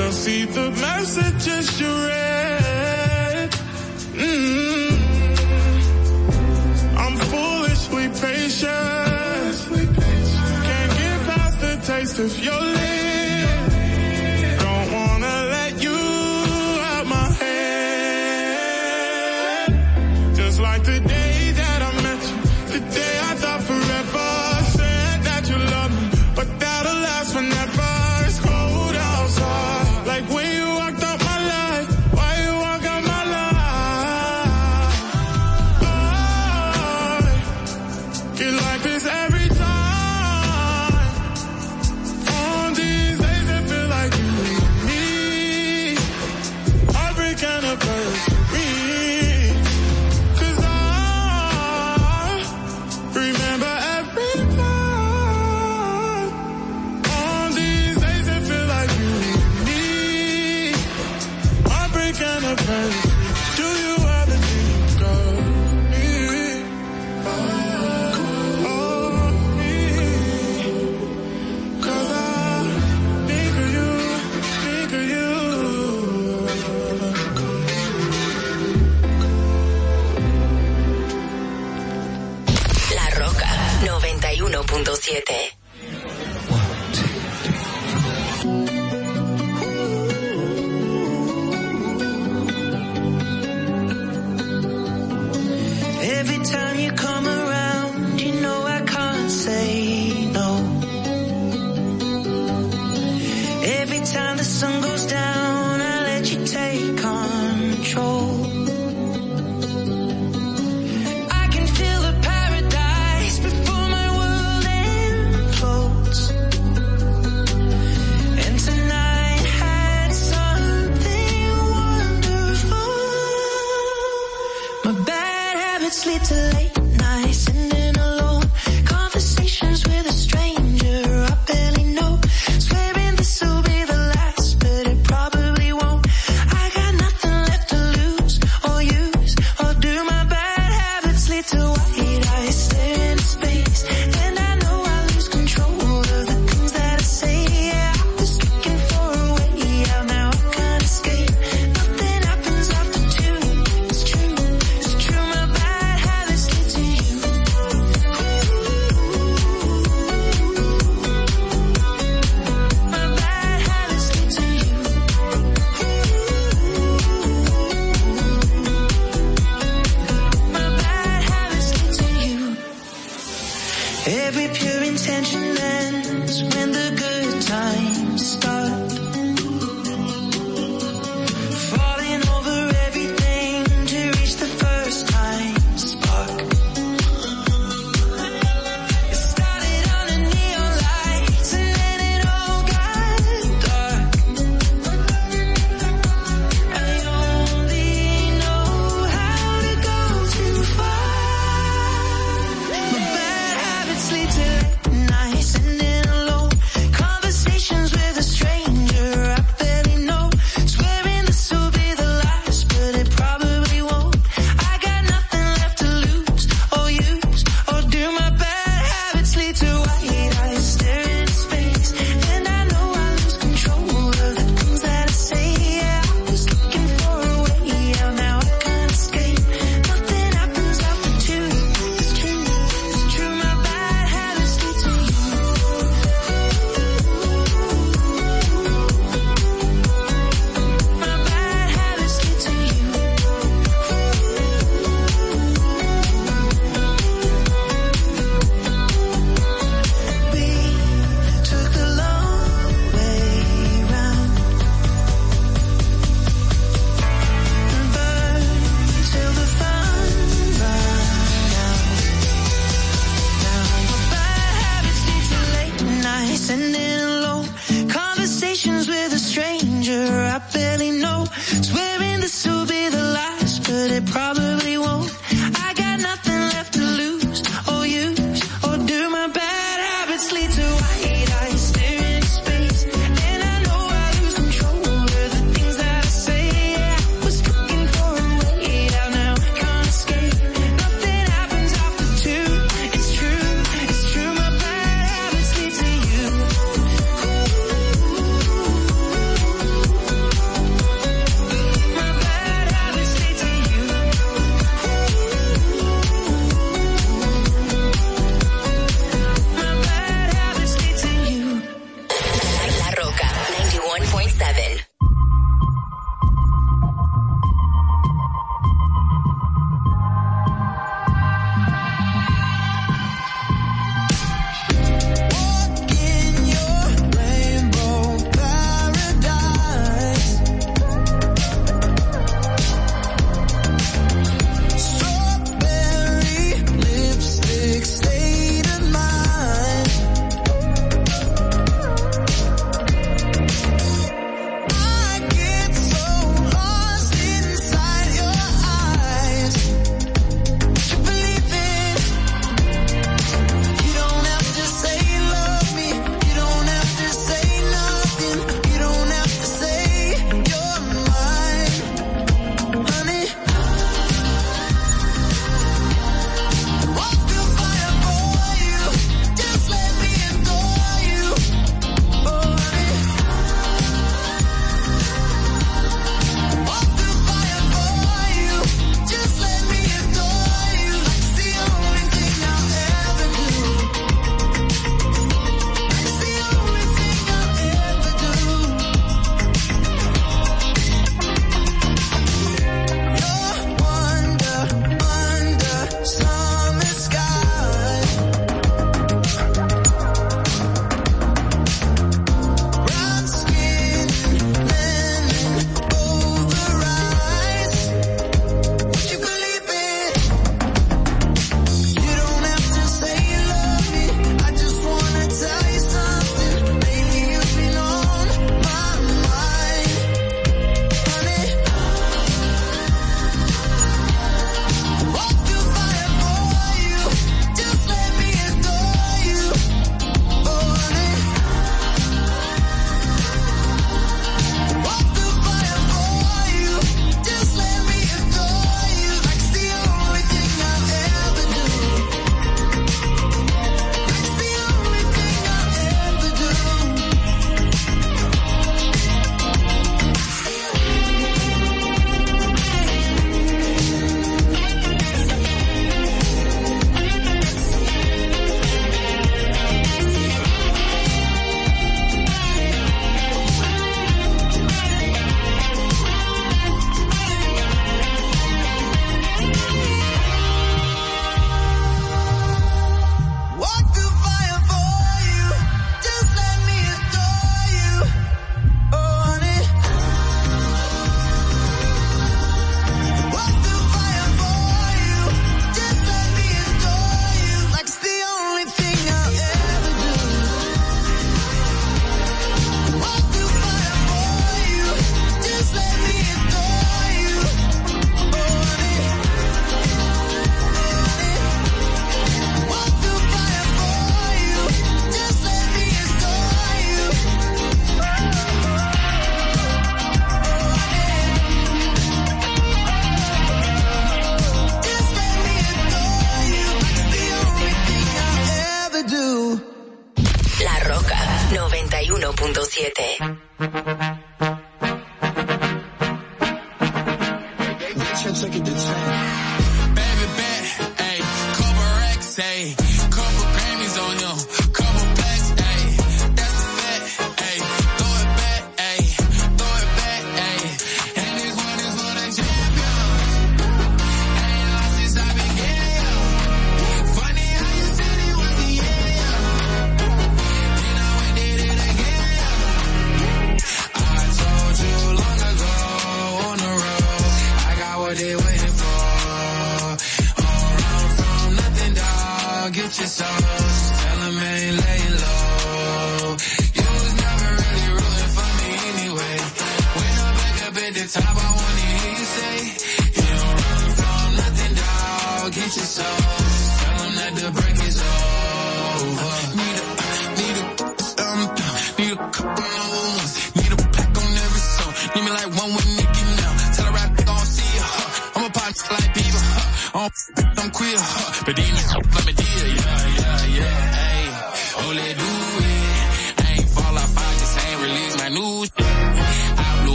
You'll see the messages you read. Mm -hmm. I'm foolishly patient. Can't get past the taste of your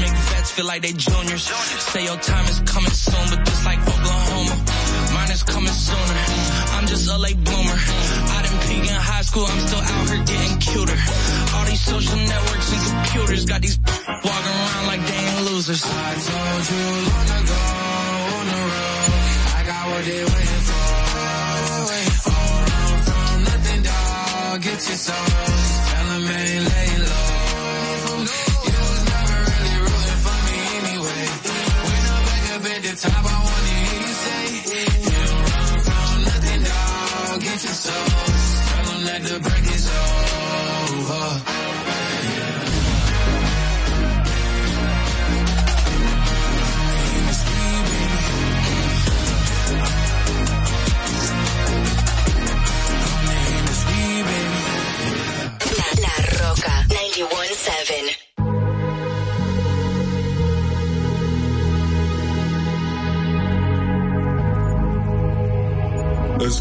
make vets feel like they juniors. Say your time is coming soon, but just like Oklahoma, mine is coming sooner. I'm just a late bloomer. I didn't peak in high school, I'm still out here getting cuter. All these social networks and computers got these walking around like they ain't losers. I told you long ago on the road, I got what they waiting for. get your soul. Tell them ain't laying low. The top, I wanna hear you say, you don't run from nothing, dog. Get your soul. Tell them that the break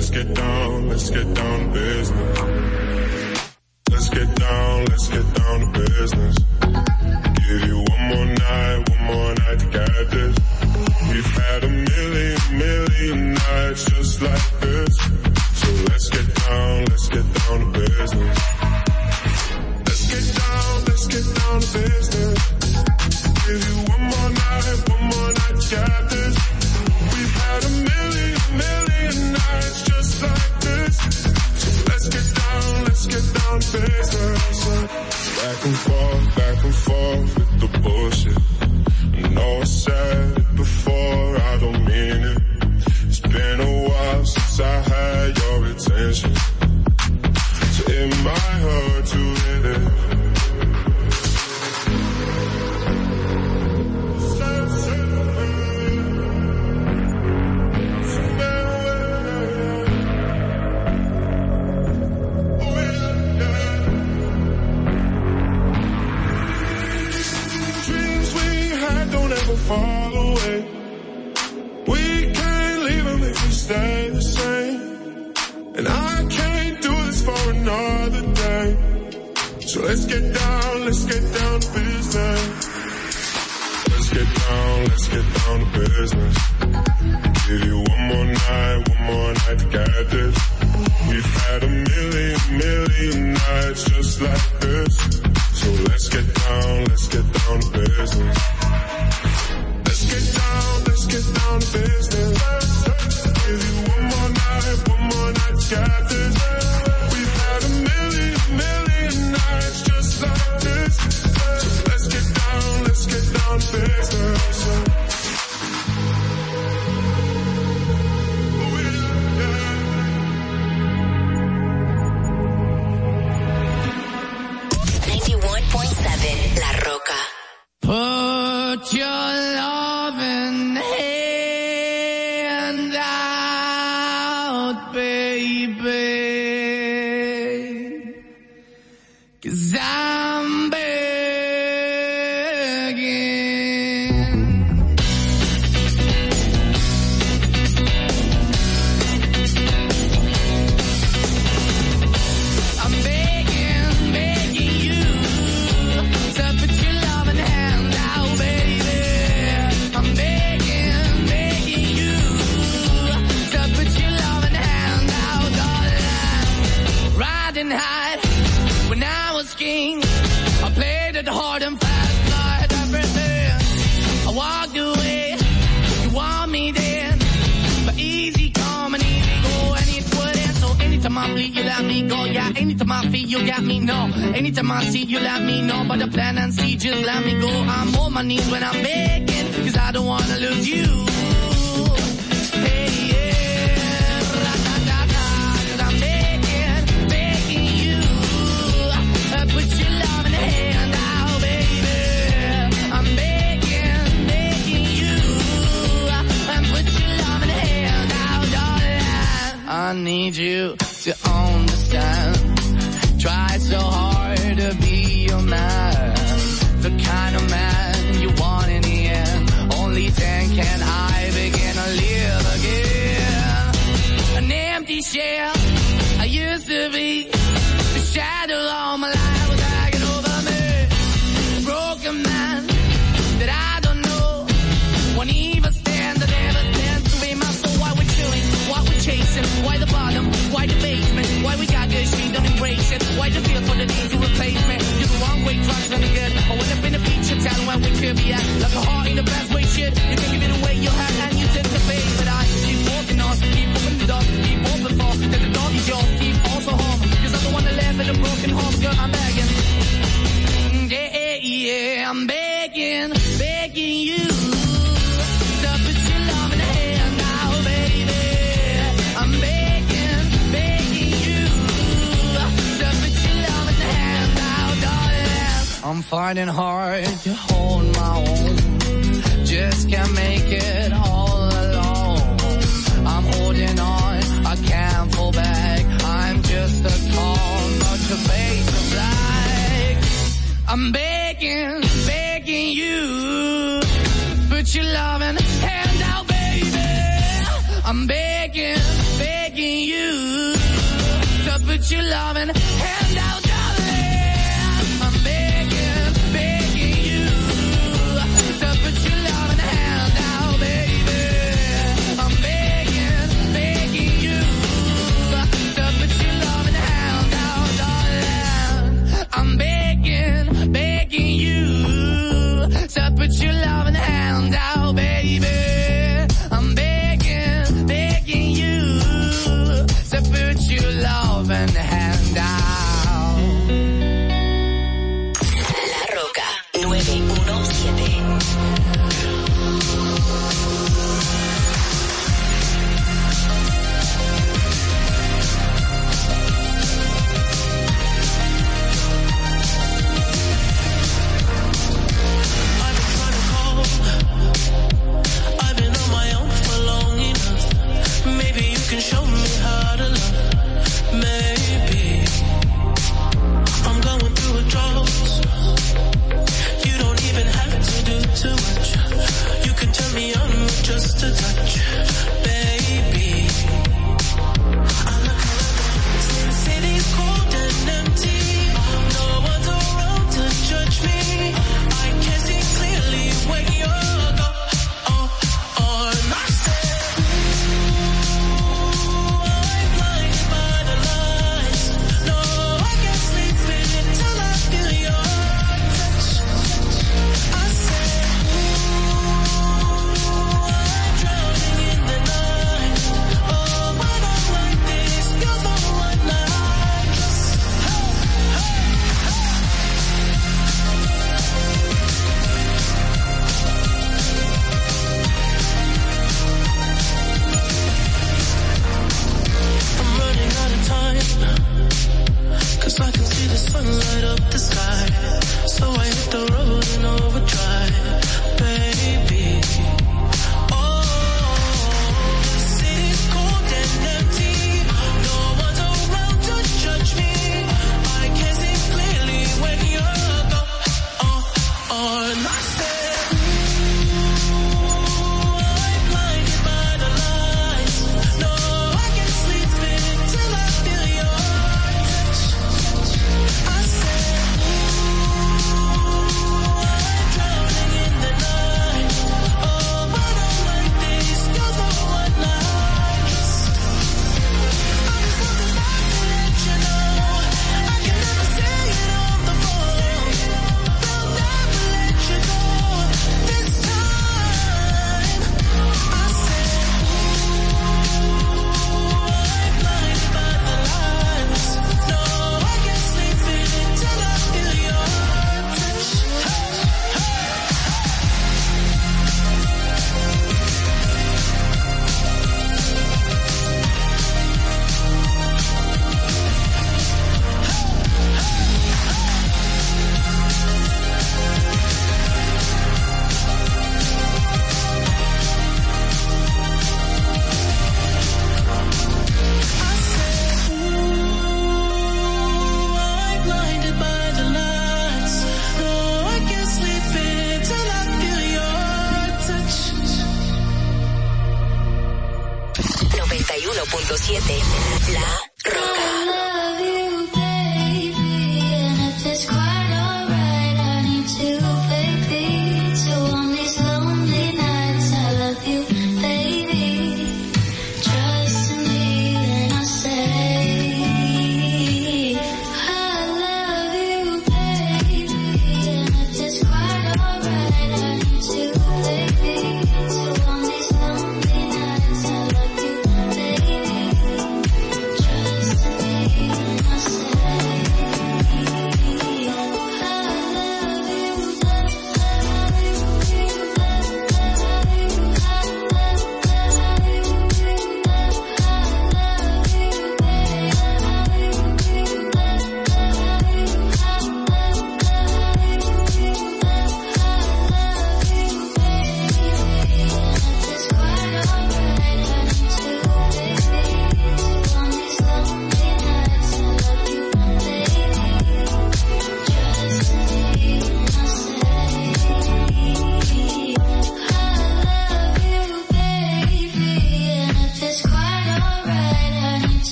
Let's get down, let's get down business.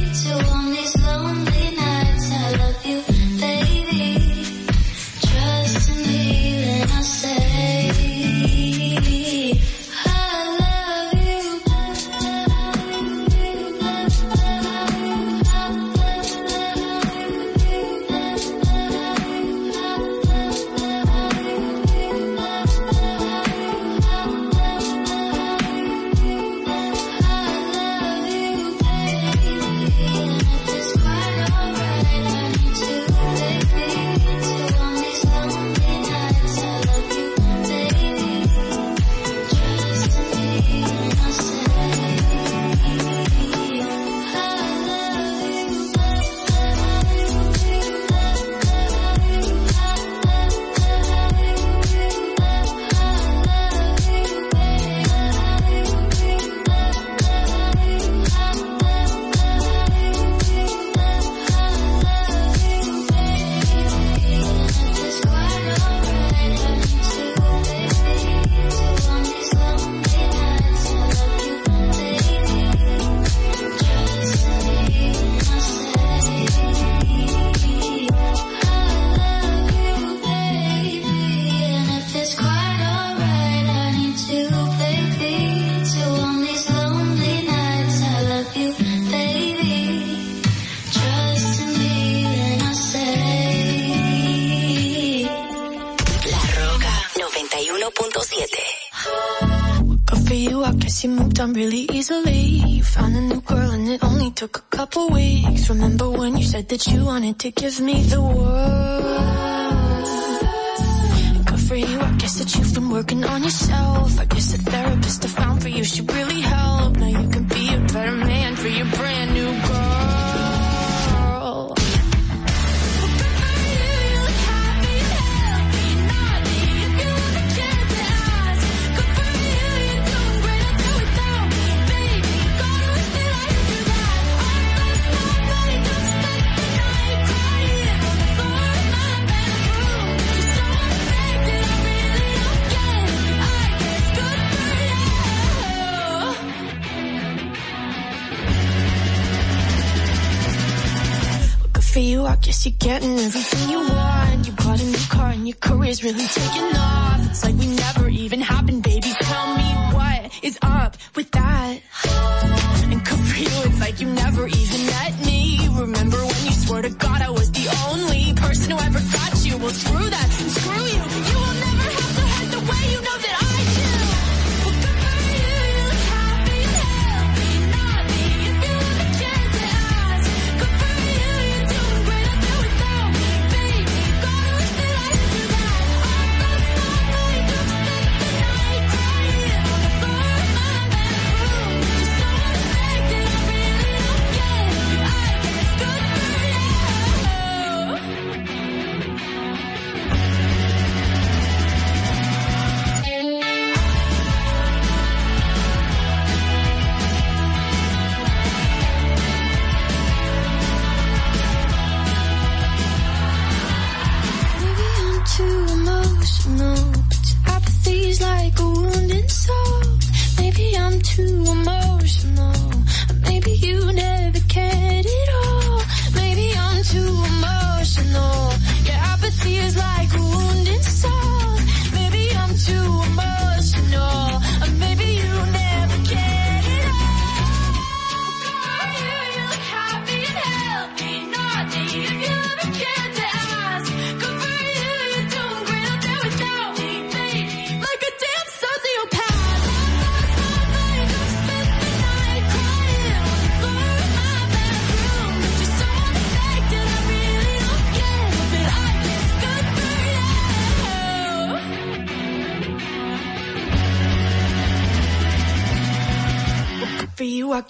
till you wanted to give me the world.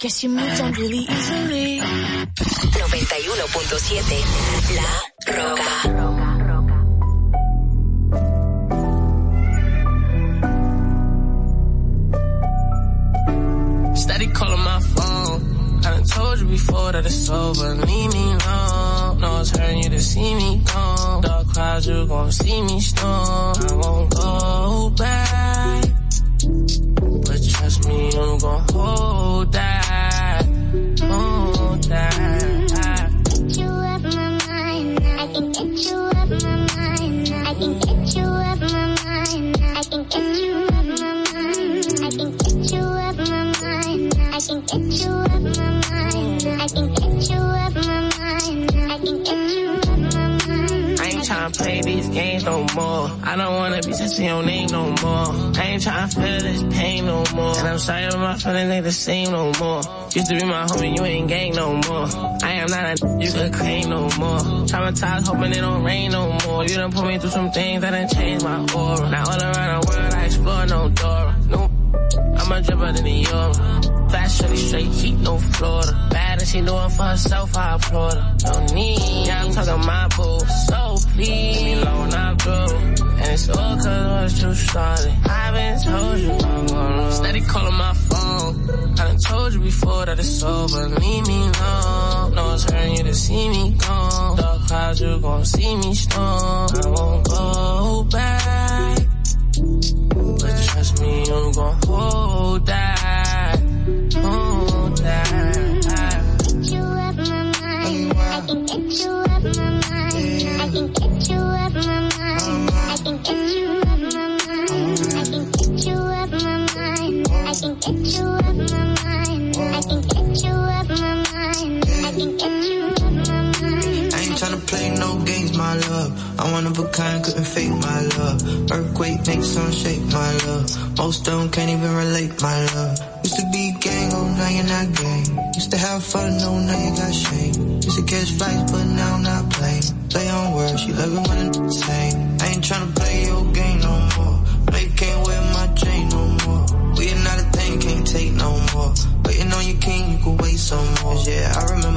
Guess you moved on really easily. 91.7 Used to be my homie, you ain't gang no more. I am not a you could claim no more. Traumatized, hoping it don't rain no more. You done put me through some things that done changed my aura. Now all around the world, I explore no Dora. No, I'm a dripper than the euro. Fast, shorty, straight heat, no Florida. She doing for herself, I applaud her. No need, yeah, I'm talking my boo. So please, leave me alone, I'm through. And it's all cause I was too started. I've been told you I'm gonna Steady calling my phone. I done told you before that it's over. Leave me alone. No, it's hurting you to see me gone. Dark clouds, you gon' see me storm. I won't go back. But trust me, I'm gon' hold that. One of a kind, couldn't fake my love. Earthquake makes some shake, my love. Most don't can't even relate, my love. Used to be gang, oh now you're not gang. Used to have fun, no now you got shame. Used to catch flights, but now I'm not playing. Play on words, she love it when it's same. I ain't tryna play your game no more. No, you can't wear my chain no more. We are not a thing, can't take no more. Waiting on your king, you can wait some more. Yeah, I remember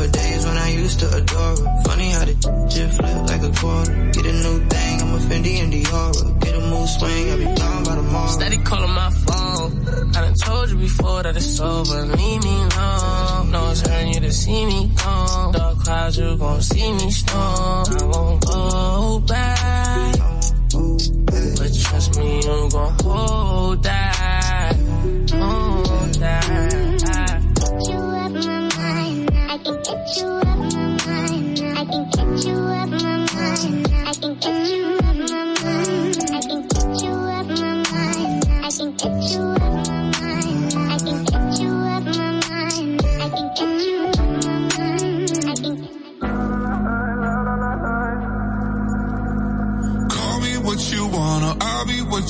used to adore her. Funny how the just flip like a quarter. Get a new thing, I'm a Fendi and Diora. Get a mood swing, I'll be gone by tomorrow. Steady calling my phone. I done told you before that it's over. Leave me alone. No, it's hurting you to see me gone. Dark clouds, you gon' see me storm. I won't go back. But trust me, I'm gon' hold that. Hold that. Get you up my mind. I can get you up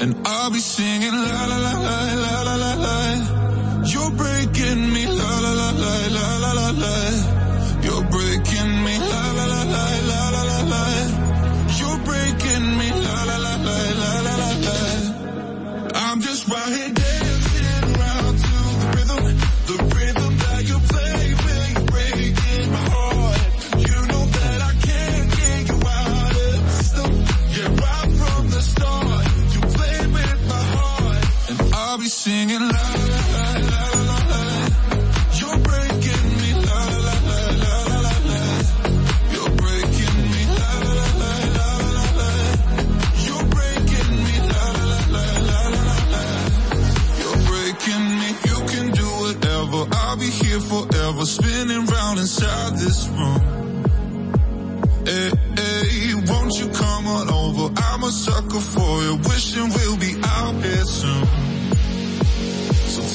And I'll be singing la la la la la la la la. You're breaking me la la la la la la la la. You're breaking me. You can do whatever. I'll be here forever, spinning round inside this room. Hey, won't you come on over? I'm a sucker for you, wishing we'll be out here soon.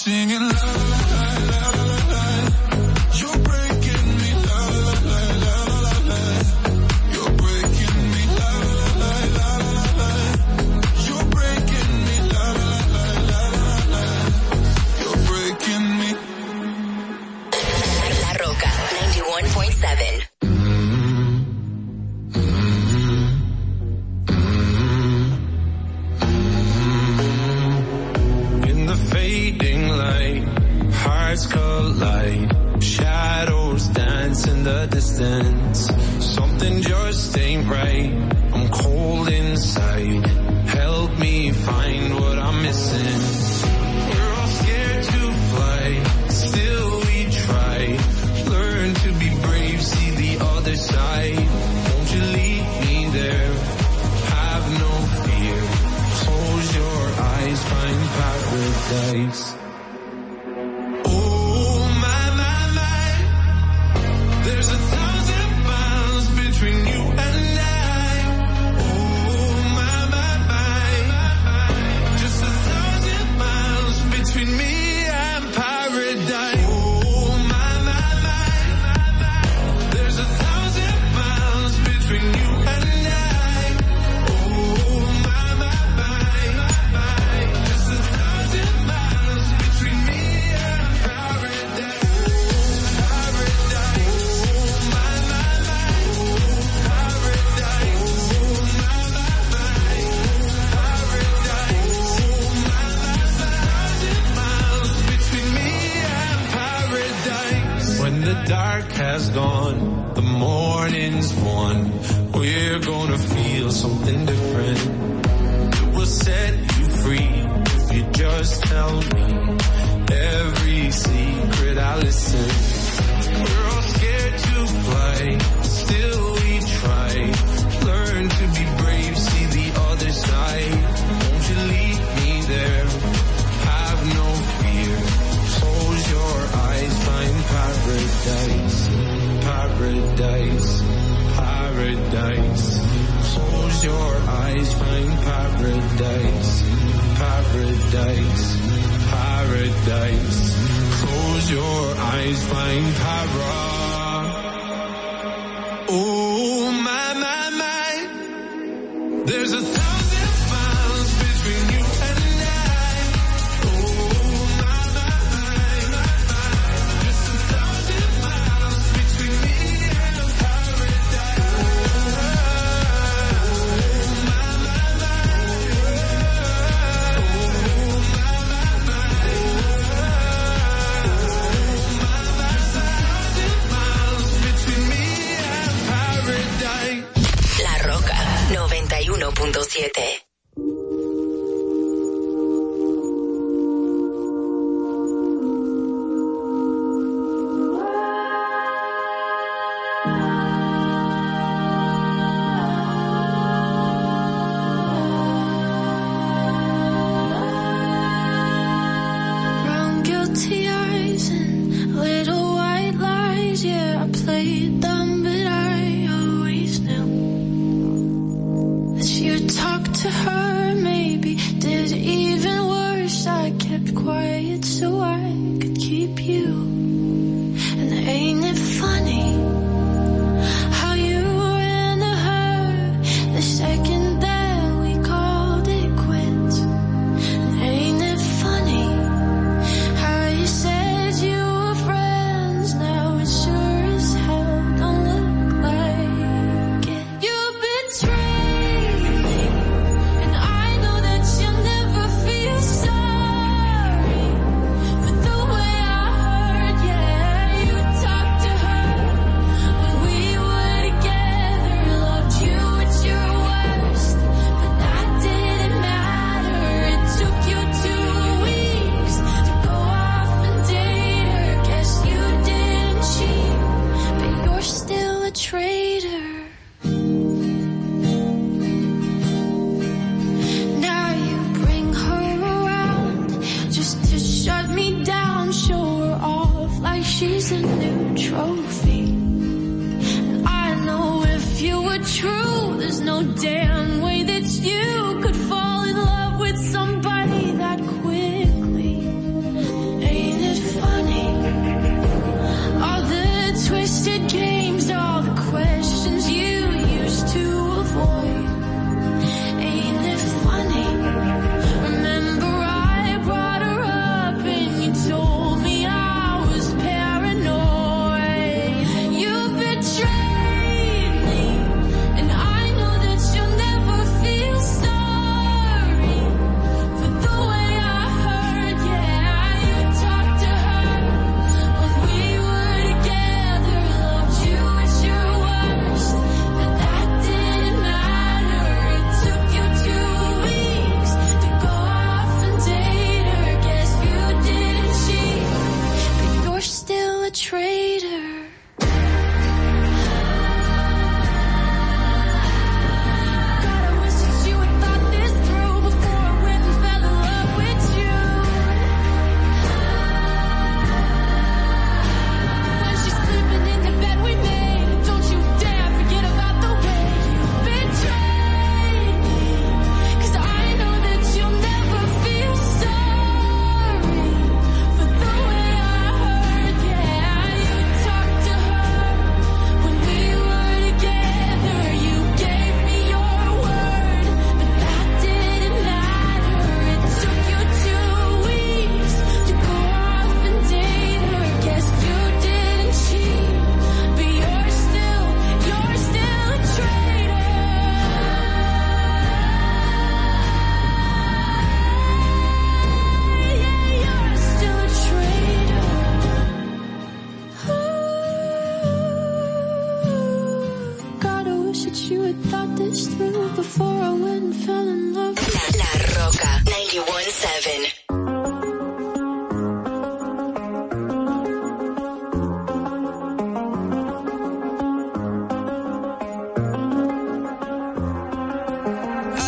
singing love. Distance. Something just ain't right. I'm cold inside.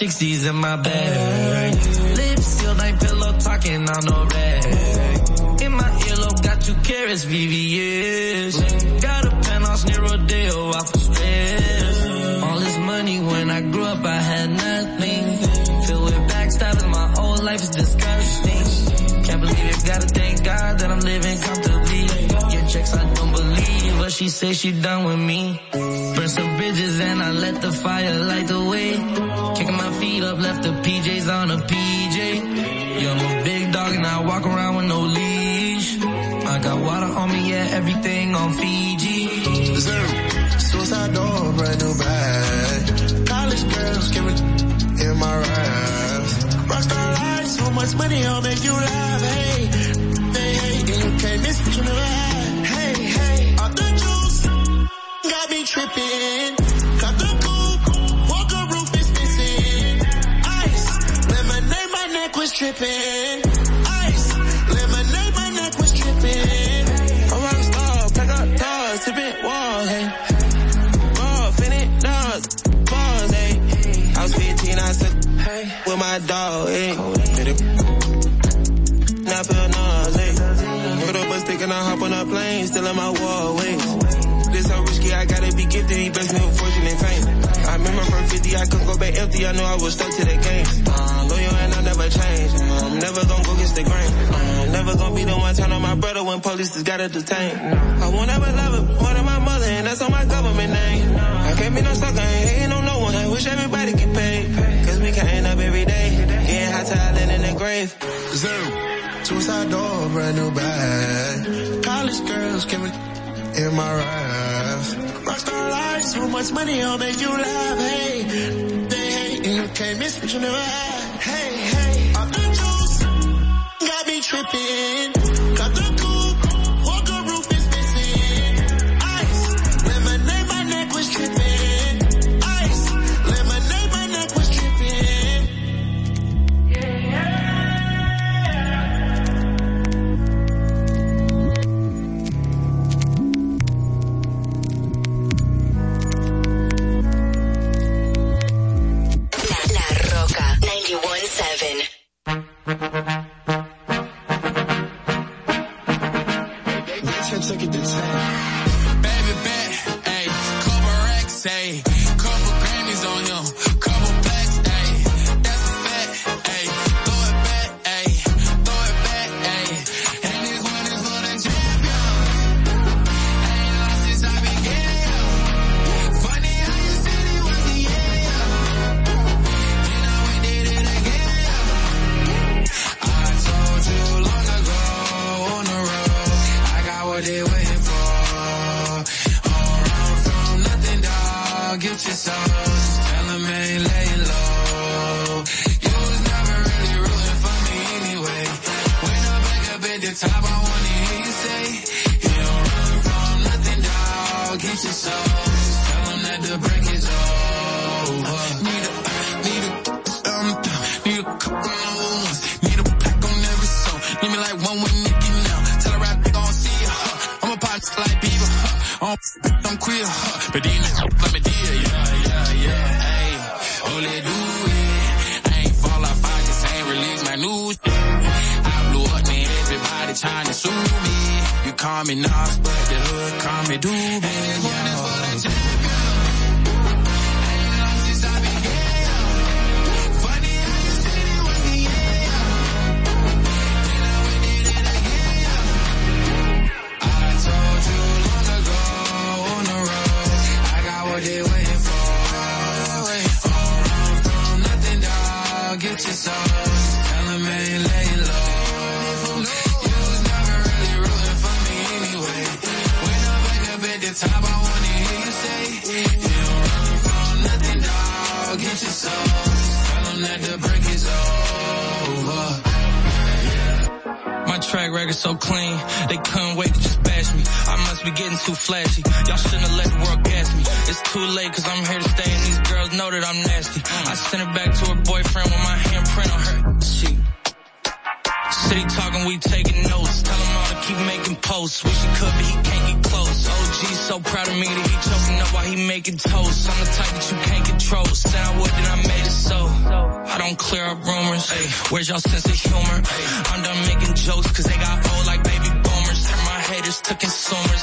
60s in my bag. Lips sealed, ain't pillow talking on no rag. In my earlobe, got two carrots, VVS. Got a penthouse near Rodeo off the stress. All this money when I grew up, I had nothing. Filled with backstabbing, my whole life is disgusting. Can't believe it, gotta thank God that I'm living comfortably. Your checks, I don't believe, but she says she done with me. Burn some bridges and I let the fire light the way. On a PJ. Yeah, I'm a big dog and I walk around with no leash. I got water on me, yeah, everything on Fiji. Zero. Suicide door, brand new bag. College girls giving in my raps. Rockstar life, so much money, I'll make you laugh. Hey. dripping. Ice, lemonade, my neck was dripping. A rock star, pack up doors, tipping walls, hey. Ball, finish dogs, balls, hey. I was 15, I said, hey, with my dog, hey. Now I feel nauseous. Put up a stick and I hop on a plane, still in my wall, wait this how risky, I gotta be gifted. He blessed me with fortune and fame. I remember from 50, I couldn't go back empty. I knew I was stuck to the game never change. Uh, I'm never gonna go against the grain. Uh, I'm never gonna be the one turn on my brother when police just gotta detain. I won't ever love it more than my mother, and that's on my government name. I can't be no sucker, ain't hating on no one. I wish everybody get paid. Cause we counting up every day. Getting hot talent in the grave. Zero. Suicide door, brand new bag. College girls giving in my raft. Rockstar life, so much money, I'll make you laugh. Hey, they hate, and you can't miss what you never had.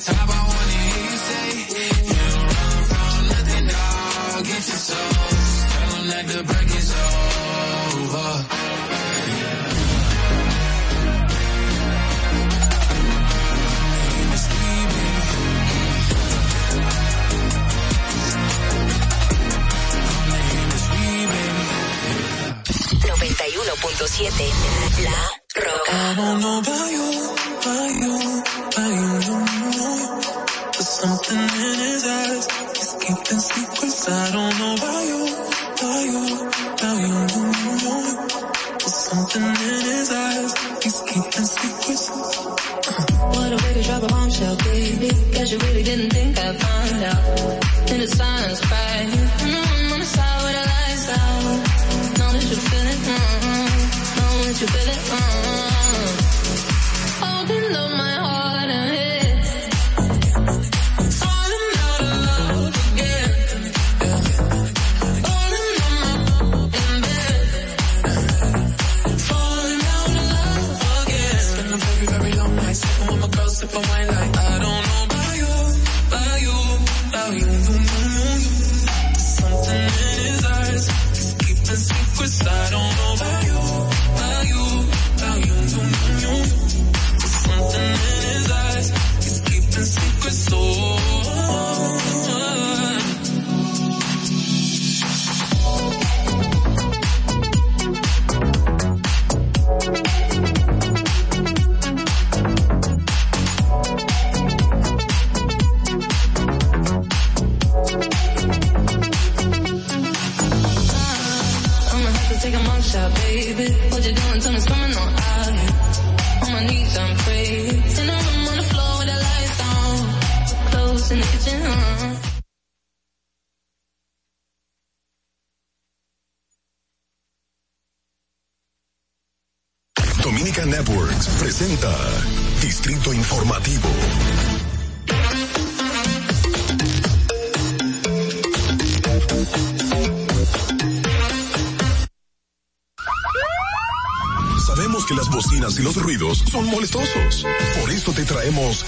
top, I wanna hear you say, La Roca. I don't know why you, about you, about you, you, you know it. There's something in his eyes, he's keeping secrets. Uh. What a way to drop a bombshell, baby. Cause you really didn't think I'd find out. In the silence,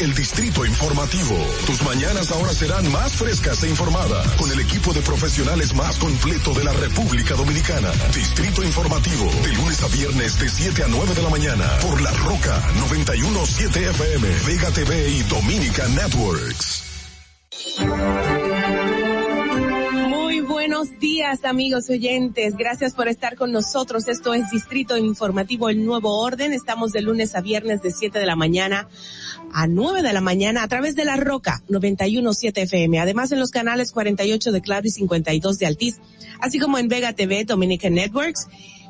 el Distrito Informativo. Tus mañanas ahora serán más frescas e informadas con el equipo de profesionales más completo de la República Dominicana. Distrito Informativo, de lunes a viernes de 7 a 9 de la mañana por La Roca 917 FM, Vega TV y Dominica Networks. Muy buenos días, amigos oyentes. Gracias por estar con nosotros. Esto es Distrito Informativo El Nuevo Orden. Estamos de lunes a viernes de 7 de la mañana a 9 de la mañana a través de La Roca 917 FM. Además en los canales 48 de Claro y 52 de Altiz, así como en Vega TV, Dominican Networks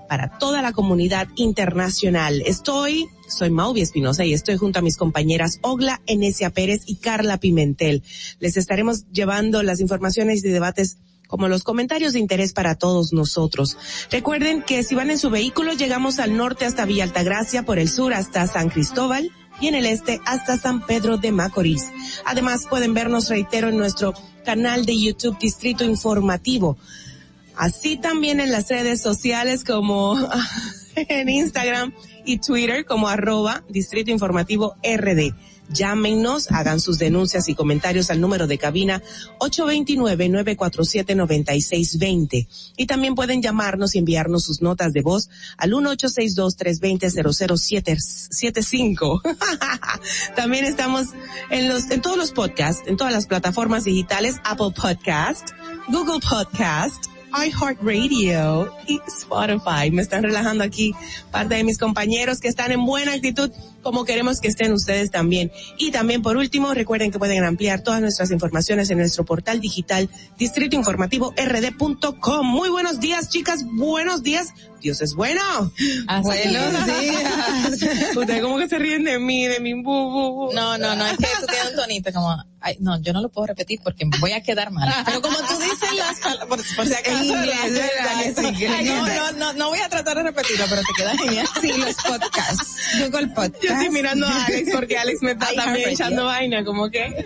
para toda la comunidad internacional. Estoy, soy Mauvi Espinosa y estoy junto a mis compañeras Ogla Enesia Pérez y Carla Pimentel. Les estaremos llevando las informaciones y debates como los comentarios de interés para todos nosotros. Recuerden que si van en su vehículo, llegamos al norte hasta Villa Altagracia, por el sur hasta San Cristóbal y en el este hasta San Pedro de Macorís. Además pueden vernos, reitero, en nuestro canal de YouTube Distrito Informativo. Así también en las redes sociales como en Instagram y Twitter como arroba Distrito Informativo RD. Llámenos, hagan sus denuncias y comentarios al número de cabina 829-947-9620. Y también pueden llamarnos y enviarnos sus notas de voz al 1862-320-0075. también estamos en los, en todos los podcasts, en todas las plataformas digitales, Apple Podcast, Google Podcast, iHeartRadio y Spotify. Me están relajando aquí parte de mis compañeros que están en buena actitud como queremos que estén ustedes también. Y también por último, recuerden que pueden ampliar todas nuestras informaciones en nuestro portal digital Distrito Informativo rd.com. Muy buenos días, chicas. Buenos días. Dios es bueno. Buenos días. Ustedes como que se ríen de mí, de mi bu, bu, bu. No, no, no, es que tú tienes un tonito como, ay, no, yo no lo puedo repetir porque me voy a quedar mal. Pero como tú dices las palabras, por, por si acaso. Inglés, no, no, no, no voy a tratar de repetirlo, pero te queda genial. Sí, los podcasts. Google Podcast. Yo estoy mirando a Alex porque Alex me está también Harvard, echando vaina, como que.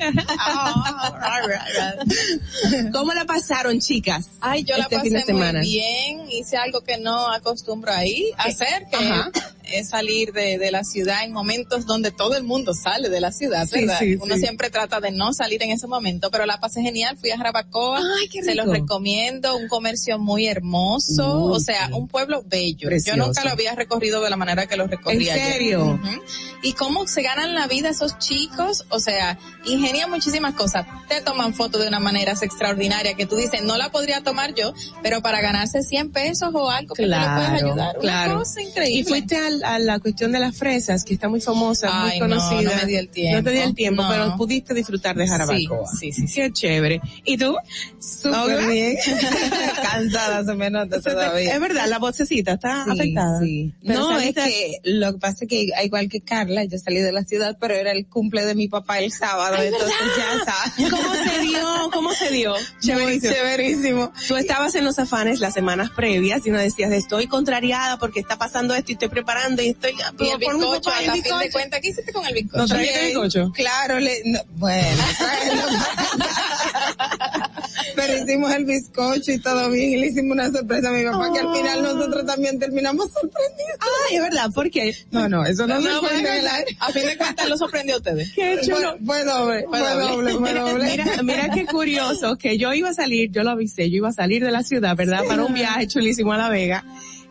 ¿Cómo la pasaron, chicas? Ay, yo la este pasé de semana? muy bien, hice algo que no acostumbro ahí hacer, que Ajá. Es salir de, de la ciudad en momentos donde todo el mundo sale de la ciudad, ¿verdad? sí, Uno sí. siempre trata de no salir en ese momento, pero la pasé genial, fui a Jarabacoa, Ay, qué se los recomiendo, un comercio muy hermoso, o sea, un pueblo bello. Precioso. Yo nunca lo había recorrido de la manera que lo recorrí ¿En ayer. serio? Ujú. Y cómo se ganan la vida esos chicos, o sea, ingenian muchísimas cosas. Te toman fotos de una manera extraordinaria que tú dices, no la podría tomar yo, pero para ganarse 100 pesos o algo que tú le puedes Claro, ayudar. claro. Una cosa increíble. Y fuiste al- a, la cuestión de las fresas, que está muy famosa, Ay, muy no, conocida. no me di el tiempo. No te di el tiempo, No. pero pudiste disfrutar de Jarabacoa. Sí, sí, sí, sí. Qué chévere. ¿Y tú? Súper bien. Cansada se me nota Se te- todavía. Es verdad, la vocecita está Sí, afectada. sí. Pero No, es que lo que pasa es que igual que Carla, yo salí de la ciudad, pero era el cumple de mi papá el sábado, entonces ya sabes. ¿Cómo se dio? ¿Cómo se dio? Muy chéverísimo. Tú estabas en los afanes las semanas previas y nos decías, estoy contrariada porque está pasando esto y estoy preparando y estoy... Y el bizcocho, a el la fin de cuentas, ¿qué hiciste con el bizcocho? ¿No trajiste Bien, bizcocho? Claro, le, no, bueno, pero hicimos el bizcocho y todo bien y le hicimos una sorpresa a mi papá que al final nosotros también terminamos sorprendidos. Ay, es verdad, ¿por qué? No, no, eso no, se No, en el bueno, a fin de cuentas lo sorprendió a ustedes. Qué chulo. fue doble, fue Fue doble. doble, fue doble. Mira, mira qué curioso que yo iba a salir, yo lo avisé, yo iba a salir de la ciudad, ¿verdad? Para un viaje chulísimo a La Vega.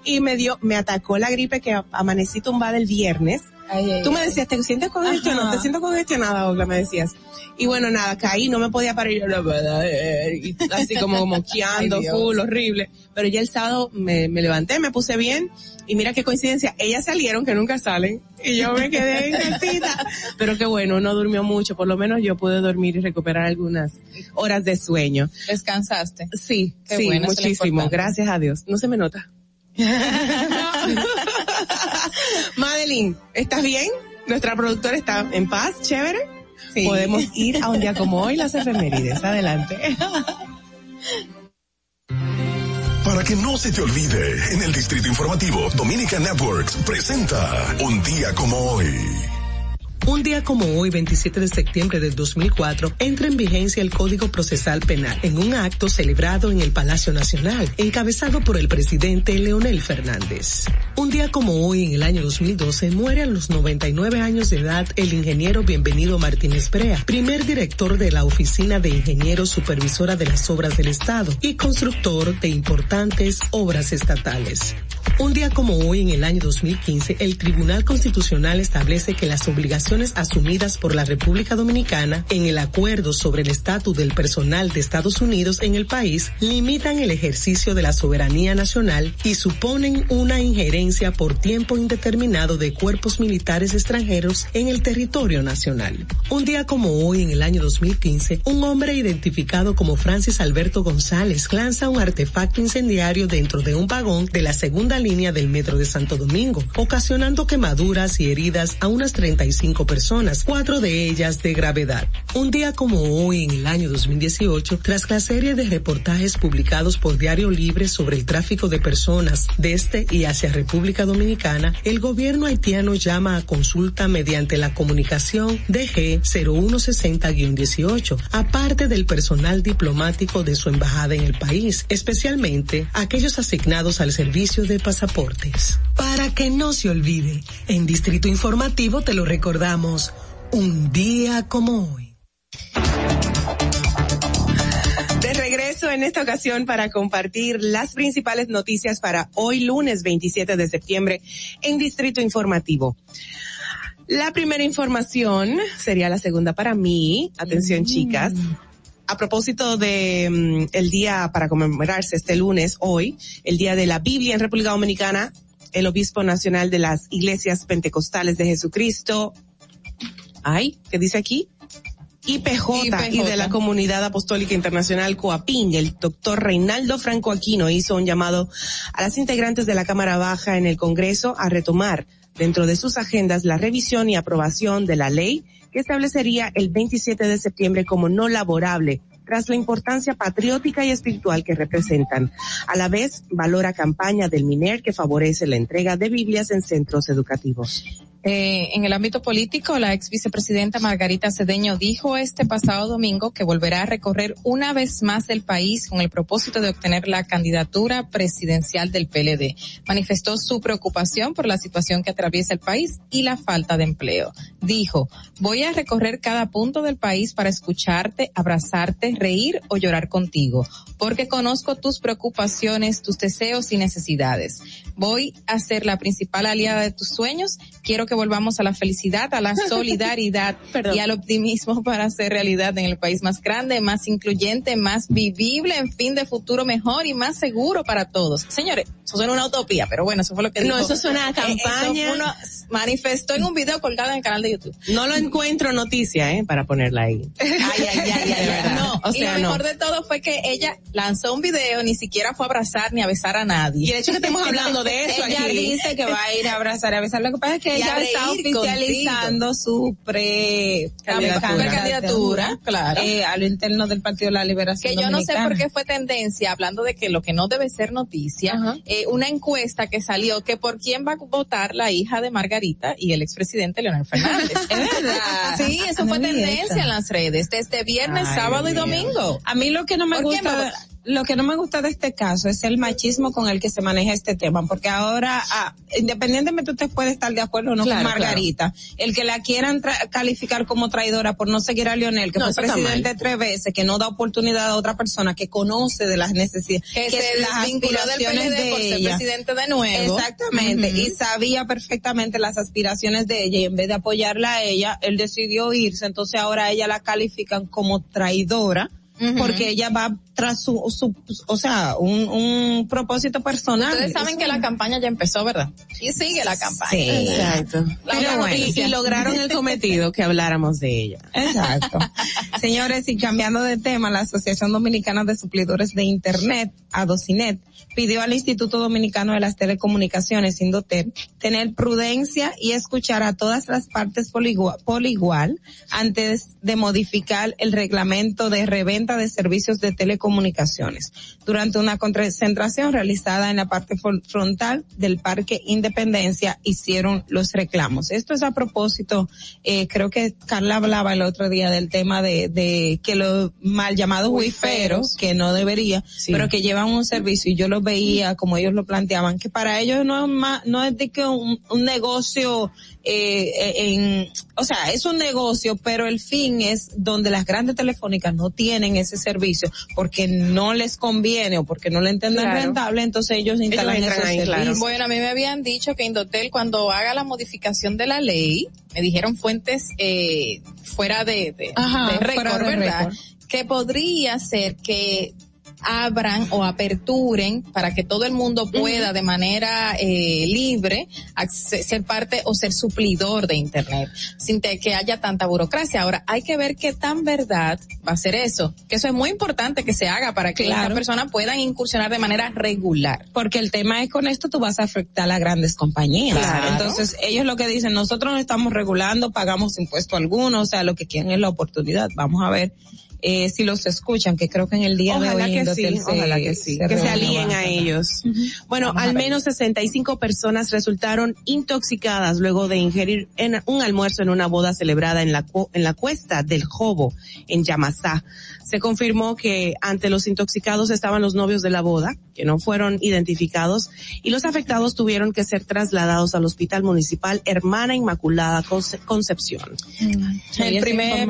Y me dio, me atacó la gripe que amanecí tumbada el viernes. Ay, ay, Tú me decías, ¿te sientes congestionada? ¿Te siento congestionada, Ogla? Me decías. Y bueno, nada, caí, no me podía parar, yo, "No puedo ir", y así como moqueando, Ay, Dios. full, horrible. Pero ya el sábado me, me levanté, me puse bien, y mira qué coincidencia, ellas salieron que nunca salen, y yo me quedé en casita. Pero qué bueno, no durmió mucho, por lo menos yo pude dormir y recuperar algunas horas de sueño. Descansaste. Sí, Qué sí, bueno, muchísimo, gracias a Dios. No se me nota. Madeline, ¿estás bien? Nuestra productora está en paz, chévere. Sí. Podemos ir a un día como hoy, las efemérides. Adelante. Para que no se te olvide, en el Distrito Informativo, Dominica Networks presenta Un día como hoy. Un día como hoy, 27 de septiembre del 2004, entra en vigencia el Código Procesal Penal en un acto celebrado en el Palacio Nacional, encabezado por el presidente Leonel Fernández. Un día como hoy, en el año 2012, muere a los 99 años de edad el ingeniero Bienvenido Martínez Brea, primer director de la Oficina de Ingenieros Supervisora de las Obras del Estado y constructor de importantes obras estatales. Un día como hoy, en el año 2015, el Tribunal Constitucional establece que las obligaciones asumidas por la República Dominicana en el acuerdo sobre el estatus del personal de Estados Unidos en el país limitan el ejercicio de la soberanía nacional y suponen una injerencia por tiempo indeterminado de cuerpos militares extranjeros en el territorio nacional. Un día como hoy, en el año 2015, un hombre identificado como Francis Alberto González lanza un artefacto incendiario dentro de un vagón de la segunda línea del metro de Santo Domingo, ocasionando quemaduras y heridas a unas 35 personas, cuatro de ellas de gravedad. Un día como hoy, en el año 2018, tras la serie de reportajes publicados por Diario Libre sobre el tráfico de personas desde y hacia República Dominicana, el gobierno haitiano llama a consulta mediante la comunicación DG 0160-18, aparte del personal diplomático de su embajada en el país, especialmente aquellos asignados al servicio de pasaportes. Para que no se olvide, en Distrito Informativo te lo recordamos, un día como hoy. De regreso en esta ocasión para compartir las principales noticias para hoy lunes 27 de septiembre en Distrito Informativo. La primera información sería la segunda para mí. Atención chicas. A propósito de mm, el día para conmemorarse este lunes, hoy, el día de la Biblia en República Dominicana, el obispo nacional de las iglesias pentecostales de Jesucristo, ay, ¿qué dice aquí? IPJ, IPJ. y de la Comunidad Apostólica Internacional COAPIN, el doctor Reinaldo Franco Aquino hizo un llamado a las integrantes de la Cámara Baja en el Congreso a retomar dentro de sus agendas la revisión y aprobación de la ley que establecería el 27 de septiembre como no laborable tras la importancia patriótica y espiritual que representan. A la vez, valora campaña del MINER que favorece la entrega de Biblias en centros educativos. Eh, en el ámbito político, la ex vicepresidenta Margarita Cedeño dijo este pasado domingo que volverá a recorrer una vez más el país con el propósito de obtener la candidatura presidencial del PLD. Manifestó su preocupación por la situación que atraviesa el país y la falta de empleo. Dijo, voy a recorrer cada punto del país para escucharte, abrazarte, reír o llorar contigo, porque conozco tus preocupaciones, tus deseos y necesidades. Voy a ser la principal aliada de tus sueños. Quiero que volvamos a la felicidad, a la solidaridad y al optimismo para hacer realidad en el país más grande, más incluyente, más vivible, en fin, de futuro mejor y más seguro para todos. Señores, eso suena una utopía, pero bueno, eso fue lo que No, dijo. eso suena a Eh, eso campaña. fue manifestó en un video colgado en el canal de YouTube. No lo encuentro noticia, ¿eh? Para ponerla ahí. Ay, ay, ay, ay, ay. No, O y sea, lo no. mejor de todo fue que ella lanzó un video, ni siquiera fue a abrazar ni a besar a nadie. Y de hecho que estemos hablando de eso ella aquí. dice que va a ir a abrazar y a besar. Lo que pasa es que Y ella está oficializando su pre Candidatura. Candidatura, claro. eh, a lo interno del Partido de la Liberación que yo no sé por qué fue tendencia, hablando de que lo que no debe ser noticia, eh, una encuesta que salió que por quién va a votar la hija de Margarita y el expresidente Leonel Fernández. Es verdad. Sí, eso fue tendencia en las redes, desde viernes, Ay, sábado y domingo. A mí lo que no me ¿Por quién va a gusta, votar? Lo que no me gusta de este caso es el machismo con el que se maneja este tema, porque ahora, ah, independientemente usted puede estar de acuerdo o no Claro, con Margarita, el que la quieran tra- calificar como traidora por no seguir a Lionel, que No, fue presidente tres veces, que no da oportunidad a otra persona que conoce de las necesidades, Que se las desvinculó del aspiraciones PLD de por ser ella. presidente de nuevo. Exactamente, y sabía perfectamente las aspiraciones de ella y en vez de apoyarla a ella, él decidió irse, entonces ahora a ella la califican como traidora. Porque ella va tras su, su o sea, un, un propósito personal. Ustedes saben Eso- que la campaña ya empezó, ¿verdad? Y sigue la campaña. Sí. Exacto. La Pero bueno, y, y lograron el cometido que habláramos de ella. Exacto. Señores, y cambiando de tema, la Asociación Dominicana de Suplidores de Internet, ADOCINET, pidió al Instituto Dominicano de las Telecomunicaciones, Indotel, tener prudencia y escuchar a todas las partes por igual, por igual antes de modificar el reglamento de reventa de servicios de telecomunicaciones. Durante una concentración realizada en la parte fron- frontal del Parque Independencia hicieron los reclamos. Esto es a propósito, eh, creo que Carla hablaba el otro día del tema de, de que los mal llamados wiferos, que no debería, pero que llevan un servicio y yo lo veía como ellos lo planteaban, que para ellos no es más, no es de que un, un negocio eh, en, o sea, es un negocio, pero el fin es donde las grandes telefónicas no tienen ese servicio porque no les conviene o porque no le entienden Claro. rentable, entonces ellos instalan esos servicios. Bueno, a mí me habían dicho que Indotel cuando haga la modificación de la ley, me dijeron fuentes eh, fuera de, de, Ajá, de récord, fuera de ¿verdad? récord. Que podría ser que abran o aperturen para que todo el mundo pueda de manera eh, libre ser parte o ser suplidor de internet sin que haya tanta burocracia. Ahora hay que ver qué tan verdad va a ser eso, que eso es muy importante que se haga para que Claro. las personas puedan incursionar de manera regular. Porque el tema es con esto tú vas a afectar a grandes compañías. Claro. Entonces ellos lo que dicen, nosotros no estamos regulando, pagamos impuesto alguno, o sea, lo que quieren es la oportunidad. Vamos a ver eh, si los escuchan, que creo que en el día de Ojalá hoy que sí, se- ojalá que sí, se que se alíen a ellos. Bueno, Vamos al menos 65 personas resultaron intoxicadas luego de ingerir en un almuerzo en una boda celebrada en la, en la cuesta del Jobo, en Yamasá. Se confirmó que ante los intoxicados estaban los novios de la boda, que no fueron identificados, y los afectados tuvieron que ser trasladados al Hospital Municipal Hermana Inmaculada Conce- Concepción. el primer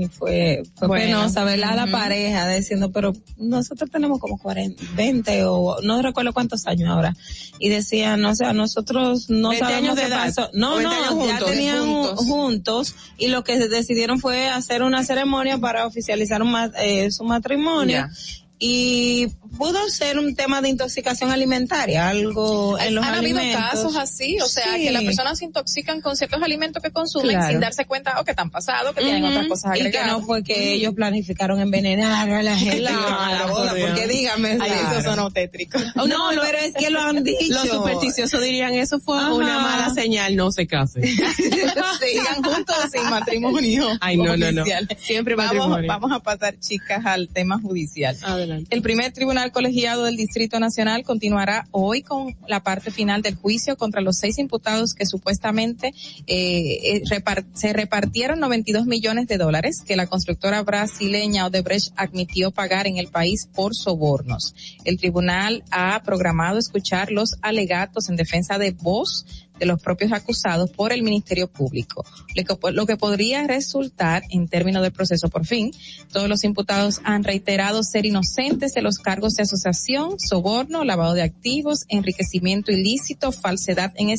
y fue, fue Bueno. Penosa verla a la Ujú. pareja diciendo pero nosotros tenemos como 40 20 o no recuerdo cuántos años ahora y decían no o sea nosotros no 20 sabemos qué pasó no 20 no ya juntos. tenían Juntos. juntos. y lo que decidieron fue hacer una ceremonia para oficializar un eh, su matrimonio Ya. y pudo ser un tema de intoxicación alimentaria algo en los Han habido alimentos casos así, o sea, Sí. que las personas se intoxican con ciertos alimentos que consumen Claro. sin darse cuenta o que están pasados, que tienen Ujú. otras cosas Y que agregadas. no fue que ellos planificaron envenenar a la gente Claro, a la boda, por porque dígame. Ay, claro. esos son tétricos. No, pero es que lo han dicho. Los supersticiosos dirían, eso fue Ajá. una mala señal, no se case. Sigan juntos sin matrimonio. Ay, no, no, no. Siempre vamos, matrimonio. Vamos a pasar, chicas, al tema judicial. Adelante. El primer tribunal colegiado del Distrito Nacional continuará hoy con la parte final del juicio contra los seis imputados que supuestamente eh, eh, se repartieron 92 millones de dólares que la constructora brasileña Odebrecht admitió pagar en el país por sobornos. El tribunal ha programado escuchar los alegatos en defensa de voz de los propios acusados por el Ministerio Público, lo que, lo que podría resultar en términos del proceso por fin. Todos los imputados han reiterado ser inocentes de los cargos de asociación, soborno, lavado de activos, enriquecimiento ilícito, falsedad en, en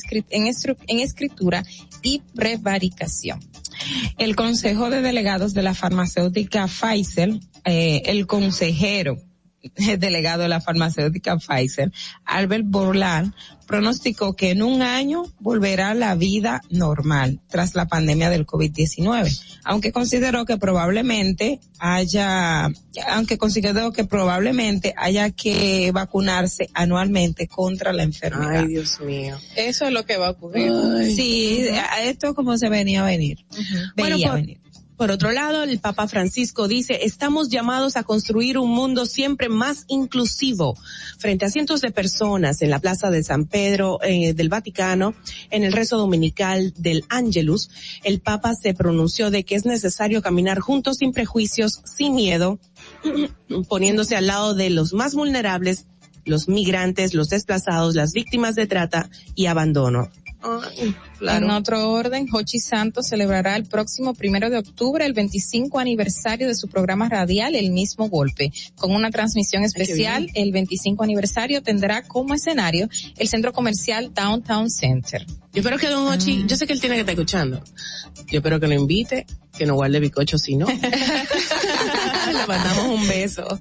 en escritura y prevaricación. El Consejo de Delegados de la Farmacéutica Pfizer, eh, el consejero delegado de la farmacéutica Pfizer, Albert Borland, pronosticó que en un año volverá la vida normal tras la pandemia del COVID-19, aunque consideró que probablemente haya, aunque consideró que probablemente haya que vacunarse anualmente contra la enfermedad. Ay, Dios mío. Eso es lo que va a ocurrir. Sí, a esto como se venía a venir. Bueno, Veía por, venir. Por otro lado, el Papa Francisco dice, estamos llamados a construir un mundo siempre más inclusivo. Frente a cientos de personas en la Plaza de San Pedro eh, del Vaticano, en el rezo dominical del Angelus, el Papa se pronunció de que es necesario caminar juntos sin prejuicios, sin miedo, poniéndose al lado de los más vulnerables, los migrantes, los desplazados, las víctimas de trata y abandono. Ay, claro. En otro orden, Hochi Santos celebrará el próximo primero de octubre el 25 aniversario de su programa radial El mismo golpe. Con una transmisión especial, el 25 aniversario tendrá como escenario el centro comercial Downtown Center. Yo espero que Don Hochi, yo sé que él tiene que estar escuchando. Yo espero que lo invite, que no guarde bicocho si no. Mandamos un beso.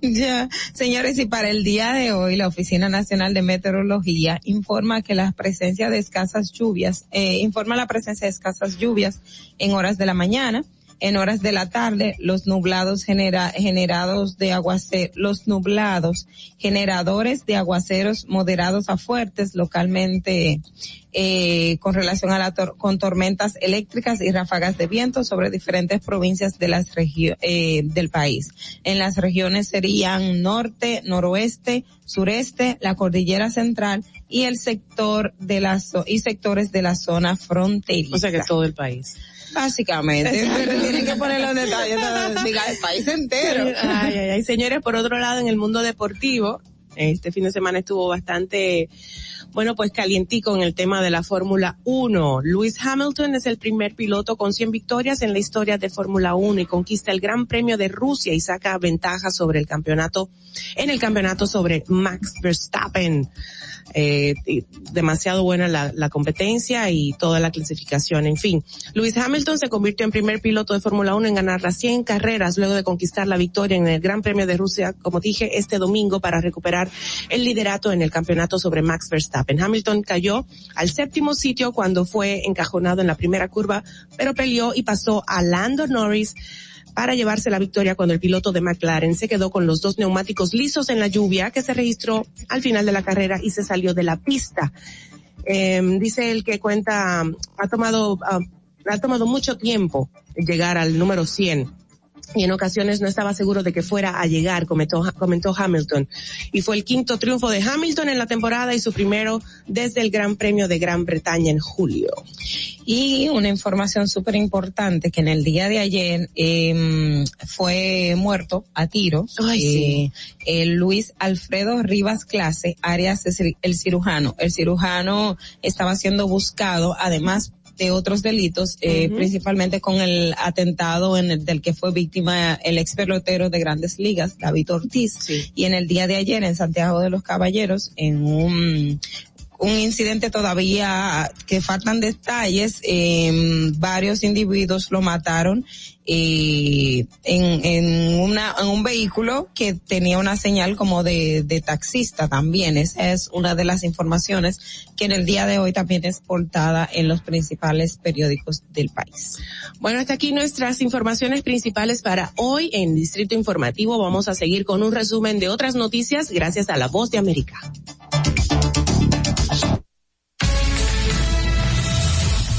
Ya, señores, y para el día de hoy, la Oficina Nacional de Meteorología informa que la presencia de escasas lluvias, eh, informa la presencia de escasas lluvias en horas de la mañana, en horas de la tarde, los nublados genera, generados de aguaceros, los nublados generadores de aguaceros moderados a fuertes localmente eh, con relación a la tor con tormentas eléctricas y ráfagas de viento sobre diferentes provincias de las eh, del país. En las regiones serían norte, noroeste, sureste, la cordillera central y el sector de la zo- y sectores de la zona fronteriza. O sea que todo el país. Básicamente, pero tienen que poner los detalles, diga el país entero. Ay, ay, ay. Señores, por otro lado, en el mundo deportivo, este fin de semana estuvo bastante, bueno, pues calientico en el tema de la Fórmula 1. Lewis Hamilton es el primer piloto con 100 victorias en la historia de Fórmula 1 y conquista el Gran Premio de Rusia y saca ventaja sobre el campeonato, en el campeonato sobre Max Verstappen. Eh, demasiado buena la, la competencia y toda la clasificación. En fin, Lewis Hamilton se convirtió en primer piloto de Fórmula 1 en ganar las 100 carreras luego de conquistar la victoria en el Gran Premio de Rusia, como dije, este domingo para recuperar el liderato en el campeonato sobre Max Verstappen. Hamilton cayó al séptimo sitio cuando fue encajonado en la primera curva, pero peleó y pasó a Lando Norris para llevarse la victoria cuando el piloto de McLaren se quedó con los dos neumáticos lisos en la lluvia que se registró al final de la carrera y se salió de la pista. Eh, dice el que cuenta, ha tomado, ah, ha tomado mucho tiempo llegar al número 100 y en ocasiones no estaba seguro de que fuera a llegar, comentó, comentó Hamilton. Y fue el quinto triunfo de Hamilton en la temporada y su primero desde el Gran Premio de Gran Bretaña en julio. Y una información súper importante que en el día de ayer eh, fue muerto a tiros Ay, sí. eh, el Luis Alfredo Rivas Clase, Arias el cirujano. El cirujano estaba siendo buscado, además de otros delitos, eh, principalmente con el atentado en el, del que fue víctima el ex pelotero de grandes ligas, David Ortiz. Sí. Y en el día de ayer en Santiago de los Caballeros, en un un incidente todavía que faltan detalles, eh, varios individuos lo mataron eh, en un vehículo que tenía una señal como de, de taxista también. Esa es una de las informaciones que en el día de hoy también es portada en los principales periódicos del país. Bueno, hasta aquí nuestras informaciones principales para hoy en Distrito Informativo. Vamos a seguir con un resumen de otras noticias gracias a La Voz de América.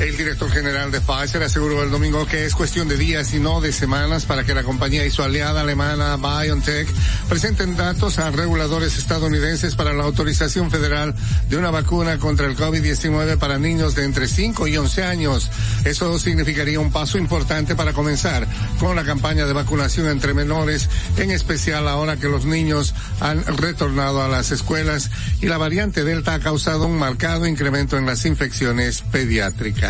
El director general de Pfizer aseguró el domingo que es cuestión de días y no de semanas para que la compañía y su aliada alemana BioNTech presenten datos a reguladores estadounidenses para la autorización federal de una vacuna contra el COVID-19 para niños de entre 5 y 11 años. Eso significaría un paso importante para comenzar con la campaña de vacunación entre menores, en especial ahora que los niños han retornado a las escuelas y la variante Delta ha causado un marcado incremento en las infecciones pediátricas.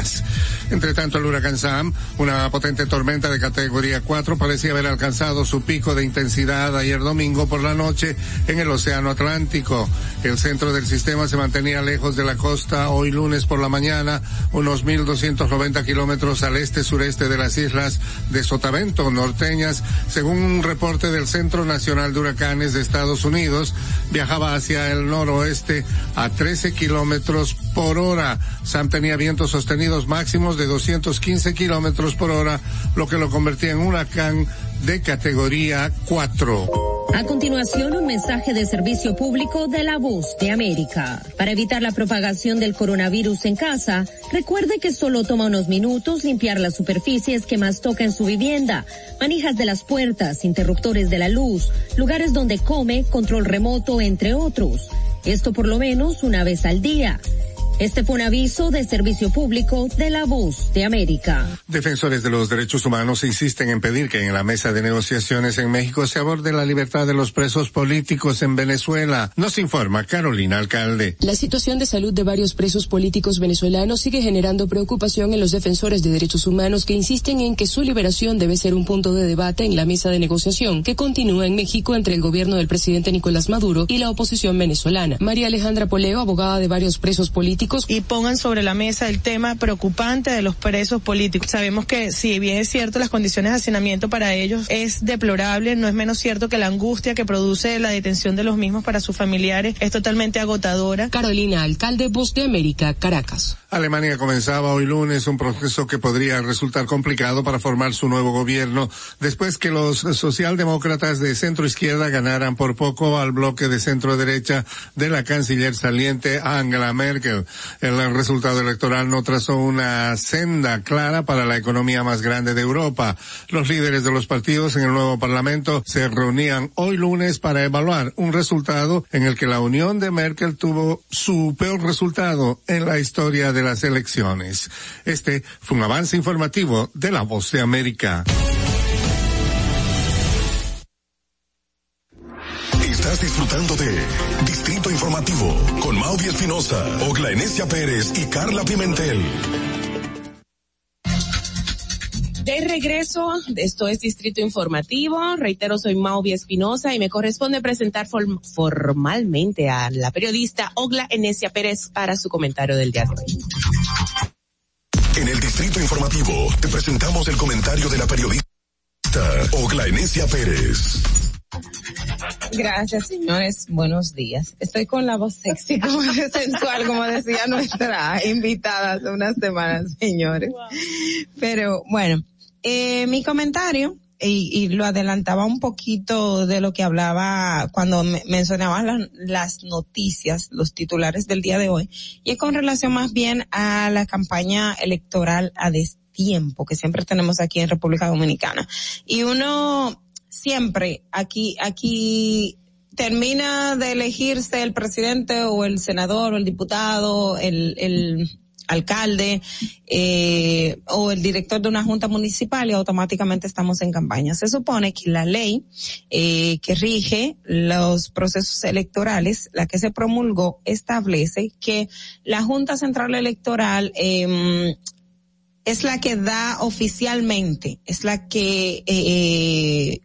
Entre tanto, el huracán Sam, una potente tormenta de categoría 4, parecía haber alcanzado su pico de intensidad ayer domingo por la noche en el Océano Atlántico. El centro del sistema se mantenía lejos de la costa hoy lunes por la mañana, unos 1.290 kilómetros al este-sureste de las islas de Sotavento, norteñas, según un reporte del Centro Nacional de Huracanes de Estados Unidos, viajaba hacia el noroeste a 13 kilómetros por hora. Sam tenía vientos sostenidos máximos de 215 kilómetros por hora, lo que lo convertía en un huracán de categoría 4. A continuación, un mensaje de servicio público de la voz de América. Para evitar la propagación del coronavirus en casa, recuerde que solo toma unos minutos limpiar las superficies que más toca en su vivienda, manijas de las puertas, interruptores de la luz, lugares donde come, control remoto, entre otros. Esto por lo menos una vez al día. Este fue un aviso de servicio público de la voz de América. Defensores de los derechos humanos insisten en pedir que en la mesa de negociaciones en México se aborde la libertad de los presos políticos en Venezuela. Nos informa Carolina Alcalde. La situación de salud de varios presos políticos venezolanos sigue generando preocupación en los defensores de derechos humanos que insisten en que su liberación debe ser un punto de debate en la mesa de negociación que continúa en México entre el gobierno del presidente Nicolás Maduro y la oposición venezolana. María Alejandra Poleo, abogada de varios presos políticos, y pongan sobre la mesa el tema preocupante de los presos políticos. Sabemos que si bien es cierto las condiciones de hacinamiento para ellos es deplorable, no es menos cierto que la angustia que produce la detención de los mismos para sus familiares es totalmente agotadora. Carolina, alcalde Voz de América, Caracas. Alemania comenzaba hoy lunes un proceso que podría resultar complicado para formar su nuevo gobierno después que los socialdemócratas de centro izquierda ganaran por poco al bloque de centro derecha de la canciller saliente Angela Merkel. El resultado electoral no trazó una senda clara para la economía más grande de Europa. Los líderes de los partidos en el nuevo Parlamento se reunían hoy lunes para evaluar un resultado en el que la unión de Merkel tuvo su peor resultado en la historia de las elecciones. Este fue un avance informativo de La Voz de América. Estás disfrutando de Informativo con Maudi Espinosa, Ogla Enesia Pérez y Carla Pimentel. De regreso, esto es Distrito Informativo. Reitero, soy Mauvi Espinosa y me corresponde presentar form formalmente a la periodista Ogla Enesia Pérez para su comentario del día de hoy. En el Distrito Informativo te presentamos el comentario de la periodista Ogla Enesia Pérez. Gracias, señores. Buenos días. Estoy con la voz sexy, como sensual, como decía nuestra invitada hace unas semanas, señores. Pero bueno, eh, mi comentario, y, y, lo adelantaba un poquito de lo que hablaba cuando me mencionaba las noticias, los titulares del día de hoy, y es con relación más bien a la campaña electoral a destiempo que siempre tenemos aquí en República Dominicana. Y uno, siempre aquí, aquí termina de elegirse el presidente o el senador o el diputado, el, el alcalde eh, o el director de una junta municipal y automáticamente estamos en campaña. Se supone que la ley eh, que rige los procesos electorales, la que se promulgó, establece que la Junta Central Electoral eh, es la que da oficialmente, es la que eh,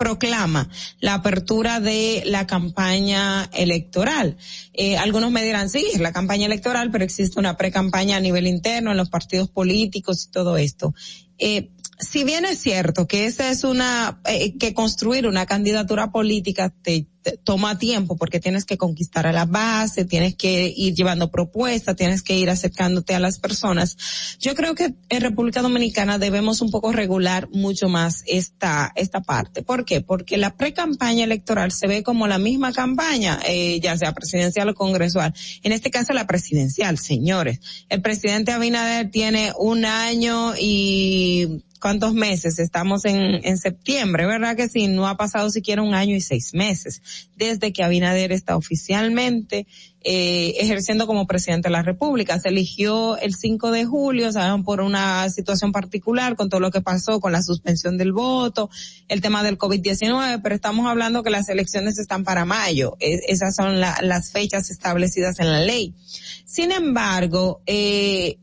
proclama la apertura de la campaña electoral. Eh, algunos me dirán, sí, es la campaña electoral, pero existe una pre-campaña a nivel interno en los partidos políticos y todo esto. Eh, si bien es cierto que esa es una, eh, que construir una candidatura política te, te, toma tiempo porque tienes que conquistar a la base, tienes que ir llevando propuestas, tienes que ir acercándote a las personas. Yo creo que en República Dominicana debemos un poco regular mucho más esta, esta parte. ¿Por qué? Porque la pre-campaña electoral se ve como la misma campaña, eh, ya sea presidencial o congresual. En este caso la presidencial, señores. El presidente Abinader tiene un año y cuántos meses, estamos en, en septiembre, ¿verdad que sí? No ha pasado siquiera un año y seis meses desde que Abinader está oficialmente eh, ejerciendo como presidente de la República. Se eligió el 5 de julio, saben, por una situación particular con todo lo que pasó con la suspensión del voto, el tema del COVID-19, pero estamos hablando que las elecciones están para mayo. Es, esas son la, las fechas establecidas en la ley. Sin embargo, eh,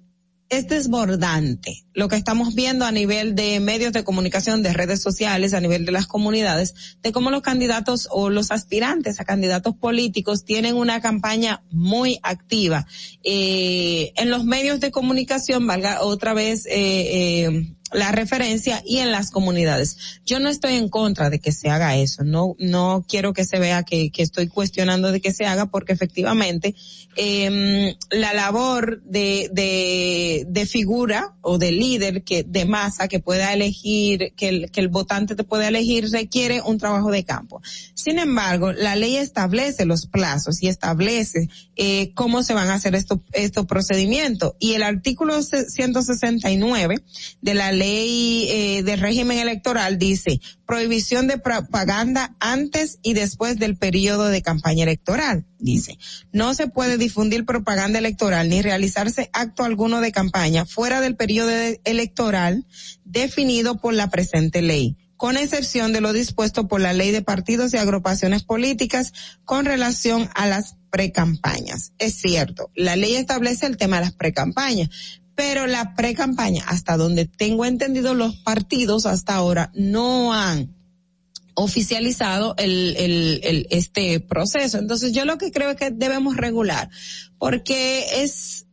es desbordante lo que estamos viendo a nivel de medios de comunicación, de redes sociales, a nivel de las comunidades, de cómo los candidatos o los aspirantes a candidatos políticos tienen una campaña muy activa. Eh, en los medios de comunicación, valga otra vez, eh, eh, la referencia y en las comunidades. Yo no estoy en contra de que se haga eso, no, no quiero que se vea que, que estoy cuestionando de que se haga porque efectivamente eh, la labor de, de, de figura o de líder que de masa que pueda elegir, que el, votante te pueda elegir requiere un trabajo de campo. Sin embargo, la ley establece los plazos y establece eh, cómo se van a hacer estos estos procedimientos y el artículo 169 de la ley eh, del régimen electoral dice prohibición de propaganda antes y después del periodo de campaña electoral. Dice, no se puede difundir propaganda electoral ni realizarse acto alguno de campaña fuera del periodo electoral definido por la presente ley con excepción de lo dispuesto por la ley de partidos y agrupaciones políticas con relación a las precampañas. Es cierto, la ley establece el tema de las precampañas, pero la precampaña, hasta donde tengo entendido, los partidos hasta ahora no han oficializado el, el, el, este proceso. Entonces yo lo que creo es que debemos regular, porque es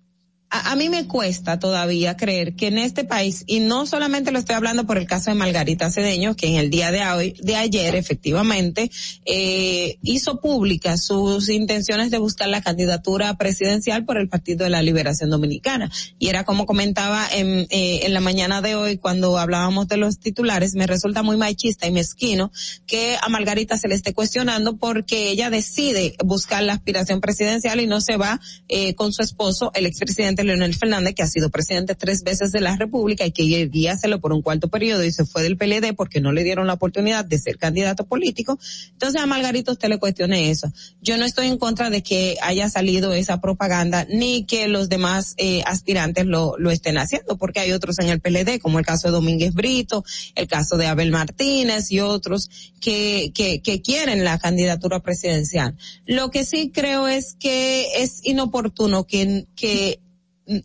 a, mí me cuesta todavía creer que en este país, y no solamente lo estoy hablando por el caso de Margarita Cedeño, que en el día de hoy, de ayer, efectivamente, eh, hizo públicas sus intenciones de buscar la candidatura presidencial por el Partido de la Liberación Dominicana. Y era como comentaba en, eh, en la mañana de hoy cuando hablábamos de los titulares, me resulta muy machista y mezquino que a Margarita se le esté cuestionando porque ella decide buscar la aspiración presidencial y no se va eh, con su esposo, el expresidente Leonel Fernández, que ha sido presidente tres veces de la República y que guíaselo por un cuarto periodo y se fue del PLD porque no le dieron la oportunidad de ser candidato político. Entonces a Margarito usted le cuestione eso. Yo no estoy en contra de que haya salido esa propaganda ni que los demás eh, aspirantes lo, lo estén haciendo, porque hay otros en el PLD, como el caso de Domínguez Brito, el caso de Abel Martínez y otros que, que, que quieren la candidatura presidencial. Lo que sí creo es que es inoportuno que, que 嗯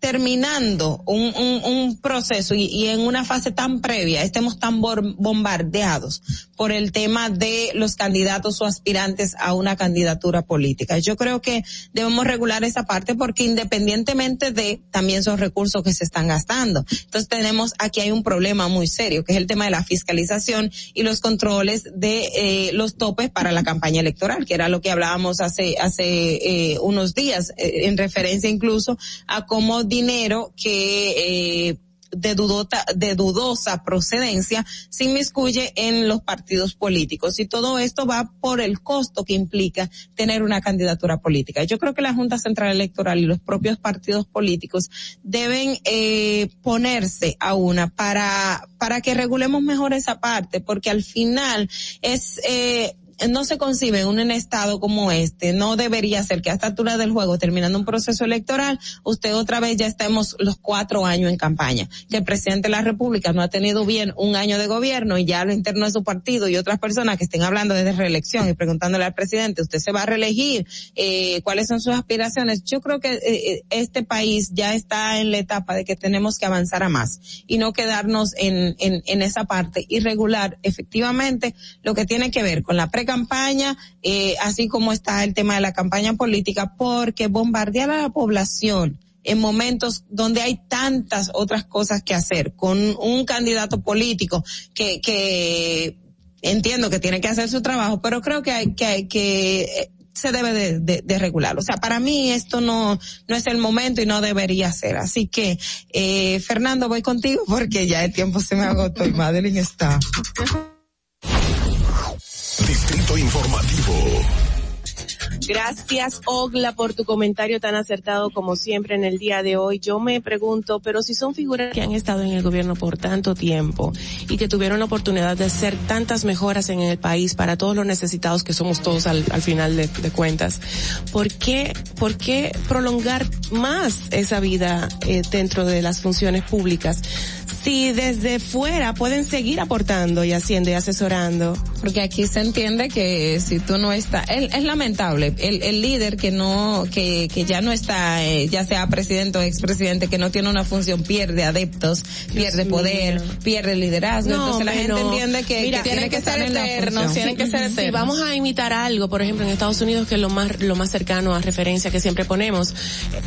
terminando un, un, un proceso y, y, en una fase tan previa estemos tan bombardeados por el tema de los candidatos o aspirantes a una candidatura política. Yo creo que debemos regular esa parte porque independientemente de también son recursos que se están gastando. Entonces tenemos aquí hay un problema muy serio que es el tema de la fiscalización y los controles de eh, los topes para la campaña electoral, que era lo que hablábamos hace hace eh, unos días eh, en referencia incluso a cómo dinero que eh, de, dudota, de dudosa procedencia se inmiscuye en los partidos políticos. Y todo esto va por el costo que implica tener una candidatura política. Yo creo que la Junta Central Electoral y los propios partidos políticos deben eh, ponerse a una para, para que regulemos mejor esa parte, porque al final es... Eh, no se concibe un estado como este, no debería ser que a esta altura del juego, terminando un proceso electoral, usted otra vez ya estemos los cuatro años en campaña, que el presidente de la República no ha tenido bien un año de gobierno y ya lo interno de su partido y otras personas que estén hablando de reelección y preguntándole al presidente, ¿usted se va a reelegir? Eh, ¿Cuáles son sus aspiraciones? Yo creo que eh, eh, este país ya está en la etapa de que tenemos que avanzar a más y no quedarnos en, en, en esa parte y regular efectivamente lo que tiene que ver con la pre campaña, eh, así como está el tema de la campaña política, porque bombardear a la población en momentos donde hay tantas otras cosas que hacer, con un candidato político que, que entiendo que tiene que hacer su trabajo, pero creo que hay que, hay que eh, se debe de, de, de, regular. O sea, para mí esto no, no es el momento y no debería ser. Así que, eh, Fernando, voy contigo porque ya el tiempo se me agotó y Madeline está. Distrito Informativo. Gracias, Ogla, por tu comentario tan acertado como siempre en el día de hoy. Yo me pregunto, pero si son figuras que han estado en el gobierno por tanto tiempo y que tuvieron la oportunidad de hacer tantas mejoras en el país para todos los necesitados que somos todos al, al final de, de, cuentas, ¿por qué, por qué prolongar más esa vida eh, dentro de las funciones públicas? si desde fuera pueden seguir aportando y haciendo y asesorando. Porque aquí se entiende que si tú no estás, es, es lamentable, el, el, líder que no, que, que ya no está, eh, ya sea presidente o expresidente, que no tiene una función, pierde adeptos, pierde Dios poder, mío. pierde liderazgo. No, Entonces la gente no. entiende que, Mira, que tiene que, ser estar eterno, en la tienen que ser eternos. Si vamos a imitar algo, por ejemplo, en Estados Unidos, que es lo más, lo más cercano a referencia que siempre ponemos,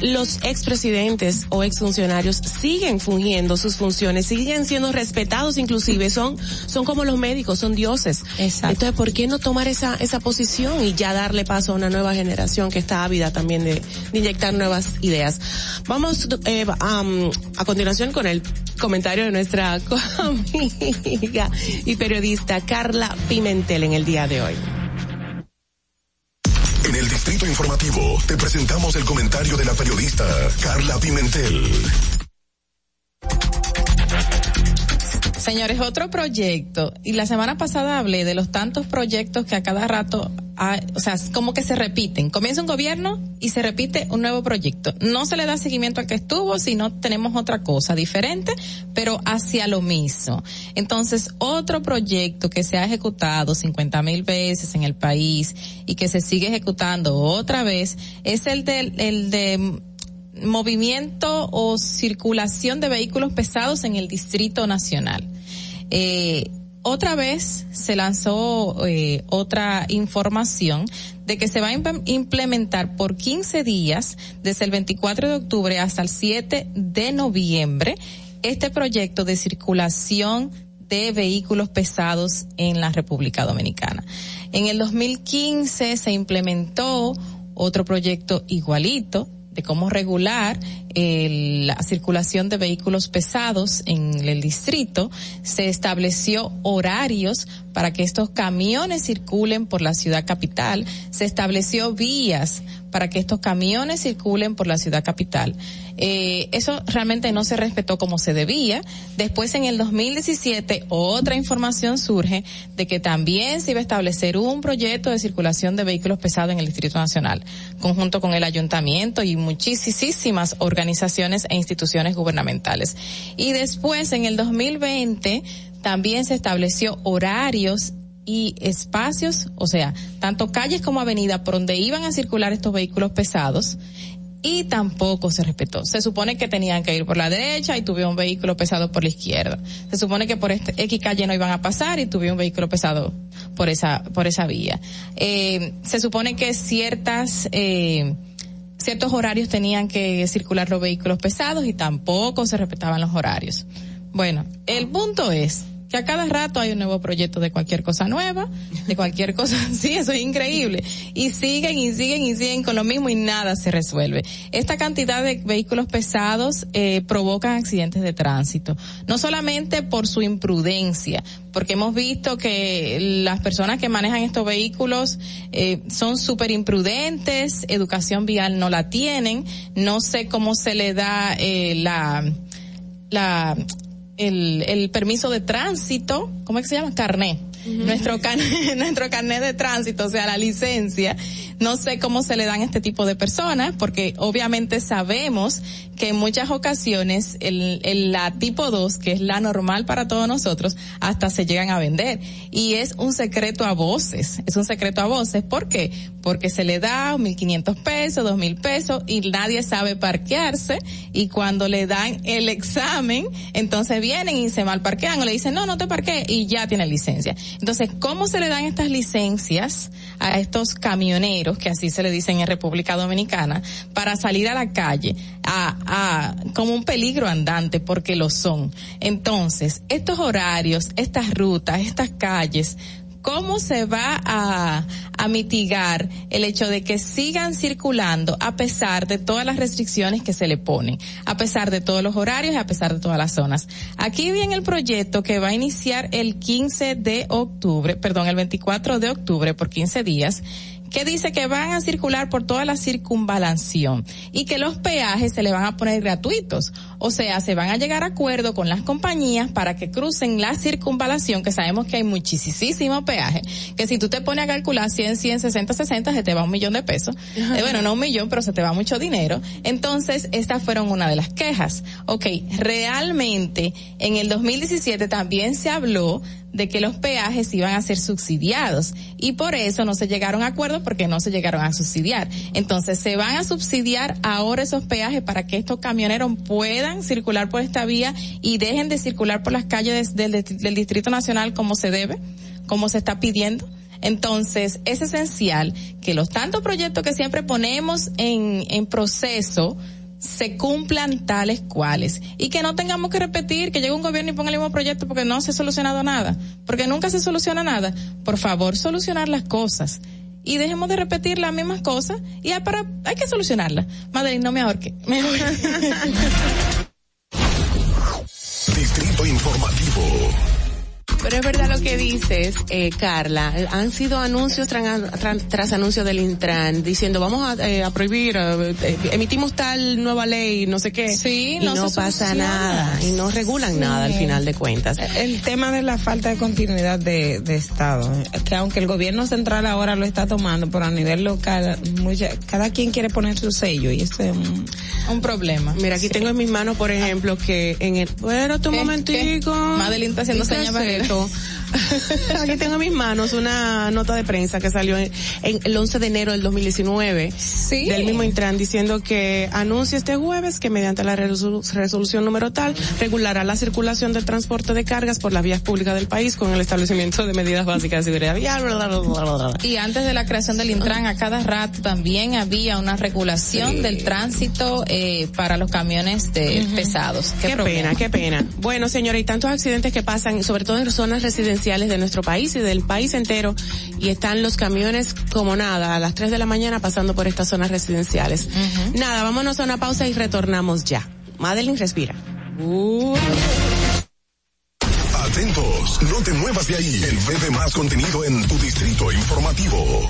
los expresidentes o exfuncionarios siguen fungiendo sus funciones, siguen siendo respetados inclusive, son, son como los médicos, son dioses. Exacto. Entonces, ¿por qué no tomar esa, esa posición y ya darle paso a una nueva generación que está ávida también de, inyectar nuevas ideas. Vamos eh, a continuación con el comentario de nuestra amiga y periodista Carla Pimentel en el día de hoy. En el Distrito Informativo te presentamos el comentario de la periodista Carla Pimentel. Señores, otro proyecto, y la semana pasada hablé de los tantos proyectos que a cada rato, hay, o sea, como que se repiten. Comienza un gobierno y se repite un nuevo proyecto. No se le da seguimiento al que estuvo, sino tenemos otra cosa diferente, pero hacia lo mismo. Entonces, otro proyecto que se ha ejecutado 50 mil veces en el país y que se sigue ejecutando otra vez es el del, el de movimiento o circulación de vehículos pesados en el Distrito Nacional. Eh, otra vez se lanzó eh, otra información de que se va a imp- implementar por 15 días, desde el 24 de octubre hasta el 7 de noviembre, este proyecto de circulación de vehículos pesados en la República Dominicana. En el 2015 se implementó otro proyecto igualito de cómo regular eh, la circulación de vehículos pesados en el distrito, se estableció horarios para que estos camiones circulen por la ciudad capital, se estableció vías para que estos camiones circulen por la ciudad capital. Eh, eso realmente no se respetó como se debía. Después, en el 2017, otra información surge de que también se iba a establecer un proyecto de circulación de vehículos pesados en el Distrito Nacional, conjunto con el ayuntamiento y muchísimas organizaciones e instituciones gubernamentales. Y después, en el 2020, también se estableció horarios y espacios, o sea, tanto calles como avenidas por donde iban a circular estos vehículos pesados y tampoco se respetó. Se supone que tenían que ir por la derecha y tuve un vehículo pesado por la izquierda. Se supone que por este X calle no iban a pasar y tuve un vehículo pesado por esa por esa vía. Eh, se supone que ciertas eh, ciertos horarios tenían que circular los vehículos pesados y tampoco se respetaban los horarios. Bueno, el punto es que a cada rato hay un nuevo proyecto de cualquier cosa nueva, de cualquier cosa, sí, eso es increíble. Y siguen y siguen y siguen con lo mismo y nada se resuelve. Esta cantidad de vehículos pesados eh, provocan accidentes de tránsito, no solamente por su imprudencia, porque hemos visto que las personas que manejan estos vehículos eh, son súper imprudentes, educación vial no la tienen, no sé cómo se le da eh, la, la, el, el permiso de tránsito, ¿cómo es que se llama? Carné. Nuestro carnet, nuestro carnet de tránsito, o sea, la licencia, no sé cómo se le dan a este tipo de personas, porque obviamente sabemos que en muchas ocasiones el, el- la tipo 2, que es la normal para todos nosotros, hasta se llegan a vender. Y es un secreto a voces, es un secreto a voces. ¿Por qué? Porque se le da 1.500 pesos, 2.000 pesos y nadie sabe parquearse y cuando le dan el examen, entonces vienen y se mal parquean o le dicen, no, no te parqué y ya tiene licencia. Entonces, ¿cómo se le dan estas licencias a estos camioneros, que así se le dicen en República Dominicana, para salir a la calle a, a, como un peligro andante, porque lo son? Entonces, estos horarios, estas rutas, estas calles, ¿Cómo se va a, a mitigar el hecho de que sigan circulando a pesar de todas las restricciones que se le ponen, a pesar de todos los horarios y a pesar de todas las zonas? Aquí viene el proyecto que va a iniciar el 15 de octubre, perdón, el 24 de octubre por 15 días que dice que van a circular por toda la circunvalación y que los peajes se le van a poner gratuitos. O sea, se van a llegar a acuerdo con las compañías para que crucen la circunvalación, que sabemos que hay muchísimo peaje, que si tú te pones a calcular 100, 100, 60, 60, se te va un millón de pesos. Eh, bueno, no un millón, pero se te va mucho dinero. Entonces, estas fueron una de las quejas. Ok, realmente en el 2017 también se habló de que los peajes iban a ser subsidiados y por eso no se llegaron a acuerdos porque no se llegaron a subsidiar. Entonces se van a subsidiar ahora esos peajes para que estos camioneros puedan circular por esta vía y dejen de circular por las calles del, del, Distrito Nacional como se debe, como se está pidiendo. Entonces, es esencial que los tantos proyectos que siempre ponemos en proceso se cumplan tales cuales y que no tengamos que repetir que llegue un gobierno y ponga el mismo proyecto porque no se ha solucionado nada, porque nunca se soluciona nada. Por favor, solucionar las cosas y dejemos de repetir las mismas cosas y hay, para, hay que solucionarla. Madeline, no me ahorque. Pero es verdad lo que dices, eh, Carla. Han sido anuncios tras, tras, tras anuncios del Intran diciendo vamos a, eh, a prohibir, eh, eh, emitimos tal nueva ley, no sé qué. Sí, y no pasa nada y no regulan Sí. nada al final de cuentas. El tema de la falta de continuidad de, de Estado, que aunque el gobierno central ahora lo está tomando, pero a nivel local, mucha- cada quien quiere poner su sello y eso es un, un problema. Mira, aquí tengo en mis manos, por ejemplo, que en el... Espérate un momentico. Madeline está haciendo ¿Qué señas esto? Aquí tengo en mis manos una nota de prensa que salió en, en el 11 de enero del 2019 Sí. del mismo Intran diciendo que anuncia este jueves que mediante la resolu- resolución número tal regulará la circulación del transporte de cargas por las vías públicas del país con el establecimiento de medidas básicas de seguridad vial. Y antes de la creación del Intran, a cada rato también había una regulación del tránsito eh, para los camiones de pesados. Qué, pena, qué pena. Bueno, señora, y tantos accidentes que pasan, sobre todo en zonas residenciales de nuestro país y del país entero, y están los camiones como nada, a las 3 de la mañana pasando por estas zonas residenciales. Nada, vámonos a una pausa y retornamos ya. Madeline, respira. Uh. Atentos, no te muevas de ahí. El bebé más contenido en tu distrito informativo.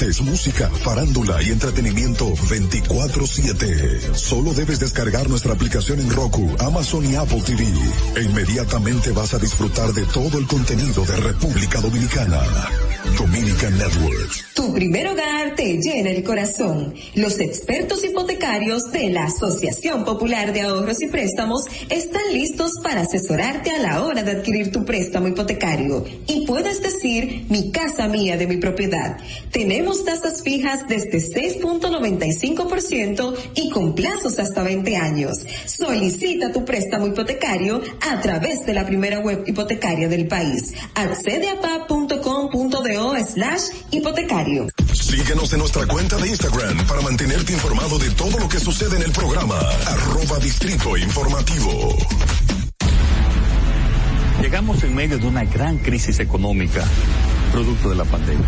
música, farándula y entretenimiento 24/7. Solo debes descargar nuestra aplicación en Roku, Amazon y Apple TV. E inmediatamente vas a disfrutar de todo el contenido de República Dominicana. Dominican Networks. Tu primer hogar te llena el corazón. Los expertos hipotecarios de la Asociación Popular de Ahorros y Préstamos están listos para asesorarte a la hora de adquirir tu préstamo hipotecario. Y puedes decir, mi casa mía de mi propiedad. Tenemos tasas fijas desde 6.95% y con plazos hasta 20 años. Solicita tu préstamo hipotecario a través de la primera web hipotecaria del país. Accede a pa.com.do slash hipotecario. Síguenos en nuestra cuenta de Instagram para mantenerte informado de todo lo que sucede en el programa. Arroba Distrito Informativo. Llegamos en medio de una gran crisis económica, producto de la pandemia.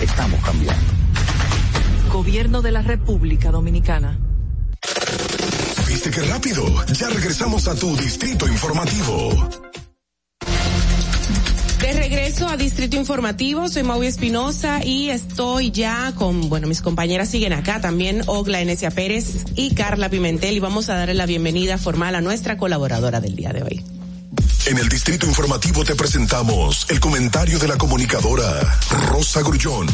Estamos cambiando. Gobierno de la República Dominicana. ¿Viste qué rápido? Ya regresamos a tu Distrito Informativo. De regreso a Distrito Informativo, soy Maui Espinosa y estoy ya con, bueno, mis compañeras siguen acá también, Ogla Enesia Pérez y Carla Pimentel y vamos a darle la bienvenida formal a nuestra colaboradora del día de hoy. En el Distrito Informativo te presentamos el comentario de la comunicadora Rosa Grullón.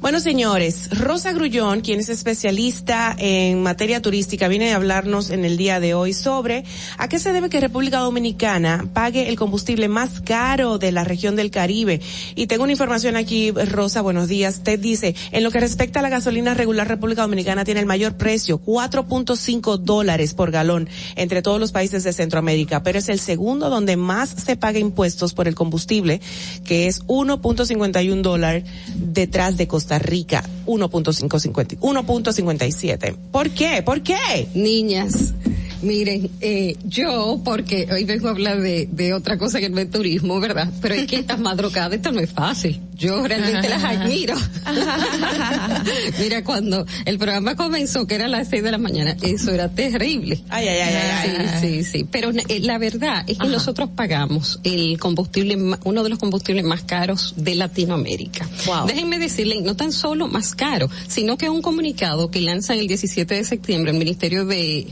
Bueno, señores, Rosa Grullón, quien es especialista en materia turística, viene a hablarnos en el día de hoy sobre a qué se debe que República Dominicana pague el combustible más caro de la región del Caribe. Y tengo una información aquí, Rosa, buenos días. Usted dice, en lo que respecta a la gasolina regular, República Dominicana tiene el mayor precio, 4.5 dólares por galón entre todos los países de Centroamérica, pero es el segundo donde más se paga impuestos por el combustible, que es 1.51 dólar detrás de Costa Rica, 1.550 1.57. ¿Por qué? ¿Por qué? Niñas, Miren, eh, yo, porque hoy vengo a hablar de, de otra cosa que no es turismo, ¿verdad? Pero es que estas madrugadas, esto no es fácil. Yo realmente las admiro. Mira, cuando el programa comenzó, que era a las seis de la mañana, eso era terrible. Ay, ay, ay, ay, Sí, ay. sí, sí. Pero eh, la verdad es que Ajá. nosotros pagamos el combustible, uno de los combustibles más caros de Latinoamérica. Wow. Déjenme decirle, no tan solo más caro, sino que un comunicado que lanza el 17 de septiembre el Ministerio de,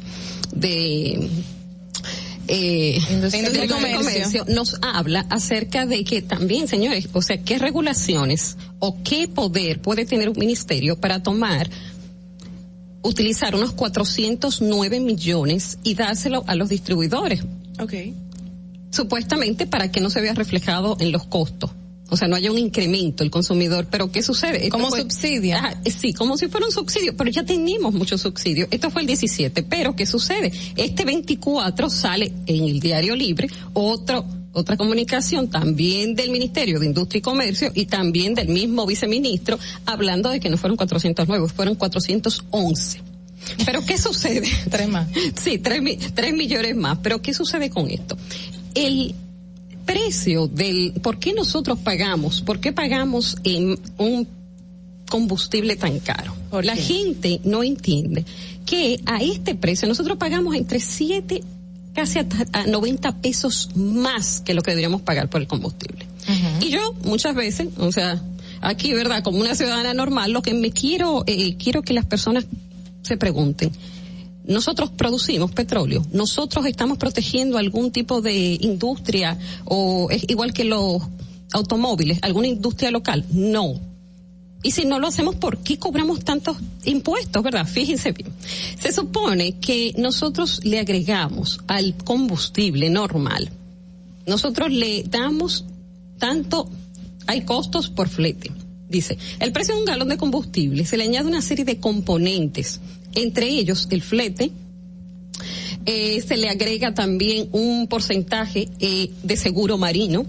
de eh, Industria Comercio. Comercio nos habla acerca de que también, señores, o sea, qué regulaciones o qué poder puede tener un ministerio para tomar utilizar unos 409 millones y dárselo a los distribuidores, Ok. supuestamente para que no se vea reflejado en los costos. O sea, no haya un incremento el consumidor, pero ¿qué sucede? Como subsidio. Ajá, sí, como si fuera un subsidio, pero ya tenemos muchos subsidios. Esto fue el 17, pero ¿qué sucede? Este 24 sale en el Diario Libre otro otra comunicación también del Ministerio de Industria y Comercio y también del mismo viceministro hablando de que no fueron 409, fueron 411. Pero ¿qué sucede? Tres más. Sí, tres, tres millones más. Pero ¿qué sucede con esto? El precio del, ¿por qué nosotros pagamos? ¿Por qué pagamos en un combustible tan caro? ¿Por La gente no entiende que a este precio nosotros pagamos entre 7 casi a 90 pesos más que lo que deberíamos pagar por el combustible. Y yo muchas veces, o sea, aquí, ¿verdad? Como una ciudadana normal, lo que me quiero, eh, quiero que las personas se pregunten, nosotros producimos petróleo, nosotros estamos protegiendo algún tipo de industria o es igual que los automóviles, alguna industria local, no. Y si no lo hacemos, ¿por qué cobramos tantos impuestos, verdad? Fíjense bien. Se supone que nosotros le agregamos al combustible normal, nosotros le damos tanto, hay costos por flete. Dice, el precio de un galón de combustible se le añade una serie de componentes, entre ellos el flete, eh, se le agrega también un porcentaje eh, de seguro marino,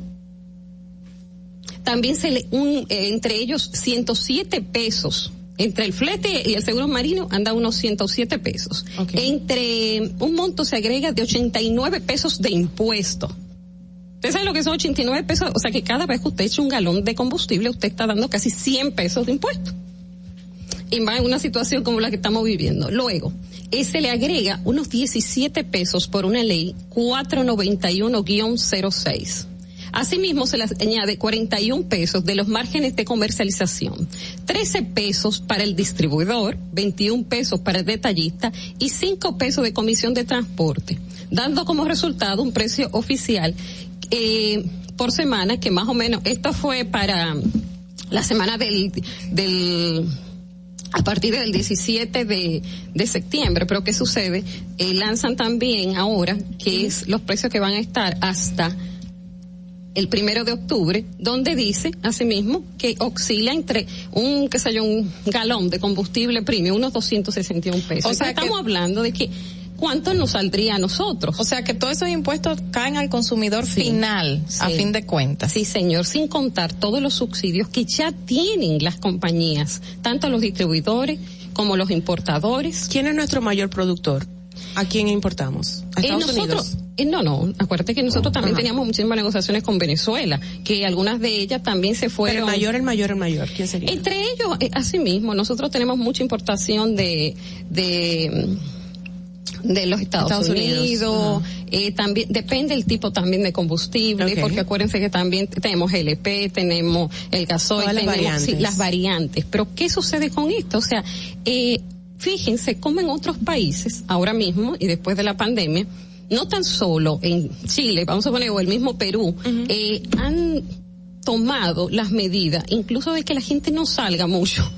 también se le, un, eh, entre ellos 107 pesos. Entre el flete y el seguro marino anda unos 107 pesos. Entre un monto se agrega de 89 pesos de impuesto. ¿Usted sabe lo que son 89 pesos? O sea que cada vez que usted echa un galón de combustible, usted está dando casi 100 pesos de impuesto. En una situación como la que estamos viviendo. Luego, eh, se le agrega unos 17 pesos por una ley 491-06. Asimismo, se les añade 41 pesos de los márgenes de comercialización, 13 pesos para el distribuidor, 21 pesos para el detallista y 5 pesos de comisión de transporte, dando como resultado un precio oficial eh, por semana que más o menos, esto fue para la semana del, del a partir del 17 de, de septiembre, pero ¿qué sucede? Eh, lanzan también ahora, que es los precios que van a estar hasta el primero de octubre, donde dice, asimismo, que oscila entre un, qué sé yo, un galón de combustible premium, unos 261 pesos. O sea Entonces, estamos hablando de que, ¿cuánto nos saldría a nosotros? O sea que todos esos impuestos caen al consumidor final, a fin de cuentas. Sí, señor, sin contar todos los subsidios que ya tienen las compañías, tanto los distribuidores como los importadores. ¿Quién es nuestro mayor productor? ¿A quién importamos? ¿A Eh, Estados nosotros, Unidos? eh, no, no, acuérdate que nosotros también Ajá. teníamos muchísimas negociaciones con Venezuela, que algunas de ellas también se Pero fueron. el mayor, el mayor, el mayor. ¿Quién sería? Entre ellos, eh, asimismo, nosotros tenemos mucha importación de, de, de los Estados, Estados Unidos, Unidos, eh, también, depende el tipo también de combustible, porque acuérdense que también tenemos LP, tenemos el gasoil, Todas las tenemos sí, las variantes. Pero ¿qué sucede con esto? O sea, eh, fíjense cómo en otros países, ahora mismo y después de la pandemia, no tan solo en Chile, vamos a poner, o el mismo Perú, eh, han tomado las medidas, incluso de que la gente no salga mucho.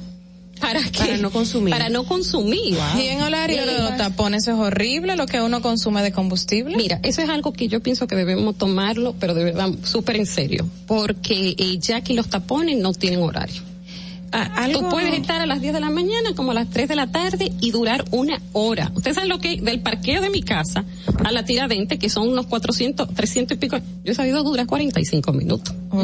¿Para qué? Para no consumir. Para no consumir. Y en horario de los tapones es horrible lo que uno consume de combustible. Mira, eso es algo que yo pienso que debemos tomarlo, pero de verdad súper en serio, porque eh, ya que los tapones no tienen horario. Algo- Tú puedes estar a las 10 de la mañana como a las 3 de la tarde y durar una hora. Ustedes saben lo que del parqueo de mi casa a la tiradente, que son unos 400, 300 y pico, Yo he sabido dura 45 minutos. Pero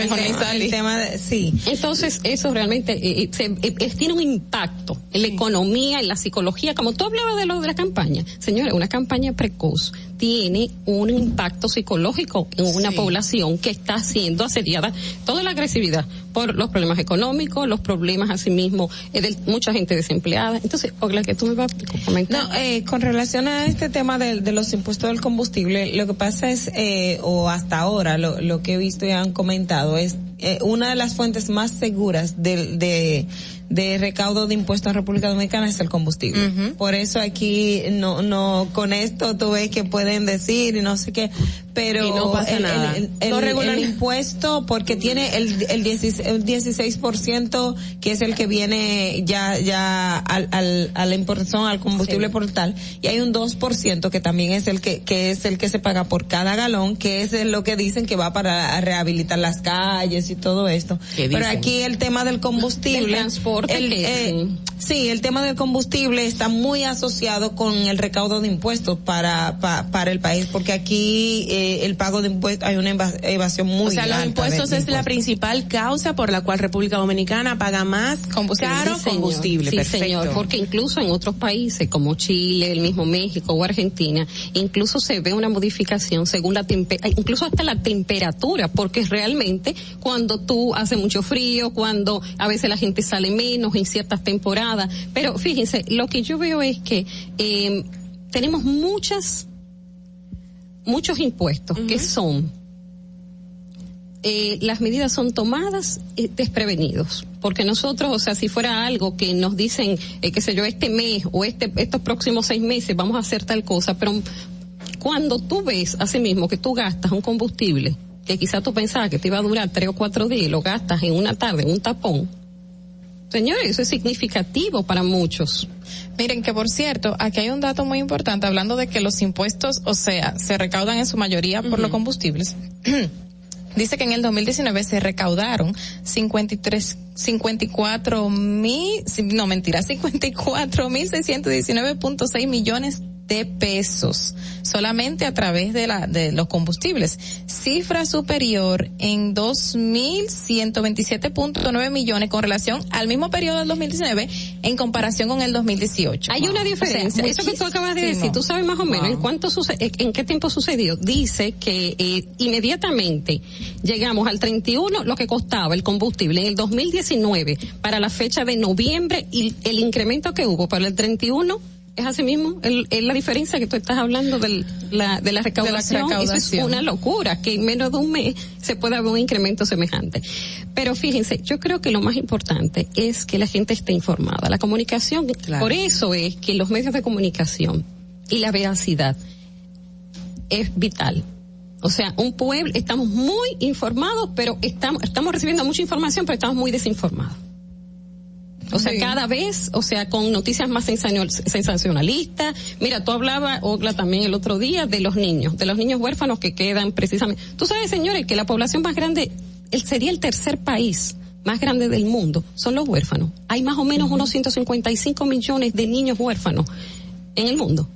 el, tema, el tema de, sí. Entonces, eso realmente eh, eh, se- eh, eh, tiene un impacto en la economía, en la psicología, como tú hablabas de lo de la campaña. Señores, una campaña precoz tiene un impacto psicológico en una población que está siendo asediada, toda la agresividad por los problemas económicos, los problemas asimismo eh, de mucha gente desempleada. Entonces, Ogla, que tú me vas a comentar. No, eh, con relación a este tema de, de los impuestos del combustible, lo que pasa es, eh, o hasta ahora, lo, lo que he visto y han comentado es eh, una de las fuentes más seguras de, de, de recaudo de impuestos en República Dominicana es el combustible. Por eso aquí no, no, con esto tú ves que pueden decir y no sé qué, pero Y no pasa el, nada. el- el- No el regular- impuesto porque tiene el, el 16, el 16% que es el que viene ya, ya al, al, a la importación, al combustible por tal, y hay un 2% que también es el que, que es el que se paga por cada galón, que es lo que dicen que va para rehabilitar las calles y todo esto. ¿Qué Pero aquí el tema del combustible, Del transporte el, que- eh, sí, el tema del combustible está muy asociado con el recaudo de impuestos para, pa- para el país, porque aquí eh, el pago de impuestos hay una eva- evasión muy o sea, los alta impuestos es la principal causa por la cual República Dominicana paga más caro Sí, combustible. Sí, Perfecto. señor, porque incluso en otros países como Chile, el mismo México o Argentina, incluso se ve una modificación según la tempe- incluso hasta la temperatura, porque realmente cuando tú hace mucho frío, cuando a veces la gente sale menos en ciertas temporadas, pero fíjense, lo que yo veo es que eh, tenemos muchas muchos impuestos que son eh, las medidas son tomadas eh, desprevenidos. Porque nosotros, o sea, si fuera algo que nos dicen, eh, qué sé yo, este mes o este, estos próximos seis meses vamos a hacer tal cosa, pero cuando tú ves así mismo que tú gastas un combustible que quizás tú pensabas que te iba a durar tres o cuatro días y lo gastas en una tarde en un tapón, señores, eso es significativo para muchos. Miren que por cierto, aquí hay un dato muy importante hablando de que los impuestos, o sea, se recaudan en su mayoría por los combustibles. Dice que en el 2019 se recaudaron 53, 54 mil, no mentira, 54 mil 619.6 millones de pesos solamente a través de la de los combustibles. Cifra superior en 2.127.9 millones con relación al mismo periodo del 2019 en comparación con el 2018 Hay una diferencia. Eso que tú acabas de decir, tú sabes más o menos en cuánto en qué tiempo sucedió. Dice que eh, inmediatamente llegamos al 31 lo que costaba el combustible en el 2019 para la fecha de noviembre y el incremento que hubo para el 31 es así mismo, el, es la diferencia que tú estás hablando del, la, de la recaudación. Eso es recaudación. una locura, que en menos de un mes se puede haber un incremento semejante. Pero fíjense, yo creo que lo más importante es que la gente esté informada. La comunicación, por eso es que los medios de comunicación y la veracidad es vital. O sea, un pueblo, estamos muy informados, pero estamos, estamos recibiendo mucha información, pero estamos muy desinformados. O sea, Sí. cada vez, o sea, con noticias más sensacional- sensacionalistas. Mira, tú hablabas, Ogla, también el otro día de los niños, de los niños huérfanos que quedan precisamente. Tú sabes, señores, que la población más grande, él sería el tercer país más grande del mundo, son los huérfanos. Hay más o menos unos 155 millones de niños huérfanos en el mundo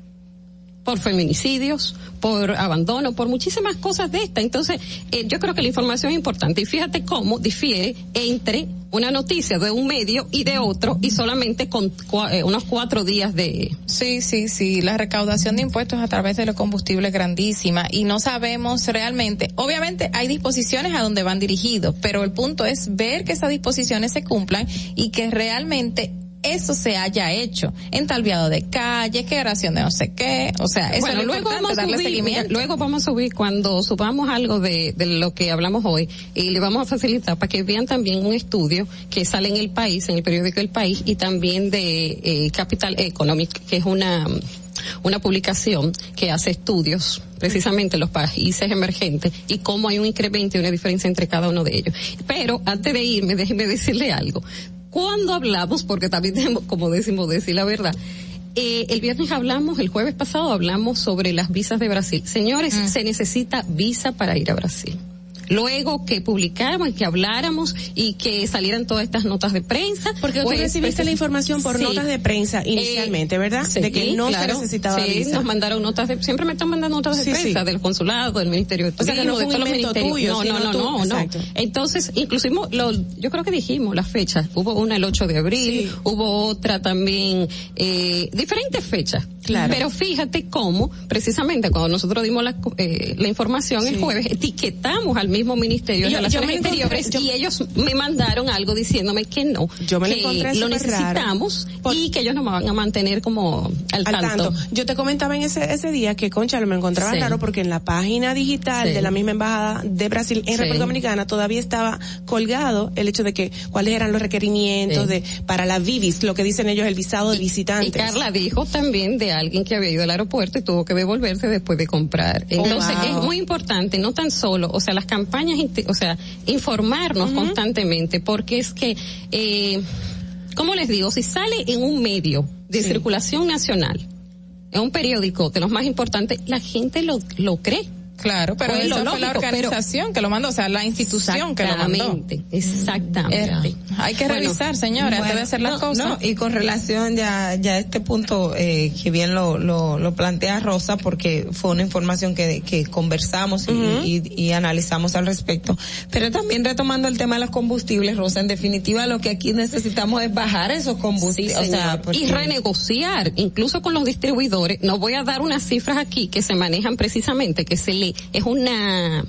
por feminicidios, por abandono, por muchísimas cosas de esta. Entonces, eh, yo creo que la información es importante. Y fíjate cómo difiere entre una noticia de un medio y de otro y solamente con cua- eh, unos cuatro días de... Sí, sí, sí. La recaudación de impuestos a través de los combustibles es grandísima y no sabemos realmente. Obviamente hay disposiciones a donde van dirigidos, pero el punto es ver que esas disposiciones se cumplan y que realmente eso se haya hecho. Entalviado de calle, creación de no sé qué. O sea, eso bueno, es luego vamos a darle subir, seguimiento. luego vamos a subir cuando subamos algo de, de lo que hablamos hoy y le vamos a facilitar para que vean también un estudio que sale en el país, en el periódico El País y también de eh, Capital Economic, que es una una publicación que hace estudios precisamente en los países emergentes y cómo hay un incremento y una diferencia entre cada uno de ellos. Pero antes de irme, déjeme decirle algo. Cuando hablamos, porque también tenemos, como decimos, decir la verdad, eh, el viernes hablamos, el jueves pasado hablamos sobre las visas de Brasil. Señores, se necesita visa para ir a Brasil. Luego que publicáramos y que habláramos y que salieran todas estas notas de prensa. Porque tú pues, recibiste la información por sí. notas de prensa inicialmente, Eh, ¿verdad? sí, de que no claro. se necesitaba Sí, nos mandaron notas de, siempre me están mandando notas de Sí, prensa del consulado, del ministerio de O sea, que turismo, no de todos los ministerios. tuyo, no, no, no, tú. no. Entonces, inclusive, lo, yo creo que dijimos las fechas. Hubo una el 8 de abril, hubo otra también, eh, diferentes fechas. Claro. Pero fíjate cómo, precisamente cuando nosotros dimos la, eh, la información el jueves, etiquetamos al mismo Ministerio de Yo- yo Relaciones encontré- Exteriores yo- y ellos me mandaron algo diciéndome que no, Yo me lo que lo necesitamos y que ellos nos van a mantener como al, al tanto. Yo te comentaba en ese, ese día que, concha, me encontraba Sí. raro porque en la página digital Sí. de la misma embajada de Brasil en. República Dominicana todavía estaba colgado el hecho de que cuáles eran los requerimientos de para la Vivis, lo que dicen ellos el visado de visitantes. Y Carla dijo también de alguien que había ido al aeropuerto y tuvo que devolverse después de comprar. Entonces Oh, wow. es muy importante, no tan solo, o sea, las campañas, o sea, informarnos constantemente, porque es que, eh, ¿cómo les digo? Si sale en un medio de Sí. circulación nacional, en un periódico de los más importantes, la gente lo, lo cree. Claro, pero Pues lo fue la pero- organización que lo mandó, o sea, la institución que lo mandó. Exactamente, exactamente. Eh, hay que Bueno, revisar, señores, antes de hacer las no, cosas. no, y con relación ya, ya a este punto eh, que bien lo, lo, lo plantea Rosa, porque fue una información que, que conversamos y, y, y analizamos al respecto. Pero también retomando el tema de los combustibles, Rosa, en definitiva lo que aquí necesitamos es bajar esos Sí, combustibles. o sea, porque- y renegociar, incluso con los distribuidores. No voy a dar unas cifras aquí que se manejan precisamente, que se le es una.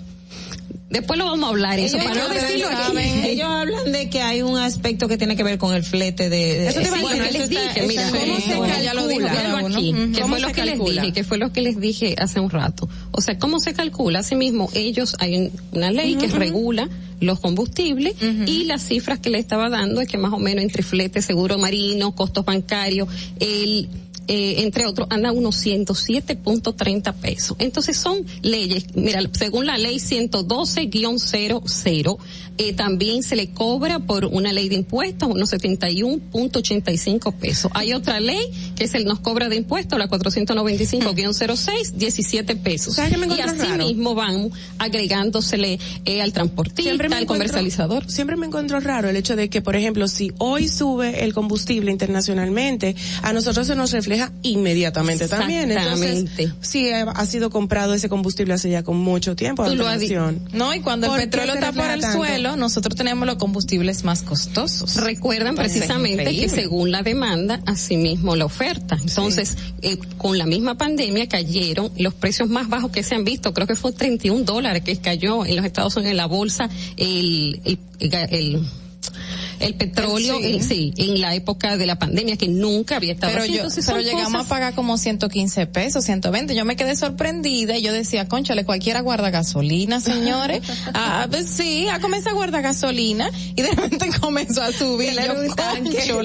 Después lo vamos a hablar eso Ellos, para no decirlo saben, ellos hablan de que hay un aspecto que tiene que ver con el flete de, de Eso te a decir, les está- dije, mira, ¿cómo se calcula? ya lo dijo aquí, que ¿Cómo fue lo que les dije, que fue lo que les dije hace un rato. O sea, ¿cómo se calcula? Asimismo, ellos, hay un- una ley que regula los combustibles y las cifras que le estaba dando es que más o menos entre flete, seguro marino, costos bancarios, el eh, entre otros, anda unos 107.30 pesos. Entonces son leyes, mira, según la ley 112-00, eh, también se le cobra por una ley de impuestos unos 71.85 pesos. Hay otra ley que se nos cobra de impuestos, la 495-06, 17 pesos. ¿Sabes qué me y así raro? mismo van agregándosele eh, al transportista, Siempre al comercializador. Siempre me encuentro raro el hecho de que, por ejemplo, si hoy sube el combustible internacionalmente, a nosotros se nos refleja inmediatamente también. Entonces, Exactamente. sí ha, ha sido comprado ese combustible hace ya con mucho tiempo. Tú lo has. No, y cuando el ¿Por qué petróleo está por el tanto? suelo, nosotros tenemos los combustibles más costosos. Recuerdan Entonces, precisamente que según la demanda, asimismo la oferta. Entonces, eh, con la misma pandemia cayeron los precios más bajos que se han visto. Creo que fue 31 dólares que cayó en los Estados Unidos en la bolsa el, el, el, el- el petróleo, Sí. en, sí, en la época de la pandemia que nunca había estado Pero, así. yo, Entonces, pero llegamos cosas- a pagar como 115 pesos, 120. Yo me quedé sorprendida y yo decía, conchale, cualquiera guarda gasolina, señores. ah, pues sí, a comenzar a guardar gasolina y de repente comenzó a subir. Yo, un tanque. Pero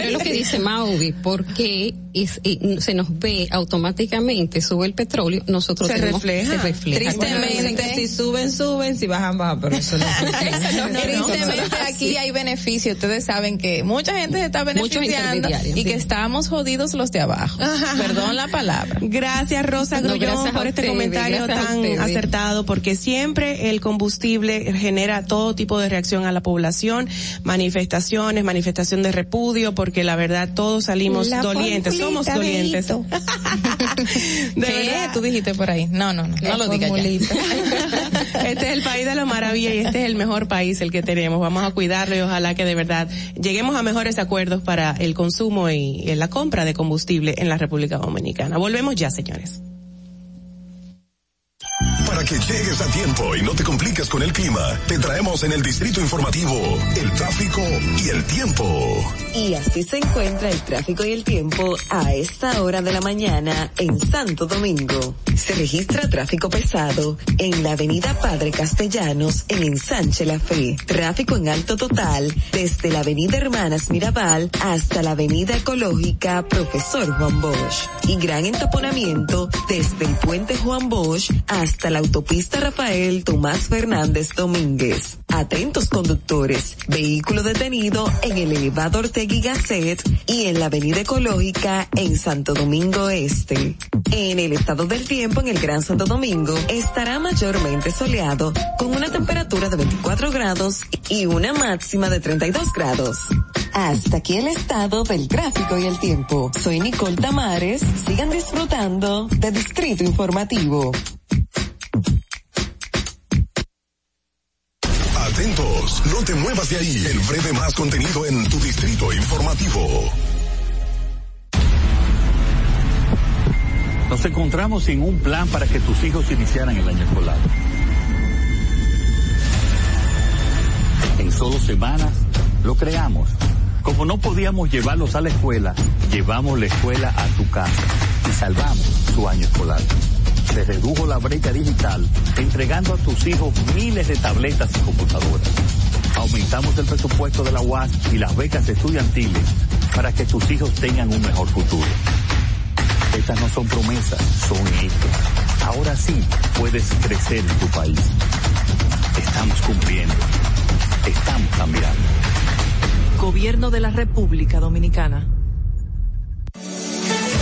es lo que dice Mauvi, porque es, eh, se nos ve automáticamente, sube el petróleo, nosotros Se tenemos, refleja. se refleja. Tristemente. Bueno, dicen que si suben, suben, si bajan, bajan, pero eso no No, no, Tristemente aquí hay beneficio. Ustedes saben que mucha gente se está beneficiando y que estamos jodidos los de abajo. Perdón la palabra. Gracias Rosa No, Grullón gracias a por este comentario tan acertado porque siempre el combustible genera todo tipo de reacción a la población, manifestaciones, manifestación de repudio porque la verdad todos salimos La dolientes, somos dolientes. De. Tú dijiste por ahí. No, no, no. No lo digas ya. Este es el país de la maravilla y este es el mejor país el que tenemos. Vamos a cuidarlo y ojalá que de verdad lleguemos a mejores acuerdos para el consumo y, la compra de combustible en la República Dominicana. Volvemos ya, señores. Que llegues a tiempo y no te compliques con el clima, te traemos en el distrito informativo el tráfico y el tiempo. Y así se encuentra el tráfico y el tiempo a esta hora de la mañana en Santo Domingo. Se registra tráfico pesado en la avenida Padre Castellanos en Ensanche La Fe. Tráfico en alto total desde la avenida Hermanas Mirabal hasta la avenida ecológica Profesor Juan Bosch. Y gran entaponamiento desde el puente Juan Bosch hasta la autopista Rafael Tomás Fernández Domínguez. Atentos conductores, vehículo detenido en el elevador Tegui Gasset y en la avenida ecológica en Santo Domingo Este. En el estado del tiempo en el Gran Santo Domingo estará mayormente soleado con una temperatura de 24 grados y una máxima de 32 grados. Hasta aquí el estado del tráfico y el tiempo. Soy Nicole Tamares. Sigan disfrutando de Distrito Informativo. Atentos, no te muevas de ahí. El breve más contenido en tu distrito informativo. Nos encontramos sin un plan para que tus hijos iniciaran el año escolar. En solo semanas lo creamos. Como no podíamos llevarlos a la escuela, llevamos la escuela a tu casa y salvamos su año escolar. Se redujo la brecha digital entregando a tus hijos miles de tabletas y computadoras. Aumentamos el presupuesto de la UAS y las becas estudiantiles para que tus hijos tengan un mejor futuro. Estas no son promesas, son hechos. Ahora sí puedes crecer en tu país. Estamos cumpliendo. Estamos cambiando. Gobierno de la República Dominicana.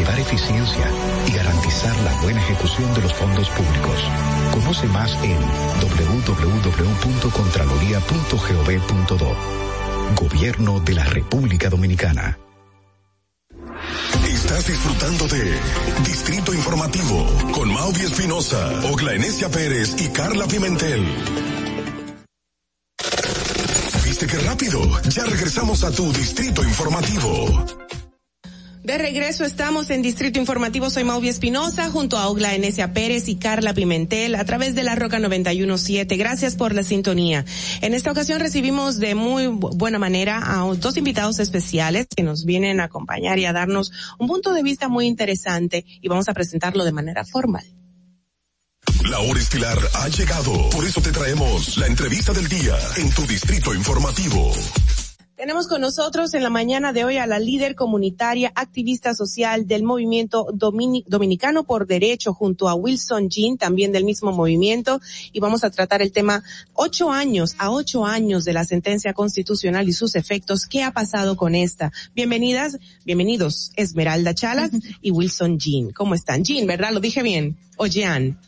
llevar eficiencia y garantizar la buena ejecución de los fondos públicos. Conoce más en www.contraloría.gov.do. Gobierno de la República Dominicana. Estás disfrutando de Distrito Informativo con Maudi Espinosa, Ogla Enesia Pérez y Carla Pimentel. ¿Viste qué rápido? Ya regresamos a tu Distrito Informativo. De regreso estamos en Distrito Informativo, soy Mauvi Espinosa, junto a Ogla Enesia Pérez y Carla Pimentel, a través de la Roca 917. Gracias por la sintonía. En esta ocasión recibimos de muy bu- buena manera a dos invitados especiales que nos vienen a acompañar y a darnos un punto de vista muy interesante y vamos a presentarlo de manera formal. La hora estilar ha llegado. Por eso te traemos la entrevista del día en tu Distrito Informativo. Tenemos con nosotros en la mañana de hoy a la líder comunitaria, activista social del movimiento Domini- dominicano por derecho junto a Wilson Jean, también del mismo movimiento, y vamos a tratar el tema ocho años, a ocho años de la sentencia constitucional y sus efectos. ¿Qué ha pasado con esta? Bienvenidas, bienvenidos Esmeralda Chalas y Wilson Jean. ¿Cómo están? Jean, ¿verdad? ¿Lo dije bien? O Jean.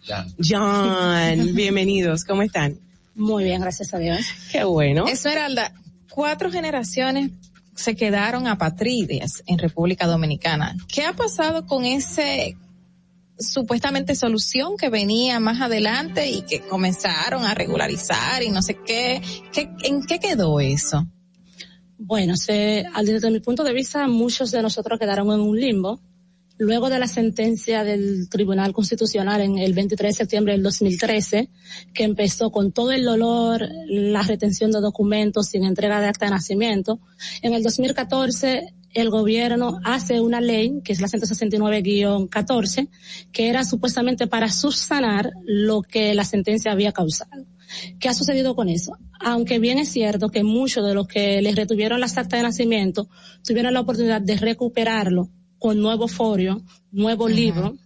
John, bienvenidos. ¿Cómo están? Muy bien, gracias a Dios. Qué bueno. Esmeralda, cuatro generaciones se quedaron apatrides en República Dominicana. ¿Qué ha pasado con ese supuestamente solución que venía más adelante y que comenzaron a regularizar y no sé qué? ¿Qué ¿En qué quedó eso? Bueno, se, desde mi punto de vista, muchos de nosotros quedaron en un limbo. Luego de la sentencia del Tribunal Constitucional en el 23 de septiembre del 2013, que empezó con todo el dolor, la retención de documentos sin entrega de acta de nacimiento, en el 2014 el gobierno hace una ley, que es la 169-14, que era supuestamente para subsanar lo que la sentencia había causado. ¿Qué ha sucedido con eso? Aunque bien es cierto que muchos de los que les retuvieron las actas de nacimiento tuvieron la oportunidad de recuperarlo con nuevo folio, nuevo libro,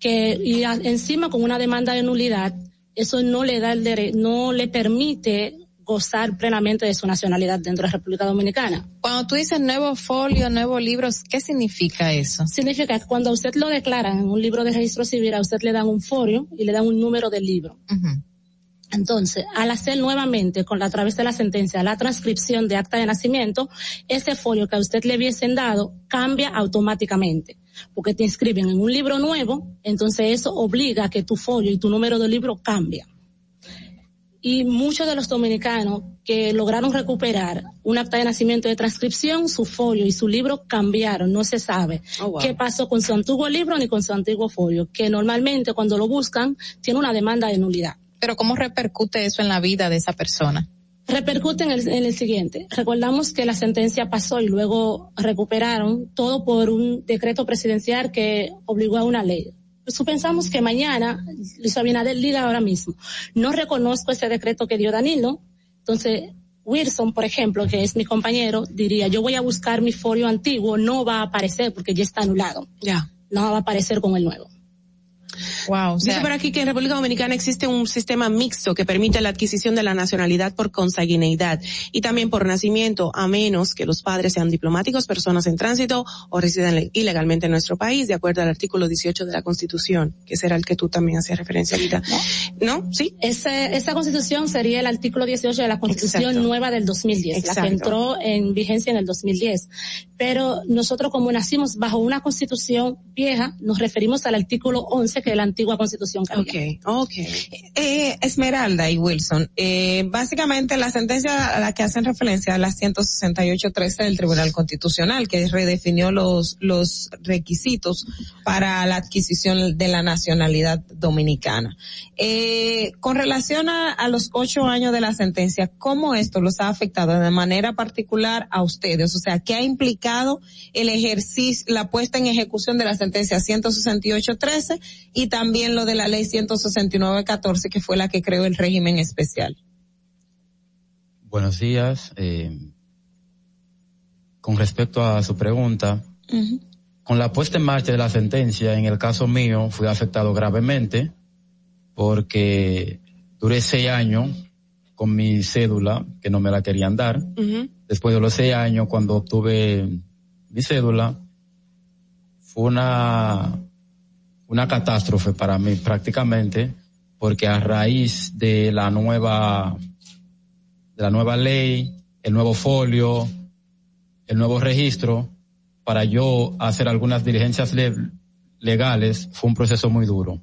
que y a- encima con una demanda de nulidad, eso no le da el dere- no le permite gozar plenamente de su nacionalidad dentro de la República Dominicana. Cuando tú dices nuevo folio, nuevos libros, ¿qué significa eso? Significa que cuando a usted lo declaran en un libro de registro civil, a usted le dan un folio y le dan un número del libro. Entonces, al hacer nuevamente, con la, a través de la sentencia, la transcripción de acta de nacimiento, ese folio que a usted le hubiesen dado cambia automáticamente. Porque te inscriben en un libro nuevo, entonces eso obliga a que tu folio y tu número de libro cambia. Y muchos de los dominicanos que lograron recuperar un acta de nacimiento de transcripción, su folio y su libro cambiaron, no se sabe Oh, wow. qué pasó con su antiguo libro ni con su antiguo folio, que normalmente cuando lo buscan tiene una demanda de nulidad. Pero ¿cómo repercute eso en la vida de esa persona? Repercute en el, en el siguiente. Recordamos que la sentencia pasó y luego recuperaron todo por un decreto presidencial que obligó a una ley. Pues pensamos que mañana, Luis Abinader diga ahora mismo, no reconozco ese decreto que dio Danilo, entonces Wilson, por ejemplo, que es mi compañero, diría, yo voy a buscar mi folio antiguo, no va a aparecer porque ya está anulado. Ya. No va a aparecer con el nuevo. Wow. Dice por aquí que en República Dominicana existe un sistema mixto que permite la adquisición de la nacionalidad por consanguineidad y también por nacimiento, a menos que los padres sean diplomáticos, personas en tránsito o residen le- ilegalmente en nuestro país, de acuerdo al artículo 18 de la Constitución, que será el que tú también hacías referencia ahorita. ¿No? ¿Sí? Ese, esa constitución sería el artículo 18 de la constitución Exacto. nueva del 2010, la Exacto. que entró en vigencia en el 2010. Pero nosotros como nacimos bajo una constitución vieja, nos referimos al artículo 11 que es la antigua constitución que había. Ok, ok. Eh, Esmeralda y Wilson, eh, básicamente la sentencia a la que hacen referencia la 168.13 del Tribunal Constitucional, que redefinió los, los requisitos para la adquisición de la nacionalidad dominicana. Eh, con relación a, a los ocho años de la sentencia, ¿cómo esto los ha afectado de manera particular a ustedes? O sea, ¿qué ha implicado el ejercicio, la puesta en ejecución de la sentencia 168.13 y también lo de la ley 169.14, que fue la que creó el régimen especial? Buenos días. eh, con respecto a su pregunta, con la puesta en marcha de la sentencia, en el caso mío, fui afectado gravemente porque duré seis años con mi cédula, que no me la querían dar. Después de los seis años, cuando obtuve mi cédula, fue una, una catástrofe para mí prácticamente, porque a raíz de la nueva, de la nueva ley, el nuevo folio, el nuevo registro, para yo hacer algunas diligencias le- legales, fue un proceso muy duro.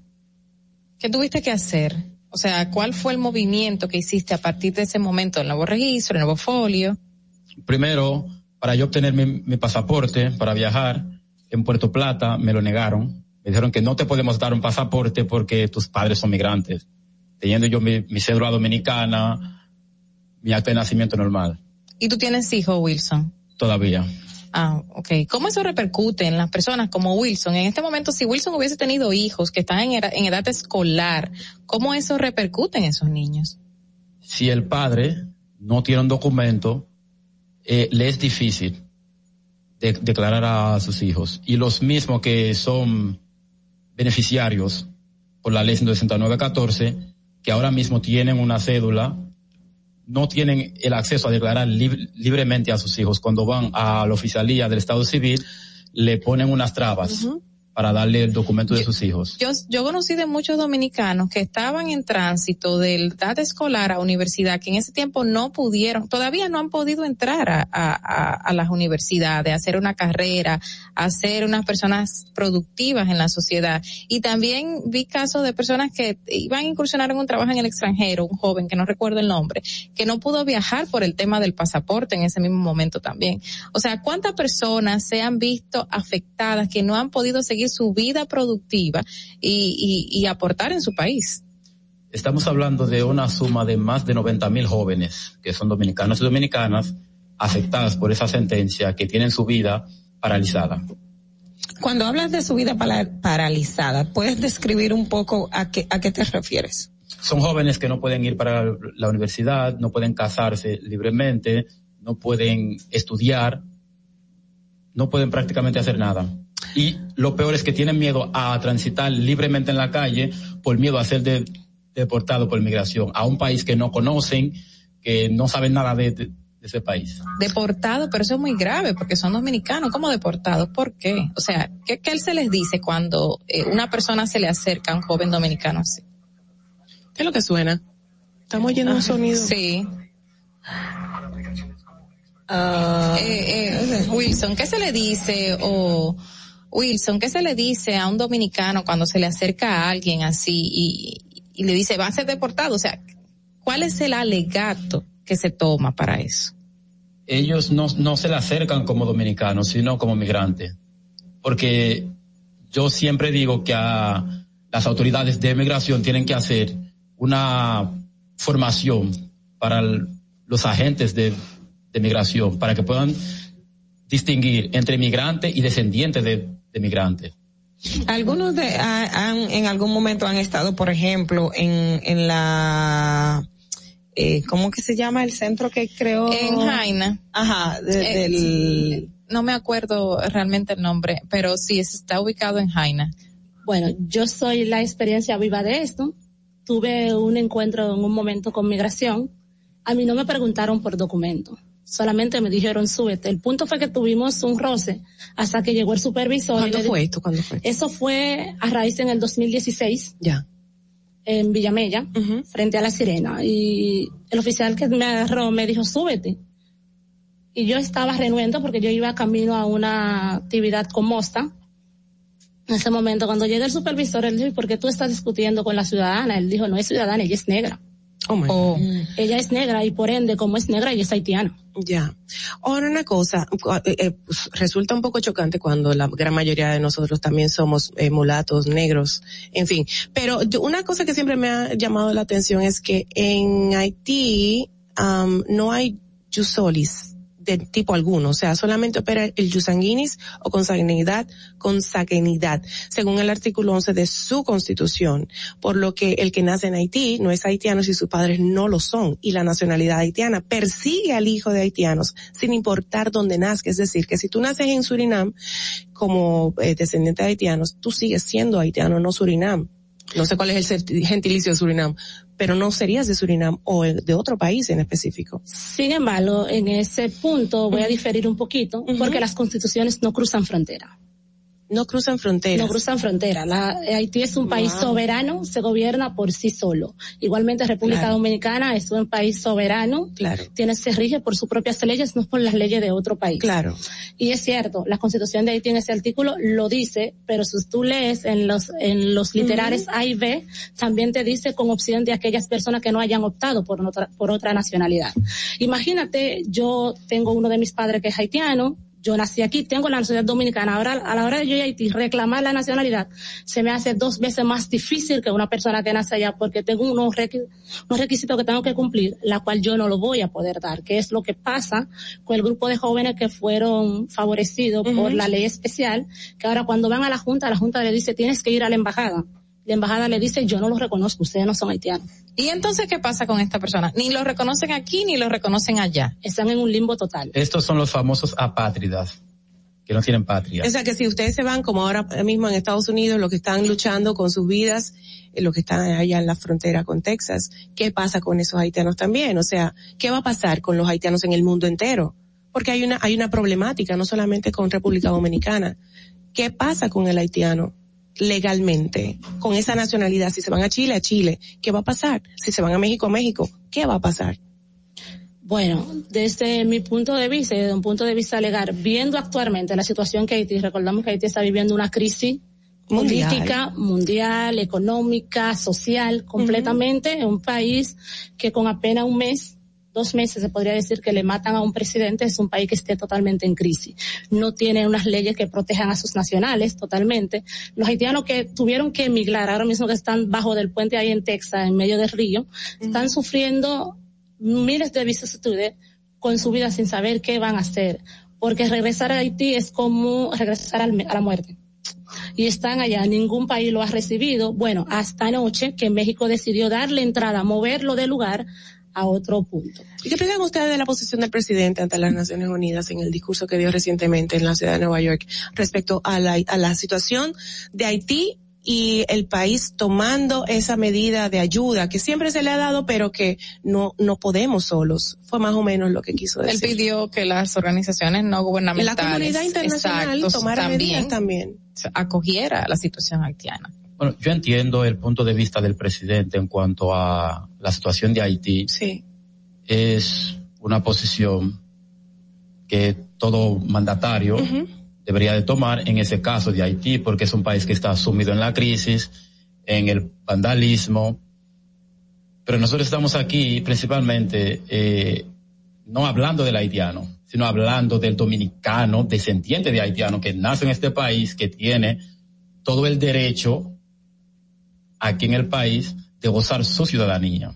¿Qué tuviste que hacer? O sea, ¿cuál fue el movimiento que hiciste a partir de ese momento? El nuevo registro, el nuevo folio. Primero, para yo obtener mi, mi pasaporte para viajar en Puerto Plata, me lo negaron. Me dijeron que no te podemos dar un pasaporte porque tus padres son migrantes. Teniendo yo mi, mi cédula dominicana, mi acta de nacimiento normal, ¿Y tú tienes hijos, Wilson? todavía. Ah, ok. ¿Cómo eso repercute en las personas como Wilson? En este momento, si Wilson hubiese tenido hijos que están en edad escolar, ¿cómo eso repercute en esos niños? Si el padre no tiene un documento, eh, le es difícil de- declarar a sus hijos. Y los mismos que son beneficiarios por la ley 16914, que ahora mismo tienen una cédula, no tienen el acceso a declarar lib- libremente a sus hijos. Cuando van a la oficialía del Estado Civil, le ponen unas trabas para darle el documento de sus hijos. Yo, yo conocí de muchos dominicanos que estaban en tránsito de edad escolar a universidad, que en ese tiempo no pudieron, todavía no han podido entrar a- a las universidades, a hacer una carrera, a ser unas personas productivas en la sociedad. Y también vi casos de personas que iban a incursionar en un trabajo en el extranjero, un joven que no recuerdo el nombre, que no pudo viajar por el tema del pasaporte en ese mismo momento también. O sea, ¿cuántas personas se han visto afectadas que no han podido seguir su vida productiva y, y, y aportar en su país? Estamos hablando de una suma de más de 90 mil jóvenes que son dominicanos y dominicanas afectadas por esa sentencia que tienen su vida paralizada. Cuando hablas de su vida paralizada, ¿puedes describir un poco a qué, a qué te refieres? Son jóvenes que no pueden ir para la universidad, no pueden casarse libremente, no pueden estudiar, no pueden prácticamente hacer nada. Y lo peor es que tienen miedo a transitar libremente en la calle por miedo a ser de- deportado por migración a un país que no conocen, que no saben nada de, de- de ese país. Deportados, pero eso es muy grave porque son dominicanos. ¿Cómo deportados? ¿Por qué? O sea, ¿qué, qué se les dice cuando eh, una persona se le acerca a un joven dominicano así? ¿Qué es lo que suena? Estamos oyendo un sonido. Sí. Eh, eh, Wilson, ¿qué se le dice o Wilson, qué se le dice a un dominicano cuando se le acerca a alguien así y, le dice va a ser deportado? O sea, ¿cuál es el alegato que se toma para eso? ellos no, se le acercan como dominicanos, sino como migrantes. Porque yo siempre digo que a las autoridades de migración tienen que hacer una formación para los agentes de, de migración, para que puedan distinguir entre migrante y descendiente de, de migrante. Algunos de, ha- han, en algún momento han estado, por ejemplo, en, en la, eh, ¿cómo que se llama el centro que creó? En Jaina. Ajá, de- Eh, del, sí, no me acuerdo realmente el nombre, pero sí, está ubicado en Jaina. Bueno, yo soy la experiencia viva de esto. Tuve un encuentro en un momento con migración. A mí no me preguntaron por documento. Solamente me dijeron súbete. El punto fue que tuvimos un roce hasta que llegó el supervisor. y ¿Cuándo le fue esto? ¿Cuándo fue? Eso fue a raíz en el 2016 Ya. en Villamella, frente a la Sirena. Y el oficial que me agarró me dijo, súbete. Y yo estaba renuente porque yo iba camino a una actividad con Mosta. En ese momento, cuando llega el supervisor, él dijo, ¿y por qué tú estás discutiendo con la ciudadana? Él dijo, no es ciudadana, ella es negra. Oh, my God. Ella es negra y por ende, como es negra, ella es haitiana. Ya. Ahora una cosa, eh, eh, pues, resulta un poco chocante cuando la gran mayoría de nosotros también somos eh, mulatos, negros, en fin. Pero yo- una cosa que siempre me ha llamado la atención es que en Haití am, no hay yusolis de tipo alguno, o sea, solamente opera el yusanguinis o consanguinidad, consanguinidad, según el artículo 11 de su constitución, por lo que el que nace en Haití no es haitiano si sus padres no lo son, y la nacionalidad haitiana persigue al hijo de haitianos sin importar dónde nazca, es decir, que si tú naces en Surinam como eh, descendiente de haitianos, tú sigues siendo haitiano, no Surinam. No sé cuál es el gentilicio de Surinam, pero no serías de Surinam o de otro país en específico. Sin embargo, en ese punto voy a diferir un poquito porque las constituciones no cruzan frontera. No cruzan fronteras. No cruzan frontera. La, Haití es un país Wow. soberano, se gobierna por sí solo. Igualmente República Claro. Dominicana es un país soberano, Claro. tiene, se rige por sus propias leyes, no por las leyes de otro país. Claro. Y es cierto, la constitución de Haití en ese artículo lo dice, pero si tú lees en los, en los literales A y B, también te dice con opción de aquellas personas que no hayan optado por otra, por otra nacionalidad. Imagínate, yo tengo uno de mis padres que es haitiano, yo nací aquí, tengo la nacionalidad dominicana. Ahora, a la hora de yo ir a Haití reclamar la nacionalidad, se me hace dos veces más difícil que una persona que nace allá porque tengo unos, requi- unos requisitos que tengo que cumplir, la cual yo no lo voy a poder dar, que es lo que pasa con el grupo de jóvenes que fueron favorecidos por la ley especial, que ahora cuando van a la Junta, la Junta le dice, tienes que ir a la embajada. La embajada le dice, yo no los reconozco, ustedes no son haitianos. ¿Y entonces qué pasa con esta persona? Ni lo reconocen aquí ni lo reconocen allá. Están en un limbo total. Estos son los famosos apátridas, que no tienen patria. O sea que si ustedes se van como ahora mismo en Estados Unidos, los que están luchando con sus vidas, eh, los que están allá en la frontera con Texas, ¿qué pasa con esos haitianos también? O sea, ¿qué va a pasar con los haitianos en el mundo entero? Porque hay una, hay una problemática, no solamente con República Dominicana. ¿Qué pasa con el haitiano? Legalmente con esa nacionalidad. Si se van a Chile a Chile. Qué va a pasar si se van a México a México. Qué va a pasar Bueno, desde mi punto de vista, desde un punto de vista legal, viendo actualmente la situación que Haití, recordamos que Haití está viviendo una crisis Mundial. política, mundial, económica, social, completamente, en un país que con apenas un mes, dos meses se podría decir que le matan a un presidente, es un país que esté totalmente en crisis. No tiene unas leyes que protejan a sus nacionales totalmente. Los haitianos que tuvieron que emigrar, ahora mismo que están bajo del puente ahí en Texas, en medio del río, están sufriendo miles de vicisitudes con su vida sin saber qué van a hacer. Porque regresar a Haití es como regresar a la muerte. Y están allá, ningún país lo ha recibido. Bueno, hasta anoche que México decidió darle entrada, moverlo del lugar a otro punto. ¿Y qué piensan ustedes de la posición del presidente ante las Naciones Unidas en el discurso que dio recientemente en la ciudad de Nueva York respecto a la, a la situación de Haití y el país tomando esa medida de ayuda que siempre se le ha dado, pero que no, no podemos solos? Fue más o menos lo que quiso Él decir. pidió que las organizaciones no gubernamentales. La comunidad internacional tomara medidas también. acogiera la situación haitiana. Bueno, yo entiendo el punto de vista del presidente en cuanto a la situación de Haití. Sí. Es una posición que todo mandatario debería de tomar en ese caso de Haití, porque es un país que está sumido en la crisis, en el vandalismo. Pero nosotros estamos aquí principalmente eh, no hablando del haitiano, sino hablando del dominicano descendiente de haitiano que nace en este país, que tiene todo el derecho aquí en el país de gozar su ciudadanía.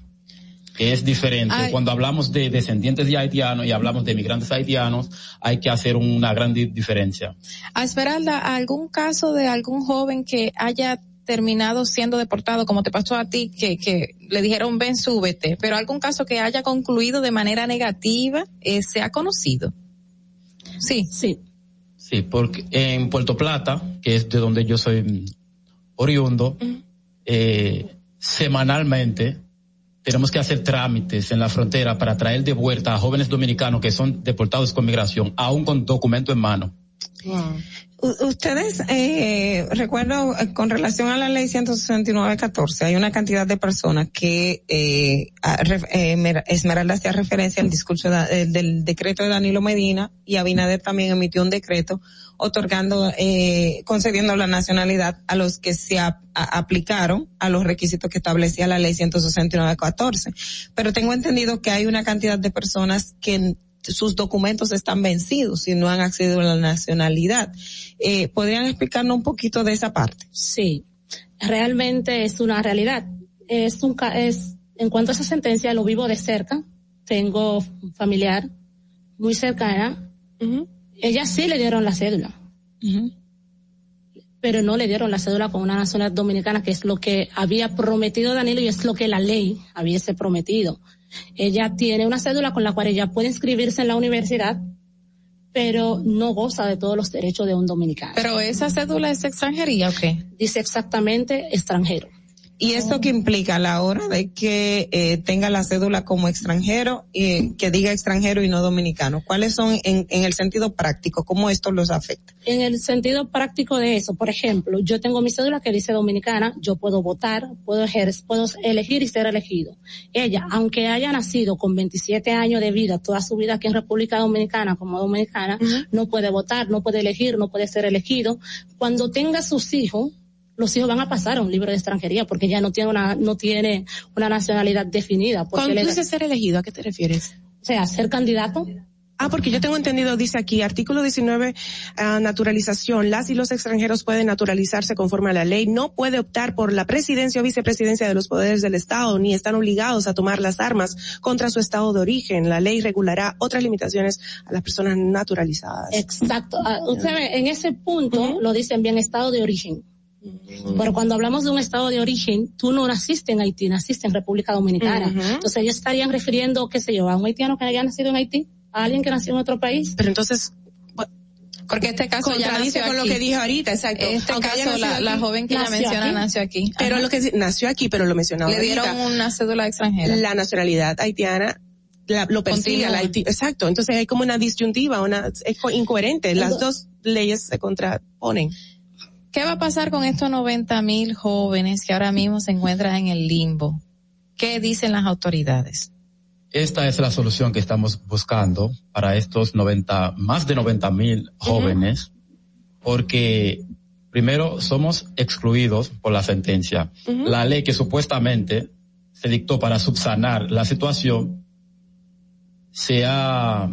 Que es diferente. Ay. Cuando hablamos de descendientes de haitianos y hablamos de migrantes haitianos, hay que hacer una gran di- diferencia. A Esmeralda, ¿algún caso de algún joven que haya terminado siendo deportado, como te pasó a ti, que, que le dijeron ven, súbete, pero algún caso que haya concluido de manera negativa, eh, se ha conocido? Sí. Sí. Sí, porque en Puerto Plata, que es de donde yo soy mm, oriundo, eh, semanalmente tenemos que hacer trámites en la frontera para traer de vuelta a jóvenes dominicanos que son deportados con migración, aún con documento en mano. U- Ustedes, eh, recuerdo, eh, con relación a la ley 169-14, hay una cantidad de personas que, eh, eh, Mer- Esmeralda hacía referencia al discurso eh, del decreto de Danilo Medina y Abinader también emitió un decreto otorgando, eh, concediendo la nacionalidad a los que se aplicaron a los requisitos que establecía la ley 169-14. Pero tengo entendido que hay una cantidad de personas que sus documentos están vencidos y no han accedido a la nacionalidad. Eh, ¿Podrían explicarnos un poquito de esa parte? Sí, realmente es una realidad. Es un ca- es en cuanto a esa sentencia lo vivo de cerca. Tengo un familiar muy cercana. Ella sí le dieron la cédula, pero no le dieron la cédula con una nacionalidad dominicana, que es lo que había prometido Danilo y es lo que la ley hubiese prometido. Ella tiene una cédula con la cual ella puede inscribirse en la universidad, pero no goza de todos los derechos de un dominicano. Pero esa cédula es extranjería, ¿o qué? Dice exactamente extranjero. ¿Y esto qué implica a la hora de que eh, tenga la cédula como extranjero y que diga extranjero y no dominicano? ¿Cuáles son en, en el sentido práctico? ¿Cómo esto los afecta? En el sentido práctico de eso, por ejemplo, yo tengo mi cédula que dice dominicana, yo puedo votar, puedo ejercer, puedo elegir y ser elegido. Ella, aunque haya nacido con 27 años de vida, toda su vida aquí en República Dominicana como dominicana, no puede votar, no puede elegir, no puede ser elegido. Cuando tenga sus hijos, los hijos van a pasar a un libro de extranjería porque ya no tiene una, no tiene una nacionalidad definida. Cuando tú dices ser elegido, ¿a qué te refieres? O sea, ser candidato. Ah, porque yo tengo entendido, dice aquí, artículo 19, ah, naturalización. Las y los extranjeros pueden naturalizarse conforme a la ley. No puede optar por la presidencia o vicepresidencia de los poderes del Estado, ni están obligados a tomar las armas contra su Estado de origen. La ley regulará otras limitaciones a las personas naturalizadas. Exacto. Usted ve, en ese punto lo dicen bien estado de origen. Pero cuando hablamos de un estado de origen, tú no naciste en Haití, naciste en República Dominicana. Entonces ellos estarían refiriendo, qué sé yo, a un haitiano que haya nacido en Haití, a alguien que nació en otro país. Pero entonces, Porque este caso ya nació con lo que dije ahorita, exacto. Este Aunque caso, la, la joven que nació menciona aquí. nació aquí. Pero Ajá. lo que nació aquí, pero lo mencionaba. Le dieron ahorita. una cédula extranjera. La nacionalidad haitiana la- lo persigue Continúa. a la Haití. Exacto. Entonces hay como una disyuntiva, una, es co- incoherente. Las dos leyes se contraponen. ¿Qué va a pasar con estos 90 mil jóvenes que ahora mismo se encuentran en el limbo? ¿Qué dicen las autoridades? Esta es la solución que estamos buscando para estos 90, más de 90 mil jóvenes, porque primero somos excluidos por la sentencia. La ley que supuestamente se dictó para subsanar la situación se ha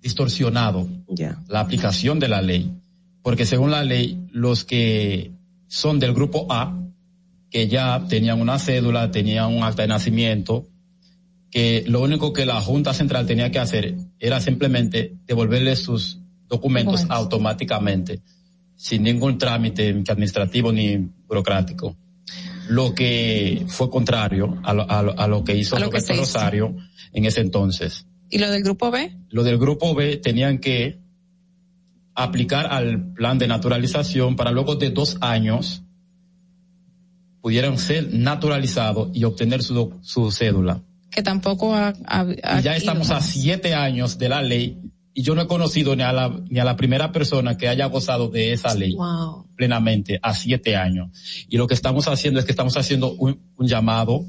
distorsionado la aplicación de la ley, porque según la ley, los que son del grupo A, que ya tenían una cédula, tenían un acta de nacimiento, que lo único que la Junta Central tenía que hacer era simplemente devolverle sus documentos automáticamente, sin ningún trámite administrativo ni burocrático. lo que fue contrario a lo, a lo- a lo que hizo Roberto. Rosario en ese entonces. ¿Y lo del grupo B? Lo del grupo B tenían que aplicar al plan de naturalización para luego de dos años pudieran ser naturalizados y obtener su, su cédula. Que tampoco ha, ha- ha Y ya ido estamos a siete años de la ley y yo no he conocido ni a la, ni a la primera persona que haya gozado de esa ley Wow. plenamente a siete años. Y lo que estamos haciendo es que estamos haciendo un, un llamado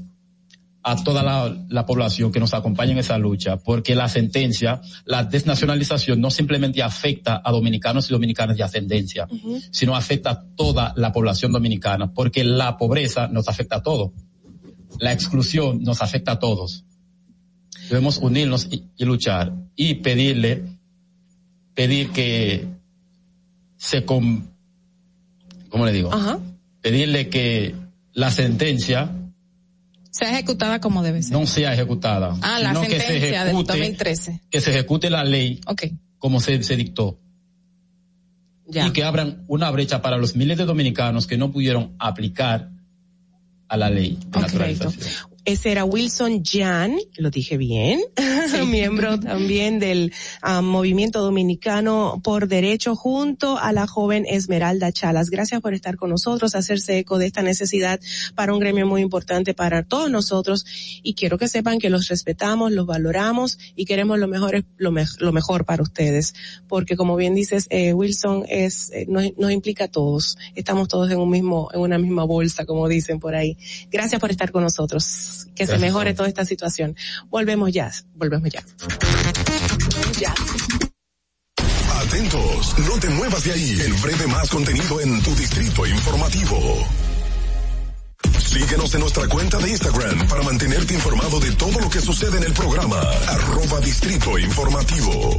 a toda la, la población que nos acompañe en esa lucha, porque la sentencia, la desnacionalización no simplemente afecta a dominicanos y dominicanas de ascendencia, sino afecta a toda la población dominicana, porque la pobreza nos afecta a todos. La exclusión nos afecta a todos. Debemos unirnos y, y luchar y pedirle, pedir que se, com- ¿cómo le digo? Pedirle que la sentencia Sea ejecutada como debe ser. no sea ejecutada, Ah, la sino que se sentencia del ejecute, 2013. que se ejecute la ley Ok. como se, se dictó. Ya. Y que abran una brecha para los miles de dominicanos que no pudieron aplicar a la ley de naturalización. Ese era Wilson Jan, lo dije bien, miembro también del ah, Movimiento Dominicano por Derecho junto a la joven Esmeralda Chalas. Gracias por estar con nosotros, hacerse eco de esta necesidad para un gremio muy importante para todos nosotros y quiero que sepan que los respetamos, los valoramos y queremos lo mejor, lo, me- lo mejor para ustedes, porque como bien dices, eh, Wilson es, eh, nos, nos implica a todos, estamos todos en un mismo, en una misma bolsa, como dicen por ahí. Gracias por estar con nosotros. Que se mejore toda esta situación. Volvemos ya, volvemos ya. Ya. Atentos, no te muevas de ahí. El breve más contenido en tu distrito informativo. Síguenos en nuestra cuenta de Instagram para mantenerte informado de todo lo que sucede en el programa. Arroba Distrito Informativo.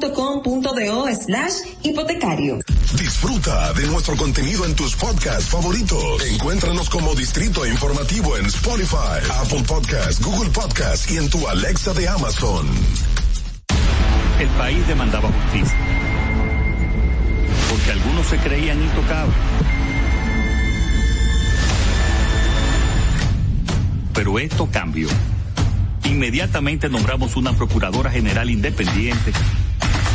pa.com.do slash hipotecario. Disfruta de nuestro contenido en tus podcasts favoritos. Encuéntranos como Distrito Informativo en Spotify, Apple Podcasts, Google Podcasts y en tu Alexa de Amazon. El país demandaba justicia. Porque algunos se creían intocables. Pero esto cambió. Inmediatamente nombramos una Procuradora General independiente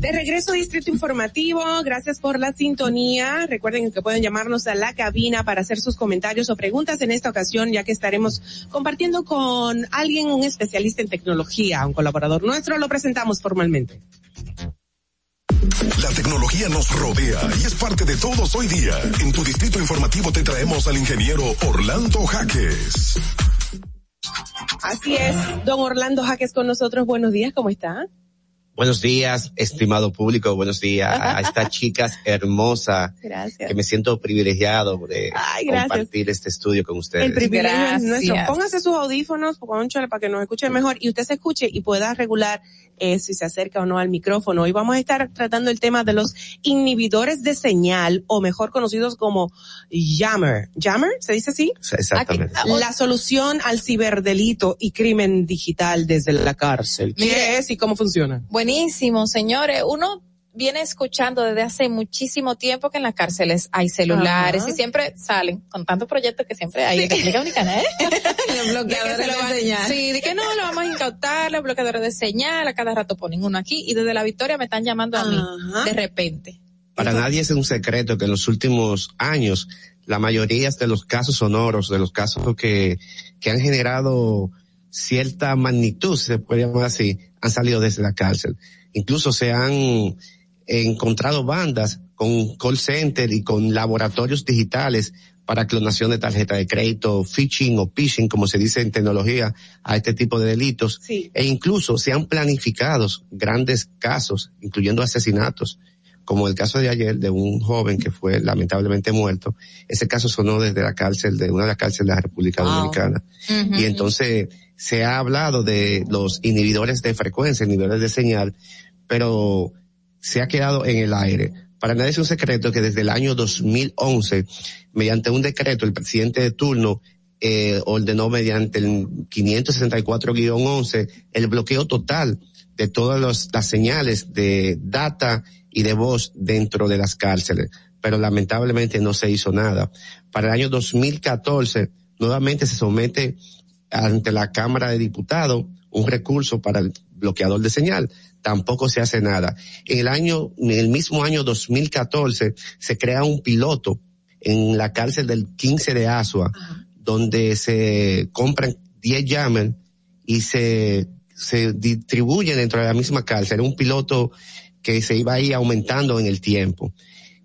De regreso Distrito Informativo, gracias por la sintonía. Recuerden que pueden llamarnos a la cabina para hacer sus comentarios o preguntas en esta ocasión, ya que estaremos compartiendo con alguien, un especialista en tecnología, un colaborador nuestro. Lo presentamos formalmente. La tecnología nos rodea y es parte de todos hoy día. En tu distrito informativo te traemos al ingeniero Orlando Jaques. Así es, don Orlando Jaques con nosotros. Buenos días, ¿cómo está? Buenos días, estimado público, buenos días a esta chica hermosa Gracias. que me siento privilegiado de Ay, compartir este estudio con ustedes. El privilegio es Gracias. nuestro. Póngase sus audífonos, para que nos escuche mejor y usted se escuche y pueda regular eh, si se acerca o no al micrófono. Hoy vamos a estar tratando el tema de los inhibidores de señal o mejor conocidos como Jammer. ¿Jammer? ¿Se dice así? Exactamente. La solución al ciberdelito y crimen digital desde la cárcel. ¿Qué Mire. es y cómo funciona? Buenísimo, señores. Uno viene escuchando desde hace muchísimo tiempo que en las cárceles hay celulares Ajá. y siempre salen con tantos proyectos que siempre hay en República Dominicana, ¿eh? Los bloqueadores De van- señal. Sí, de que no, lo vamos a incautar, los bloqueadores de señal, a cada rato ponen uno aquí y desde la victoria me están llamando a mí Ajá. de repente. Para nadie es un secreto que en los últimos años la mayoría de los casos sonoros, de los casos que, que han generado cierta magnitud, si se puede llamar así, han salido desde la cárcel. Incluso se han encontrado bandas con call center y con laboratorios digitales para clonación de tarjeta de crédito, phishing o phishing, como se dice en tecnología, a este tipo de delitos. Sí. E incluso se han planificado grandes casos, incluyendo asesinatos, como el caso de ayer de un joven que fue lamentablemente muerto. Ese caso sonó desde la cárcel, de una de las cárceles de la República Wow. Dominicana. Y entonces se ha hablado de los inhibidores de frecuencia, inhibidores de señal, pero se ha quedado en el aire. Para nadie es un secreto que desde el año 2011, mediante un decreto, el presidente de turno eh, ordenó mediante el 564-11 el bloqueo total de todas las señales de data y de voz dentro de las cárceles. Pero lamentablemente no se hizo nada. Para el año 2014, nuevamente se somete ante la Cámara de Diputados un recurso para el bloqueador de señal. Tampoco se hace nada. En el año, en el mismo año 2014, se crea un piloto en la cárcel del 15 de Asua, donde se compran 10 jammers y se, se distribuyen dentro de la misma cárcel. Era un piloto que se iba ahí aumentando en el tiempo.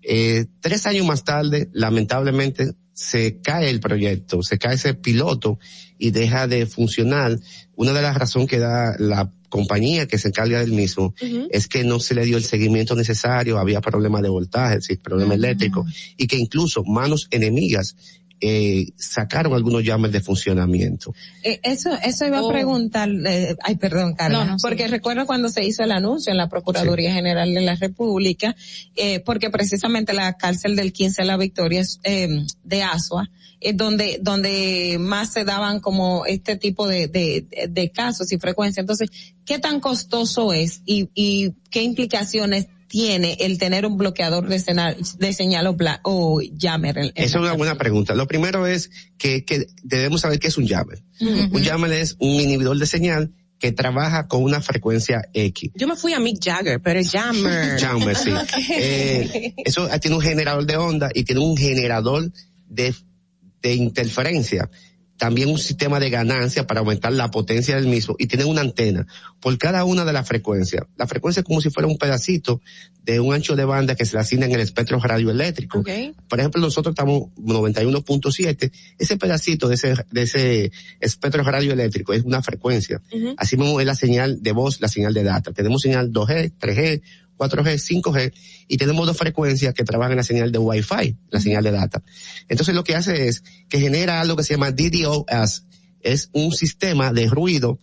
Eh, tres años más tarde, lamentablemente, se cae el proyecto, se cae ese piloto y deja de funcionar. Una de las razones que da la compañía que se encarga del mismo es que no se le dio el seguimiento necesario, había problemas de voltaje, problemas eléctricos, y que incluso manos enemigas eh, sacaron algunos llaves de funcionamiento. Eh, eso, eso iba Oh. a preguntar, eh, ay, perdón, Carla, No, no, sí. porque recuerdo cuando se hizo el anuncio en la Procuraduría General de la República, eh, porque precisamente la cárcel del 15 de la Victoria es, eh, de Asua, es donde, donde más se daban como este tipo de, de, de casos y frecuencia. Entonces, ¿qué tan costoso es y, y qué implicaciones tiene el tener un bloqueador de señal, de señal o, bla- o jammer? en- en Esa es una buena pregunta. Lo primero es que, que debemos saber qué es un jammer. Un jammer es un inhibidor de señal que trabaja con una frecuencia X. Yo me fui a Mick Jagger, pero es Jammer. Jammer, sí. Eh, eso tiene un generador de onda y tiene un generador de, de interferencia. También un sistema de ganancia para aumentar la potencia del mismo y tiene una antena por cada una de las frecuencias. La frecuencia es como si fuera un pedacito de un ancho de banda que se le asigna en el espectro radioeléctrico. Por ejemplo, nosotros estamos 91.7. Ese pedacito de ese, de ese espectro radioeléctrico es una frecuencia. Así mismo es la señal de voz, la señal de data. Tenemos señal 2G, 3G, 4G, 5G y tenemos dos frecuencias que trabajan en la señal de Wi-Fi, la señal de data. Entonces lo que hace es que genera algo que se llama DDoS. Es un sistema de ruido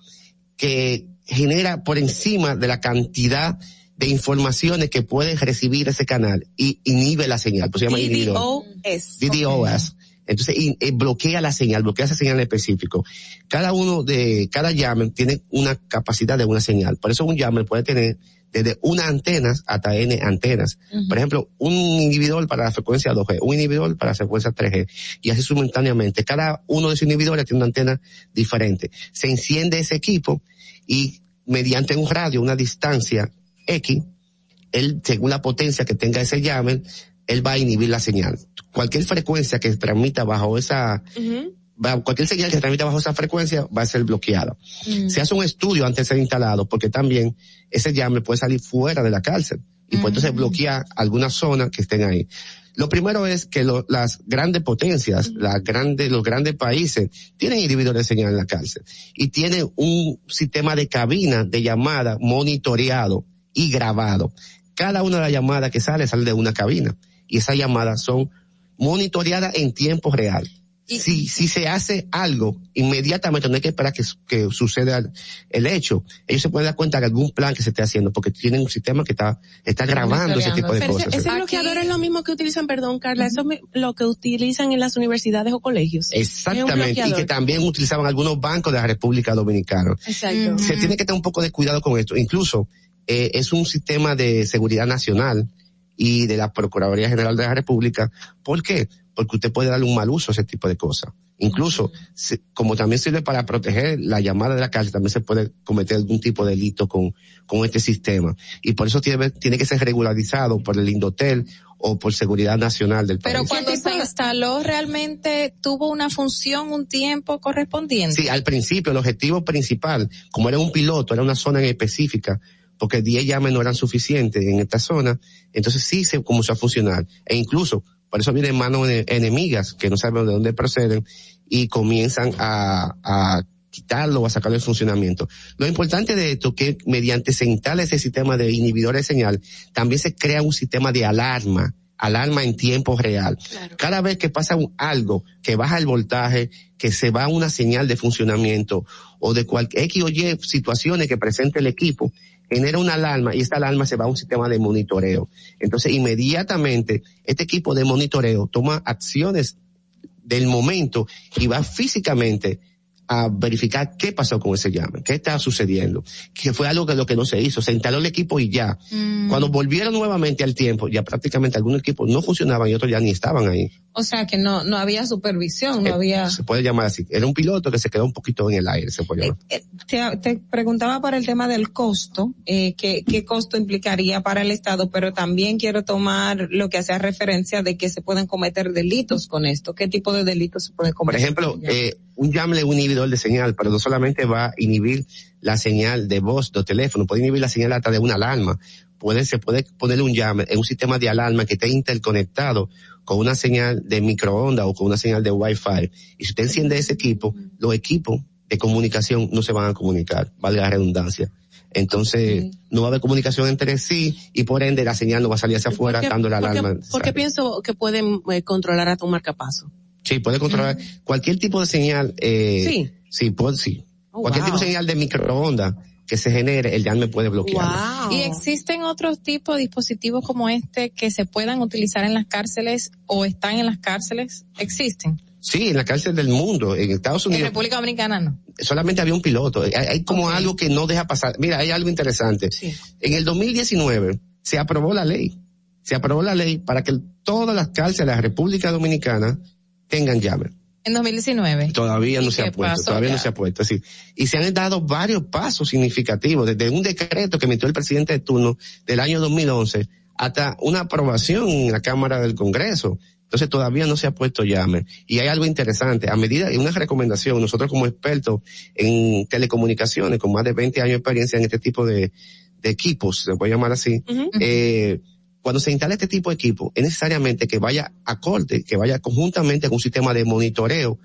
que genera por encima de la cantidad de informaciones que puede recibir ese canal y inhibe la señal. Pues se llama. DDoS. DDoS. Entonces, y, eh, bloquea la señal, bloquea esa señal en específico. Cada uno de, cada jammer tiene una capacidad de una señal. Por eso un jammer puede tener desde una antena hasta N antenas. Por ejemplo, un inhibidor para la frecuencia 2G, un inhibidor para la frecuencia 3G. Y así simultáneamente. Cada uno de esos inhibidores tiene una antena diferente. Se enciende ese equipo y mediante un radio, una distancia X, él, según la potencia que tenga ese jammer, él va a inhibir la señal. Cualquier frecuencia que transmita bajo esa, cualquier señal que transmita bajo esa frecuencia va a ser bloqueada. Mm. Se hace un estudio antes de ser instalado porque también ese jammer puede salir fuera de la cárcel y puede entonces bloquear algunas zonas que estén ahí. Lo primero es que lo- las grandes potencias, las grandes, los grandes países tienen inhibidores de señal en la cárcel y tienen un sistema de cabina de llamada monitoreado y grabado. Cada una de las llamadas que sale sale de una cabina y esas llamadas son monitoreadas en tiempo real. Si, si se hace algo, inmediatamente no hay que esperar que, que suceda el, hecho. Ellos se pueden dar cuenta de algún plan que se esté haciendo porque tienen un sistema que está, está grabando ese tipo de Pero ese- cosas. Ese, bloqueador es lo mismo que utilizan, perdón, Carla, eso es lo que utilizan en las universidades o colegios. Exactamente, y que también utilizaban algunos bancos de la República Dominicana. Exacto. Se tiene que tener un poco de cuidado con esto. Incluso eh, es un sistema de seguridad nacional y de la Procuraduría General de la República. ¿Por qué? Porque usted puede darle un mal uso a ese tipo de cosas. Incluso, se- como también sirve para proteger la llamada de la cárcel, también se puede cometer algún tipo de delito con, con este sistema. Y por eso tiene, tiene que ser regularizado por el Indotel o por Seguridad Nacional del país. Pero cuando se instaló realmente tuvo una función un tiempo correspondiente. Sí, al principio el objetivo principal, como era un piloto, era una zona en específica, porque 10 llames no eran suficientes en esta zona, entonces sí se comenzó a funcionar. E incluso, por eso vienen manos ene- enemigas que no saben de dónde proceden y comienzan a, a quitarlo o a sacarlo de funcionamiento. Lo importante de esto es que mediante se instala ese sistema de inhibidores de señal, también se crea un sistema de alarma, alarma en tiempo real. Cada vez que pasa un- algo que baja el voltaje, que se va una señal de funcionamiento o de cualquier X o Y situaciones que presente el equipo, genera una alarma y esta alarma se va a un sistema de monitoreo. Entonces, inmediatamente, este equipo de monitoreo toma acciones del momento y va físicamente a verificar qué pasó con ese llame, qué está sucediendo, que fue algo que lo que no se hizo, se instaló el equipo y ya. Cuando volvieron nuevamente al tiempo, ya prácticamente algunos equipos no funcionaban y otros ya ni estaban ahí. O sea que no, no había supervisión, no Eh, había. Se puede llamar así. Era un piloto que se quedó un poquito en el aire, se puede llamar. Te, te preguntaba para el tema del costo, eh, qué, qué costo implicaría para el Estado, pero también quiero tomar lo que hace referencia de que se pueden cometer delitos con esto. ¿Qué tipo de delitos se pueden Por cometer? ejemplo, eh, un llame es un inhibidor de señal, pero no solamente va a inhibir la señal de voz de teléfono, puede inhibir la señal hasta de una alarma. Puede, se puede poner un llame en un sistema de alarma que esté interconectado con una señal de microondas o con una señal de Wi-Fi. Y si usted enciende ese equipo, los equipos de comunicación no se van a comunicar, valga la redundancia. Entonces, no va a haber comunicación entre sí y por ende la señal no va a salir hacia afuera ¿Por qué- dando la alarma. por qué pienso que pueden eh, controlar a tu marcapaso? Sí, puede controlar cualquier tipo de señal. Eh, Sí. Sí, puede, sí. Oh, cualquier wow. tipo de señal de microondas que se genere, el me puede bloquear. ¿Y existen otros tipos de dispositivos como este que se puedan utilizar en las cárceles o están en las cárceles? ¿Existen? Sí, en la cárcel del mundo, en Estados En Unidos, República Dominicana no. solamente había un piloto. Hay, hay como algo que no deja pasar. Mira, hay algo interesante. En el 2019 se aprobó la ley. Se aprobó la ley para que todas las cárceles de la República Dominicana tengan llave. En 2019. Todavía ¿Y no se ha puesto, todavía ya? no se ha puesto, sí. Y se han dado varios pasos significativos, desde un decreto que emitió el presidente de turno del año 2011 hasta una aprobación en la Cámara del Congreso. Entonces todavía no se ha puesto llame. Y hay algo interesante, a medida, y una recomendación, nosotros como expertos en telecomunicaciones, con más de 20 años de experiencia en este tipo de, de equipos, se puede llamar así, eh, cuando se instala este tipo de equipo, es necesariamente que vaya acorde, que vaya conjuntamente con un sistema de monitoreo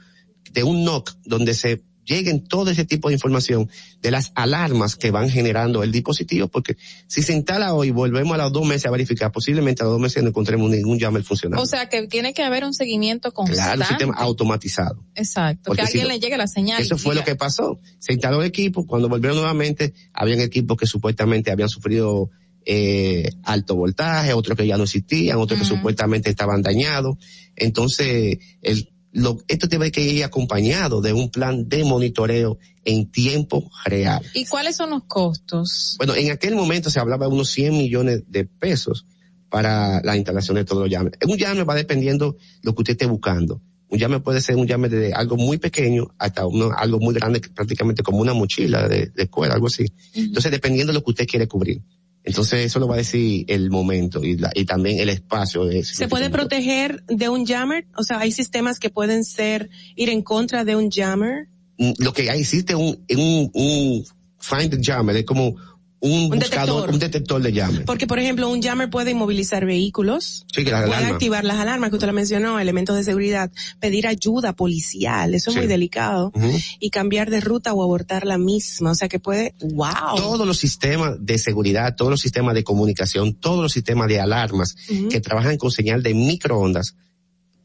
de un NOC donde se lleguen todo ese tipo de información de las alarmas que van generando el dispositivo, porque si se instala hoy, volvemos a los dos meses a verificar, posiblemente a los dos meses no encontremos ningún llame funcionando. O sea que tiene que haber un seguimiento constante. claro, un sistema automatizado. Exacto. Porque que a alguien le llegue la señal. Eso fue lo que pasó. Se instaló el equipo, cuando volvieron nuevamente, habían equipos que supuestamente habían sufrido eh, alto voltaje, otros que ya no existían, otros que supuestamente estaban dañados. Entonces, el, lo, esto tiene que ir acompañado de un plan de monitoreo en tiempo real. ¿Y cuáles son los costos? Bueno, en aquel momento se hablaba de unos 100 millones de pesos para la instalación de todos los llames. Un llame va dependiendo lo que usted esté buscando. Un llame puede ser un llame de algo muy pequeño hasta uno, algo muy grande, prácticamente como una mochila de, de escuela, algo así. Entonces, dependiendo de lo que usted quiere cubrir. Entonces eso lo va a decir el momento y, la- y también el espacio. de ¿Se puede proteger de un jammer? O sea, hay sistemas que pueden ser, ir en contra de un jammer. Mm, Lo que existe un, un, un find jammer, es como un, buscador, detector. un detector de llame. Porque, por ejemplo, un jammer puede inmovilizar vehículos. Sí, que las puede alarmas. activar las alarmas que usted la mencionó, elementos de seguridad, pedir ayuda policial, eso es muy delicado, y cambiar de ruta o abortar la misma, o sea que puede, wow. Todos los sistemas de seguridad, todos los sistemas de comunicación, todos los sistemas de alarmas que trabajan con señal de microondas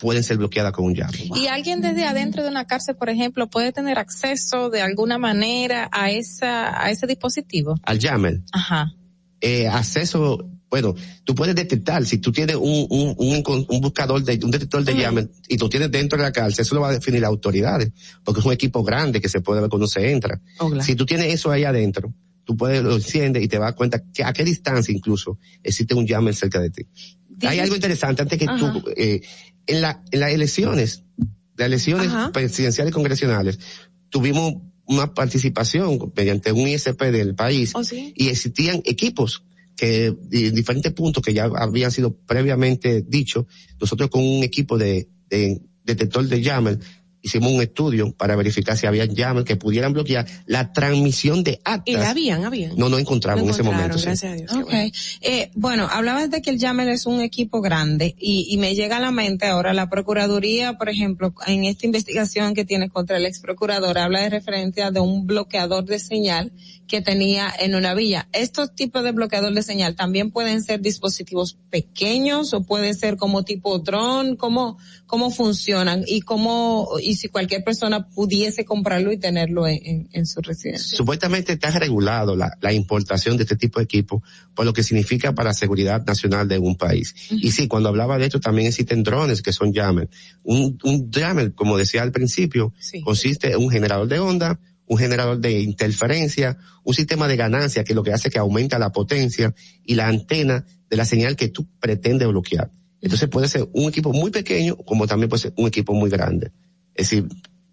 pueden ser bloqueadas con un llave. Y alguien desde adentro de una cárcel, por ejemplo, puede tener acceso de alguna manera a esa, a ese dispositivo. Al jammer, Ajá. eh, acceso, bueno, tú puedes detectar, si tú tienes un, un, un, un buscador de, un detector de llaves y lo tienes dentro de la cárcel, eso lo va a definir las autoridades, porque es un equipo grande que se puede ver cuando se entra. claro. Si tú tienes eso ahí adentro, tú puedes, lo enciendes y te vas a cuenta que a qué distancia incluso existe un jammer cerca de ti. Hay algo interesante antes que Ajá. tú, eh, en la, en las elecciones, las elecciones Ajá. presidenciales y congresionales, tuvimos una participación mediante un ISP del país ¿Oh, sí? y existían equipos que en diferentes puntos que ya habían sido previamente dicho, nosotros con un equipo de, de detector de jammer hicimos un estudio para verificar si había jammer que pudieran bloquear la transmisión de actas. Y la habían, habían. No, no encontramos en ese momento. sí. gracias a Dios. Ok. Eh, bueno, hablabas de que el Jammer es un equipo grande y, y me llega a la mente ahora la Procuraduría, por ejemplo, en esta investigación que tiene contra el ex procurador, habla de referencia de un bloqueador de señal que tenía en una villa. Estos tipos de bloqueador de señal también pueden ser dispositivos pequeños o pueden ser como tipo dron, ¿cómo, cómo funcionan? Y cómo, y si cualquier persona pudiese comprarlo y tenerlo en, en- en su residencia. Supuestamente está regulado la, la importación de este tipo de equipo por lo que significa para la seguridad nacional de un país. Y sí, cuando hablaba de esto también existen drones que son jammer. Un, un jammer, como decía al principio, consiste en un generador de onda, un generador de interferencia, un sistema de ganancia que lo que hace es que aumenta la potencia y la antena de la señal que tú pretendes bloquear. Entonces puede ser un equipo muy pequeño como también puede ser un equipo muy grande. Es decir,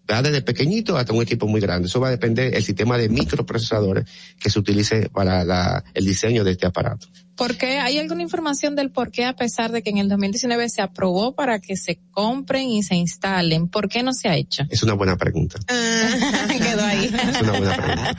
va desde pequeñito hasta un equipo muy grande. Eso va a depender del sistema de microprocesadores que se utilice para el diseño de este aparato. ¿Por qué? ¿Hay alguna información del por qué a pesar de que en el 2019 se aprobó para que se compren y se instalen? ¿Por qué no se ha hecho? Es una buena pregunta. Quedó ahí. Es una buena pregunta.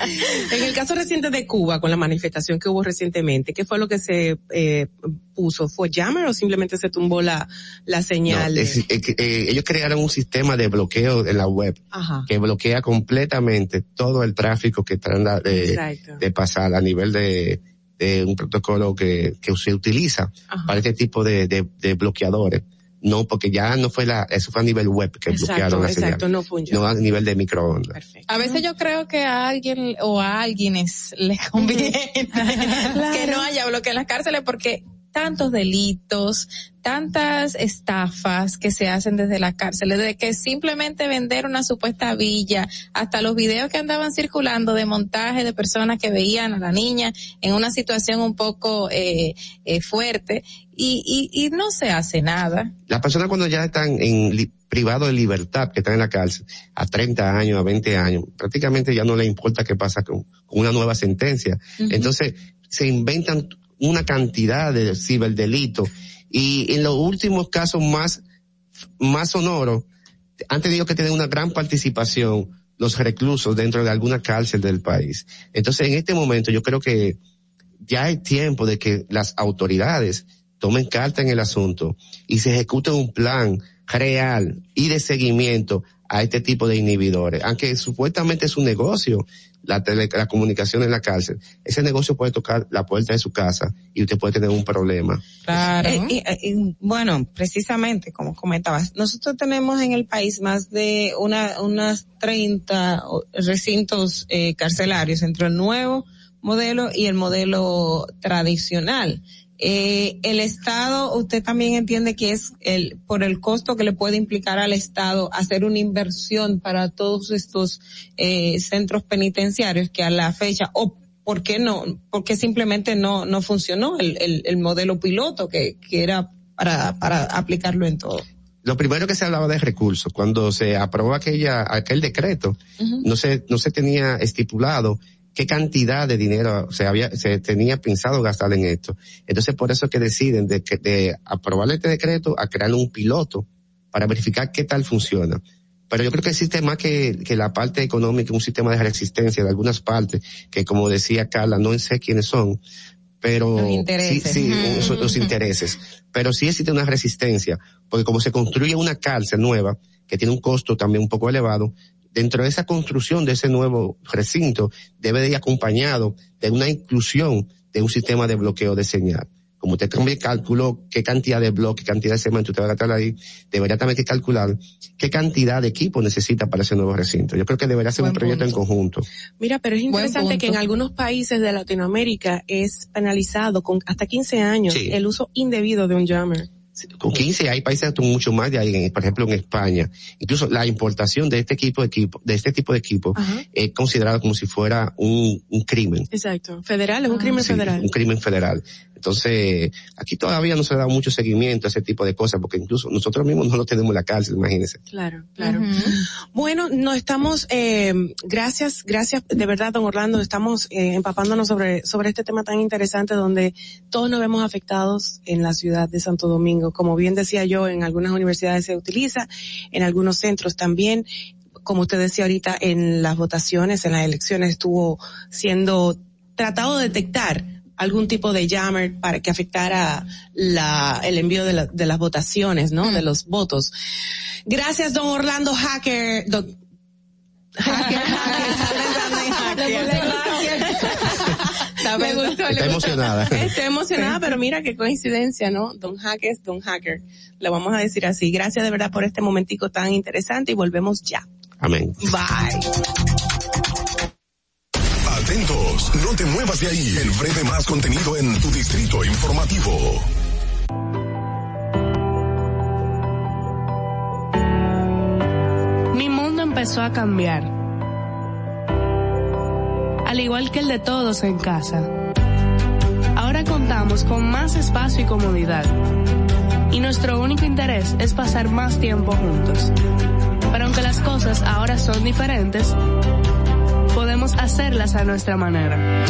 En el caso reciente de Cuba, con la manifestación que hubo recientemente, ¿qué fue lo que se eh, puso? ¿Fue jammer o simplemente se tumbó la, la señal? No, es- eh, ellos crearon un sistema de bloqueo en la web Ajá. que bloquea completamente todo el tráfico que trata de, de pasar a nivel de, de un protocolo que, que se utiliza Ajá. para este tipo de, de, de bloqueadores. No, porque ya no fue la, eso fue a nivel web que Exacto, bloquearon la exacto, señal. no No a nivel de microondas. A veces yo creo que a alguien o a alguienes les conviene que no haya bloqueo en las cárceles porque tantos delitos, tantas estafas que se hacen desde la cárcel, de que simplemente vender una supuesta villa, hasta los videos que andaban circulando de montaje de personas que veían a la niña en una situación un poco eh, eh, fuerte y, y, y no se hace nada. Las personas cuando ya están en li- privado de libertad, que están en la cárcel, a 30 años, a 20 años, prácticamente ya no le importa qué pasa con, con una nueva sentencia. Entonces, se inventan una cantidad de ciberdelitos y en los últimos casos más, más sonoros, han tenido que tener una gran participación los reclusos dentro de alguna cárcel del país. Entonces, en este momento yo creo que ya hay tiempo de que las autoridades tomen carta en el asunto y se ejecute un plan real y de seguimiento a este tipo de inhibidores. Aunque supuestamente es un negocio, la, tele- la comunicación en la cárcel, ese negocio puede tocar la puerta de su casa y usted puede tener un problema. Eh, y- eh, y, bueno, precisamente, como comentabas, nosotros tenemos en el país más de una, unas 30 recintos eh, carcelarios entre el nuevo modelo y el modelo tradicional. Eh, el Estado, usted también entiende que es el, por el costo que le puede implicar al Estado hacer una inversión para todos estos eh, centros penitenciarios que a la fecha, o ¿por qué no? Porque simplemente no, no funcionó el, el, el modelo piloto que, que era para, para aplicarlo en todo. Lo primero que se hablaba de recursos, cuando se aprobó aquella, aquel decreto, no se, no se tenía estipulado qué cantidad de dinero se había, se tenía pensado gastar en esto. Entonces por eso es que deciden de, que- de aprobar este decreto a crear un piloto para verificar qué tal funciona. Pero yo creo que existe más que, que la parte económica, un sistema de resistencia de algunas partes, que como decía Carla, no sé quiénes son, pero Los sí, intereses. sí, son los intereses. Pero sí existe una resistencia, porque como se construye una cárcel nueva, que tiene un costo también un poco elevado, dentro de esa construcción de ese nuevo recinto debe de ir acompañado de una inclusión de un sistema de bloqueo de señal. Como usted también calculó qué cantidad de bloques, qué cantidad de cemento usted va a gastar ahí, debería también que calcular qué cantidad de equipo necesita para ese nuevo recinto. Yo creo que debería ser un Buen proyecto en conjunto. Mira, pero es interesante que en punto. algunos países de Latinoamérica es penalizado con hasta 15 años Sí. el uso indebido de un jammer. Con 15 hay países mucho más de ahí, por ejemplo en España. Incluso la importación de este equipo de equipo, de este tipo de equipo, Ajá. es considerado como si fuera un, un crimen. Exacto. Federal, es un crimen Sí, federal. un crimen federal. Entonces, aquí todavía no se da mucho seguimiento a ese tipo de cosas, porque incluso nosotros mismos no lo tenemos en la cárcel, imagínense. Claro, claro. Bueno, no estamos, eh, gracias, gracias de verdad, don Orlando, estamos eh, empapándonos sobre, sobre este tema tan interesante donde todos nos vemos afectados en la ciudad de Santo Domingo. Como bien decía yo, en algunas universidades se utiliza, en algunos centros también. Como usted decía ahorita, en las votaciones, en las elecciones estuvo siendo tratado de detectar algún tipo de jammer para que afectara la, el envío de, la- de las votaciones, ¿no? De los votos. Gracias, don Orlando Hacker. don- Hacker, hacker, Me gustó, le Está emocionada. Está emocionada, pero mira qué coincidencia, ¿no? Don Hackers, Don Hacker. Le vamos a decir así. Gracias de verdad por este momentico tan interesante y volvemos ya. Amén. Bye. Atentos, no te muevas de ahí. El breve más contenido en tu distrito informativo. Mi mundo empezó a cambiar. Al igual que el de todos en casa. Ahora contamos con más espacio y comodidad. Y nuestro único interés es pasar más tiempo juntos. Pero aunque las cosas ahora son diferentes, podemos hacerlas a nuestra manera.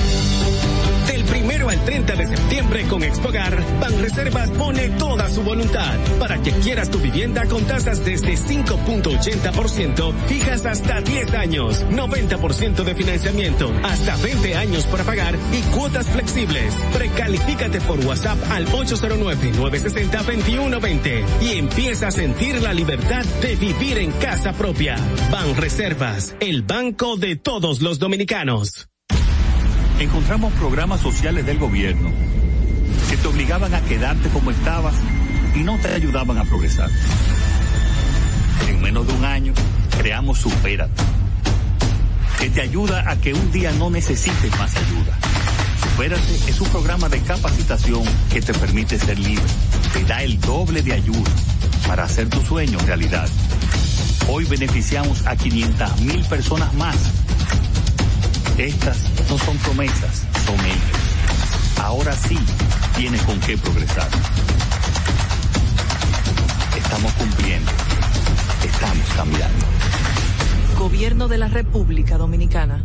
Primero al 30 de septiembre con Expogar, Banreservas pone toda su voluntad para que quieras tu vivienda con tasas desde 5.80%, fijas hasta 10 años, 90% de financiamiento, hasta 20 años para pagar y cuotas flexibles. Precalifícate por WhatsApp al 809-960-2120 y empieza a sentir la libertad de vivir en casa propia. Banreservas, el banco de todos los dominicanos. Encontramos programas sociales del gobierno que te obligaban a quedarte como estabas y no te ayudaban a progresar. En menos de un año, creamos Supérate, que te ayuda a que un día no necesites más ayuda. Supérate es un programa de capacitación que te permite ser libre, te da el doble de ayuda para hacer tu sueño realidad. Hoy beneficiamos a 500 mil personas más. Estas no son promesas, son hechos. Ahora sí tienes con qué progresar. Estamos cumpliendo. Estamos cambiando. Gobierno de la República Dominicana.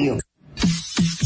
radio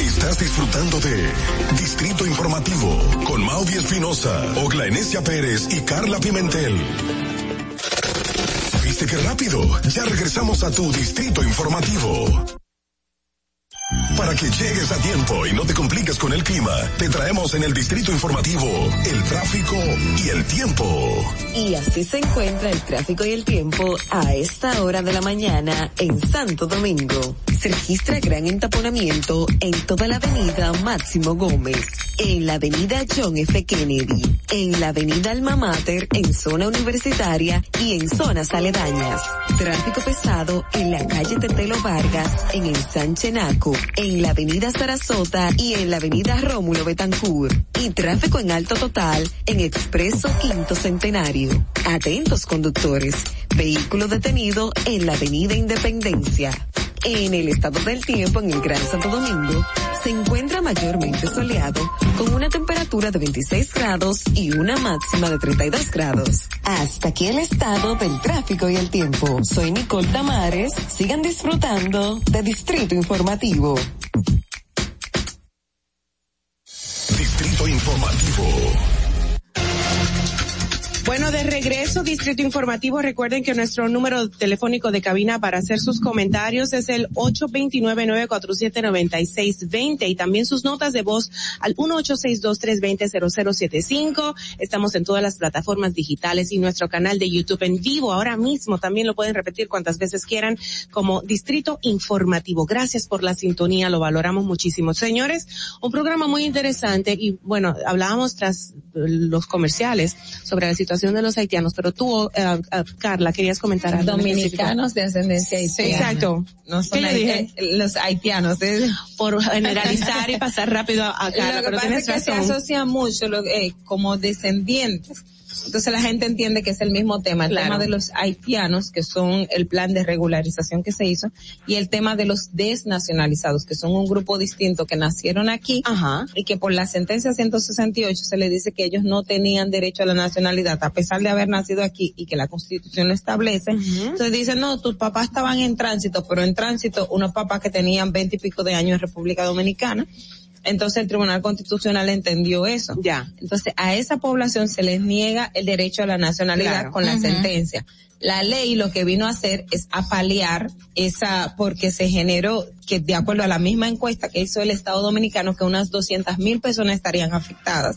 Estás disfrutando de Distrito Informativo con Maudi Espinosa, Ogla Enesia Pérez y Carla Pimentel. ¿Viste qué rápido? Ya regresamos a tu Distrito Informativo. Para que llegues a tiempo y no te compliques con el clima, te traemos en el Distrito Informativo el tráfico y el tiempo. Y así se encuentra el tráfico y el tiempo a esta hora de la mañana en Santo Domingo. Se registra gran entaponamiento en toda la avenida Máximo Gómez, en la avenida John F. Kennedy, en la avenida Alma Mater en zona universitaria y en zonas aledañas. Tráfico pesado en la calle Tetelo Vargas, en el Sanchenaco, en la avenida Sarasota y en la avenida Rómulo Betancourt. Y tráfico en alto total en Expreso Quinto Centenario. Atentos conductores. Vehículo detenido en la avenida Independencia. En el estado del tiempo en el Gran Santo Domingo se encuentra mayormente soleado con una temperatura de 26 grados y una máxima de 32 grados. Hasta aquí el estado del tráfico y el tiempo. Soy Nicole Tamares. Sigan disfrutando de Distrito Informativo. Distrito Informativo. Bueno, de regreso, Distrito Informativo, recuerden que nuestro número telefónico de cabina para hacer sus comentarios es el 829-947-9620 y también sus notas de voz al 1862-320-0075. Estamos en todas las plataformas digitales y nuestro canal de YouTube en vivo ahora mismo. También lo pueden repetir cuantas veces quieran como Distrito Informativo. Gracias por la sintonía, lo valoramos muchísimo. Señores, un programa muy interesante y bueno, hablábamos tras los comerciales sobre la situación de los haitianos, pero tú, eh, uh, Carla, querías comentar algo. Dominicanos de ascendencia haitiana. Exacto. No son ¿Qué le dije? haiti- los haitianos. ¿eh? Por generalizar y pasar rápido a, a Carla, Lo que pero pasa tienes es que se asocia mucho lo- eh, como descendientes. Entonces la gente entiende que es el mismo tema, el Claro. tema de los haitianos, que son el plan de regularización que se hizo, y el tema de los desnacionalizados, que son un grupo distinto que nacieron aquí y que por la sentencia 168 se le dice que ellos no tenían derecho a la nacionalidad a pesar de haber nacido aquí y que la constitución lo establece. Entonces dicen, no, tus papás estaban en tránsito, pero en tránsito unos papás que tenían veinte y pico de años en República Dominicana. Entonces el Tribunal Constitucional entendió eso. Ya. Entonces a esa población se les niega el derecho a la nacionalidad Claro. con la sentencia. La ley lo que vino a hacer es apalear esa, porque se generó que de acuerdo a la misma encuesta que hizo el Estado Dominicano, que unas 200 mil personas estarían afectadas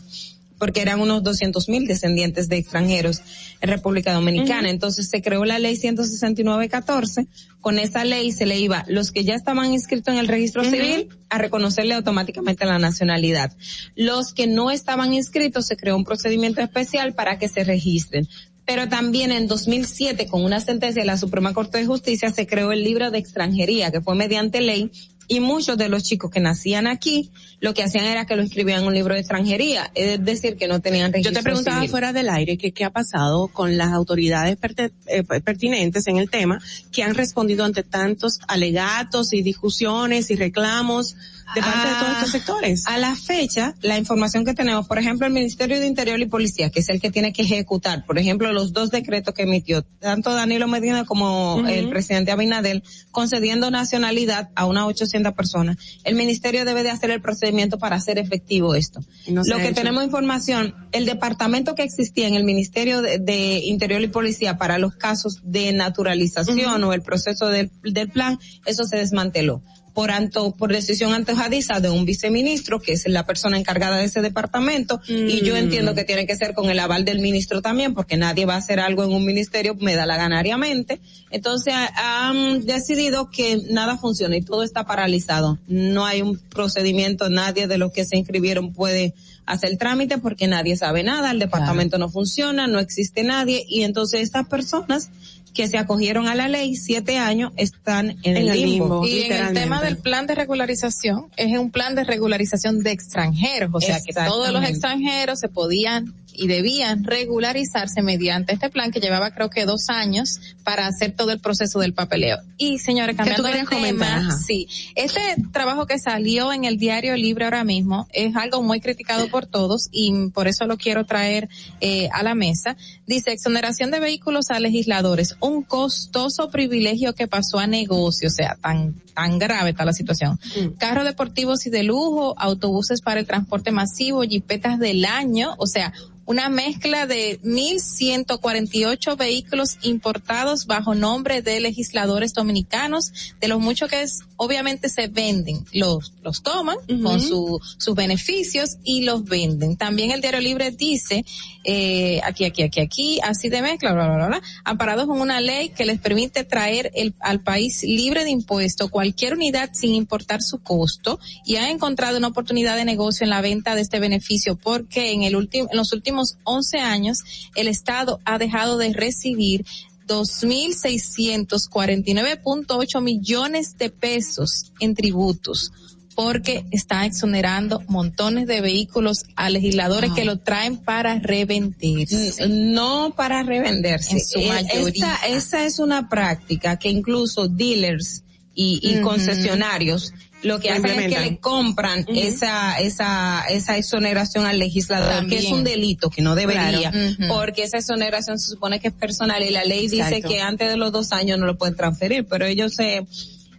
porque eran unos 200 mil descendientes de extranjeros en República Dominicana. Entonces se creó la ley 169-14. Con esa ley se le iba los que ya estaban inscritos en el registro civil a reconocerle automáticamente la nacionalidad. Los que no estaban inscritos se creó un procedimiento especial para que se registren. Pero también en 2007, con una sentencia de la Suprema Corte de Justicia, se creó el libro de extranjería, que fue mediante ley, y muchos de los chicos que nacían aquí, lo que hacían era que lo inscribían en un libro de extranjería, es decir, que no tenían Yo registro te preguntaba civil. fuera del aire que qué ha pasado con las autoridades perte- eh, pertinentes en el tema que han respondido ante tantos alegatos y discusiones y reclamos de parte de todos estos sectores. A la fecha, la información que tenemos, por ejemplo, el Ministerio de Interior y Policía, que es el que tiene que ejecutar, por ejemplo, los dos decretos que emitió tanto Danilo Medina como el presidente Abinadel, concediendo nacionalidad a unas 800 personas. El Ministerio debe de hacer el procedimiento para hacer efectivo esto. no Lo que hecho. tenemos información, el departamento que existía en el Ministerio de, de Interior y Policía para los casos de naturalización o el proceso del, del plan, eso se desmanteló por anto, por decisión antojadiza de un viceministro, que es la persona encargada de ese departamento, y yo Mm. entiendo que tiene que ser con el aval del ministro también, porque nadie va a hacer algo en un ministerio, me da la ganariamente. Entonces, ha- han decidido que nada funciona y todo está paralizado. No hay un procedimiento, nadie de los que se inscribieron puede hacer el trámite porque nadie sabe nada, el departamento no funciona, no existe nadie, y entonces estas personas que se acogieron a la ley siete años están en, el limbo. Y en el tema del plan de regularización, es un plan de regularización de extranjeros, o sea que todos los extranjeros se podían y debían regularizarse mediante este plan que llevaba creo que dos años para hacer todo el proceso del papeleo. Y señores, cambiando de comentar? tema, Ajá. sí, este trabajo que salió en el diario Libre ahora mismo es algo muy criticado por todos y por eso lo quiero traer eh, a la mesa. Dice, exoneración de vehículos a legisladores, un costoso privilegio que pasó a negocio, o sea, tan, tan grave está la situación. Carros deportivos y de lujo, autobuses para el transporte masivo, jipetas del año, o sea, una mezcla de 1.148 vehículos importados bajo nombre de legisladores dominicanos, de los muchos que es, obviamente se venden, los, los toman con su, sus beneficios y los venden. También el Diario Libre dice, eh, aquí, aquí, aquí, aquí, así de mezcla, bla, bla, bla, bla, amparados con una ley que les permite traer el, al país libre de impuesto cualquier unidad sin importar su costo y han encontrado una oportunidad de negocio en la venta de este beneficio porque en el último, en los últimos 11 años el Estado ha dejado de recibir 2.649.8 millones de pesos en tributos porque está exonerando montones de vehículos a legisladores Ah. que lo traen para revenderse. No para revenderse. En su Eh, mayoría. Esta, esa es una práctica que incluso dealers y, y Ujú. concesionarios lo que Lo hacen es que le compran esa, esa, esa exoneración al legislador, que es un delito que no debería, Claro. Porque esa exoneración se supone que es personal y la ley dice que antes de los dos años no lo pueden transferir, pero ellos se,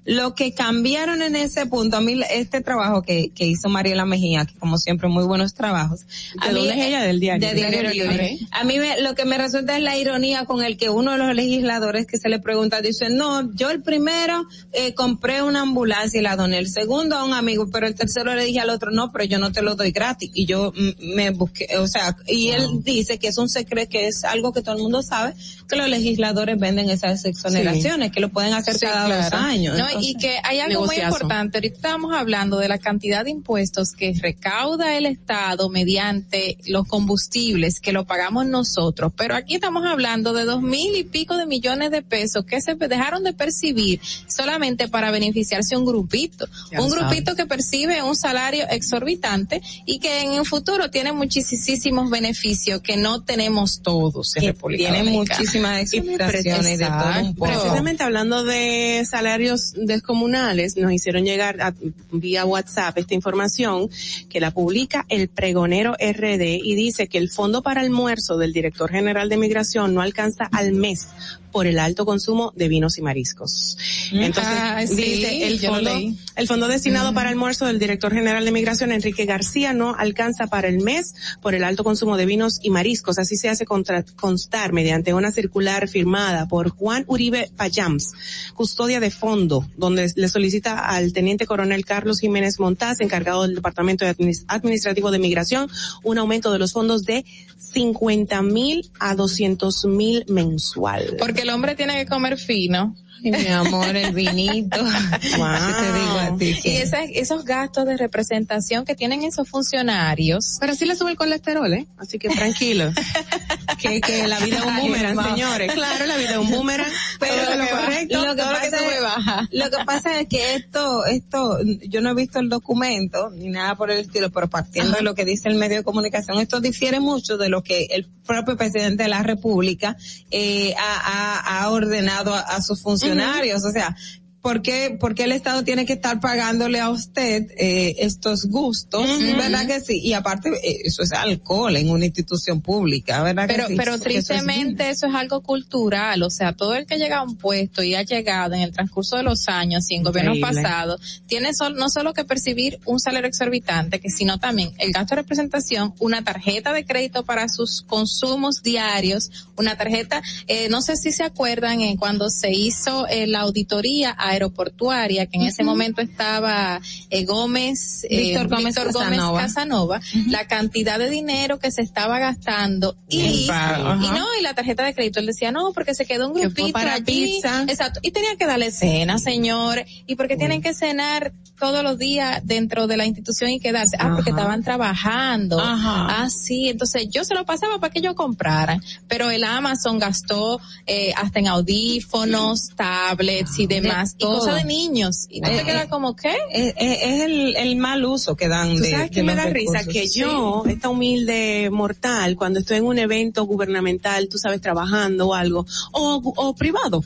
lo que cambiaron en ese punto, a mí este trabajo que, que hizo Mariela Mejía, que como siempre muy buenos trabajos. ¿De a mí, dónde es ella? Del diario. de Diario. Libre. A mí me- lo que me resulta es la ironía con el que uno de los legisladores que se le pregunta dice, no, yo el primero eh, compré una ambulancia y la doné, el segundo a un amigo, pero el tercero le dije al otro, no, pero yo no te lo doy gratis. Y yo mm, me busqué, o sea, y él dice que es un secreto, que es algo que todo el mundo sabe, que los legisladores venden esas exoneraciones, que lo pueden hacer Sí, cada dos años. No, y que hay algo muy importante. Ahorita estábamos hablando de la cantidad de impuestos que recauda el Estado mediante los combustibles que lo pagamos nosotros. Pero aquí estamos hablando de dos mil y pico de millones de pesos que se dejaron de percibir solamente para beneficiarse un grupito. Ya un grupito que percibe un salario exorbitante y que en el futuro tiene muchísimos beneficios que no tenemos todos en que República tiene muchísimas Y exoneraciones de todo. Precisamente hablando de salarios descomunales, nos hicieron llegar a- vía WhatsApp esta información que la publica el pregonero RD y dice que el fondo para almuerzo del director general de migración no alcanza al mes por el alto consumo de vinos y mariscos. Entonces, Ah, sí, dice el fondo, el fondo destinado para almuerzo del director general de migración, Enrique García, no alcanza para el mes por el alto consumo de vinos y mariscos. Así se hace contra- constar mediante una circular firmada por Juan Uribe Payams, custodia de fondo, donde le solicita al teniente coronel Carlos Jiménez Montaz, encargado del Departamento de Adminis- Administrativo de Migración, un aumento de los fondos de 50 mil a 200 mil mensual. Porque el hombre tiene que comer fino. Ay, mi amor, el vinito. Wow. ¿Qué te digo a ti? Y que- esa- esos gastos de representación que tienen esos funcionarios. Pero sí le sube el colesterol, ¿eh? Así que tranquilo. que, que la vida es un boomerang, señores. Claro, la vida es un boomerang. Pero Todo lo correcto. lo que todo lo que pasa sube, es- baja. lo que pasa es que esto, esto, yo no he visto el documento ni nada por el estilo, pero partiendo de lo que dice el medio de comunicación, esto difiere mucho de lo que el propio presidente de la República eh, ha, ha- ha ordenado a, a sus funcionarios. O sea, ¿por qué, por qué el Estado tiene que estar pagándole a usted eh, estos gustos? ¿Verdad que sí? Y aparte, eh, eso es alcohol en una institución pública, ¿verdad Pero, que sí? pero Porque eso es tristemente eso es algo cultural, o sea, todo el que llega a un puesto y ha llegado en el transcurso de los años y en gobiernos pasados, tiene sol- no solo que percibir un salario exorbitante, que sino también el gasto de representación, una tarjeta de crédito para sus consumos diarios, una tarjeta, eh, no sé si se acuerdan eh, cuando se hizo eh, la auditoría aeroportuaria, que en ese momento estaba eh, Gómez, eh, Víctor Gómez Casanova. Casanova, la cantidad de dinero que se estaba gastando y, pago, y no, y la tarjeta de crédito, él decía, no, porque se quedó un grupito para allí. pizza. Exacto. Y tenía que darle cena, señores. Y porque tienen que cenar todos los días dentro de la institución y quedarse. Ah, porque Ajá. estaban trabajando. Ajá. Ah, sí. Entonces yo se lo pasaba para que ellos compraran. Pero el Amazon gastó eh, hasta en audífonos, tablets y demás. Y cosa de niños. Y no Eh, te queda eh, como, ¿qué? Es, es- es el, el mal uso que dan ¿Tú de, sabes de qué me da risa? Que Sí. yo, esta humilde mortal, cuando estoy en un evento gubernamental, tú sabes, trabajando o algo, o, o privado,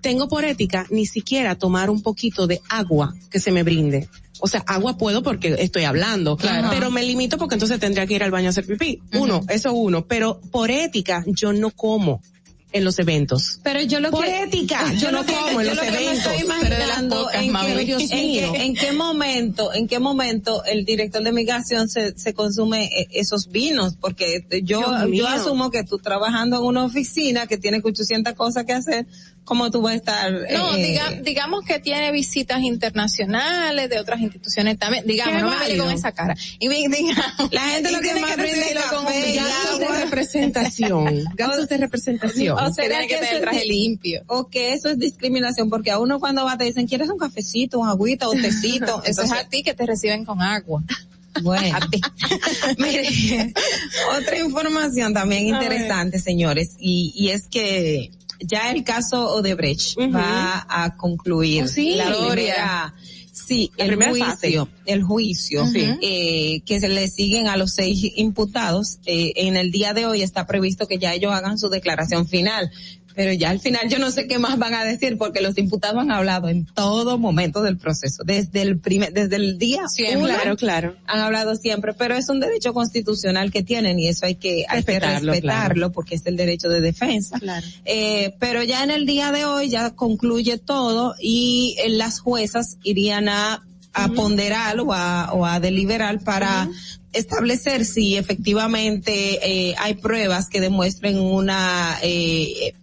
tengo por ética ni siquiera tomar un poquito de agua que se me brinde. O sea, agua puedo porque estoy hablando, Claro. pero me limito porque entonces tendría que ir al baño a hacer pipí. Uno, eso uno, pero por ética yo no como en los eventos. Pero yo lo Por que ética, yo no lo que- como en yo los eventos. estoy Pero de las pocas, en, mami. qué, Dios en mío. qué- en qué momento, en qué momento el director de migración se, se consume eh, esos vinos, porque yo, Dios mío. yo asumo que tú trabajando en una oficina que tiene 800 cosas que hacer, ¿cómo tú vas a estar? No, eh, diga- digamos que tiene visitas internacionales de otras instituciones también. Digamos, no me con esa cara. Y digamos, La gente lo que tiene más brinde recibirlo café con Gastos de representación, gastos de representación. O Tiene que que tener eso es traje limpio. O que eso es discriminación, porque a uno cuando va te dicen, ¿quieres un cafecito, un agüita, un tecito? Eso es a ti que te reciben con agua. Bueno. A ti. Mire, otra información también interesante, señores, y, y es que ya el caso Odebrecht va a concluir Oh, sí. la primera, sí, La el juicio, el juicio eh, que se le siguen a los seis imputados. Eh, en el día de hoy está previsto que ya ellos hagan su declaración final. Pero ya al final yo no sé qué más van a decir porque los imputados han hablado en todo momento del proceso, desde el primer, desde el día Siempre. uno, Claro, claro. han hablado siempre, pero es un derecho constitucional que tienen y eso hay que, hay que Respetarlo, porque es el derecho de defensa. Claro. Eh, pero ya en el día de hoy ya concluye todo y eh, las juezas irían a, a ponderar o a, o a deliberar para establecer si efectivamente eh, hay pruebas que demuestren una eh,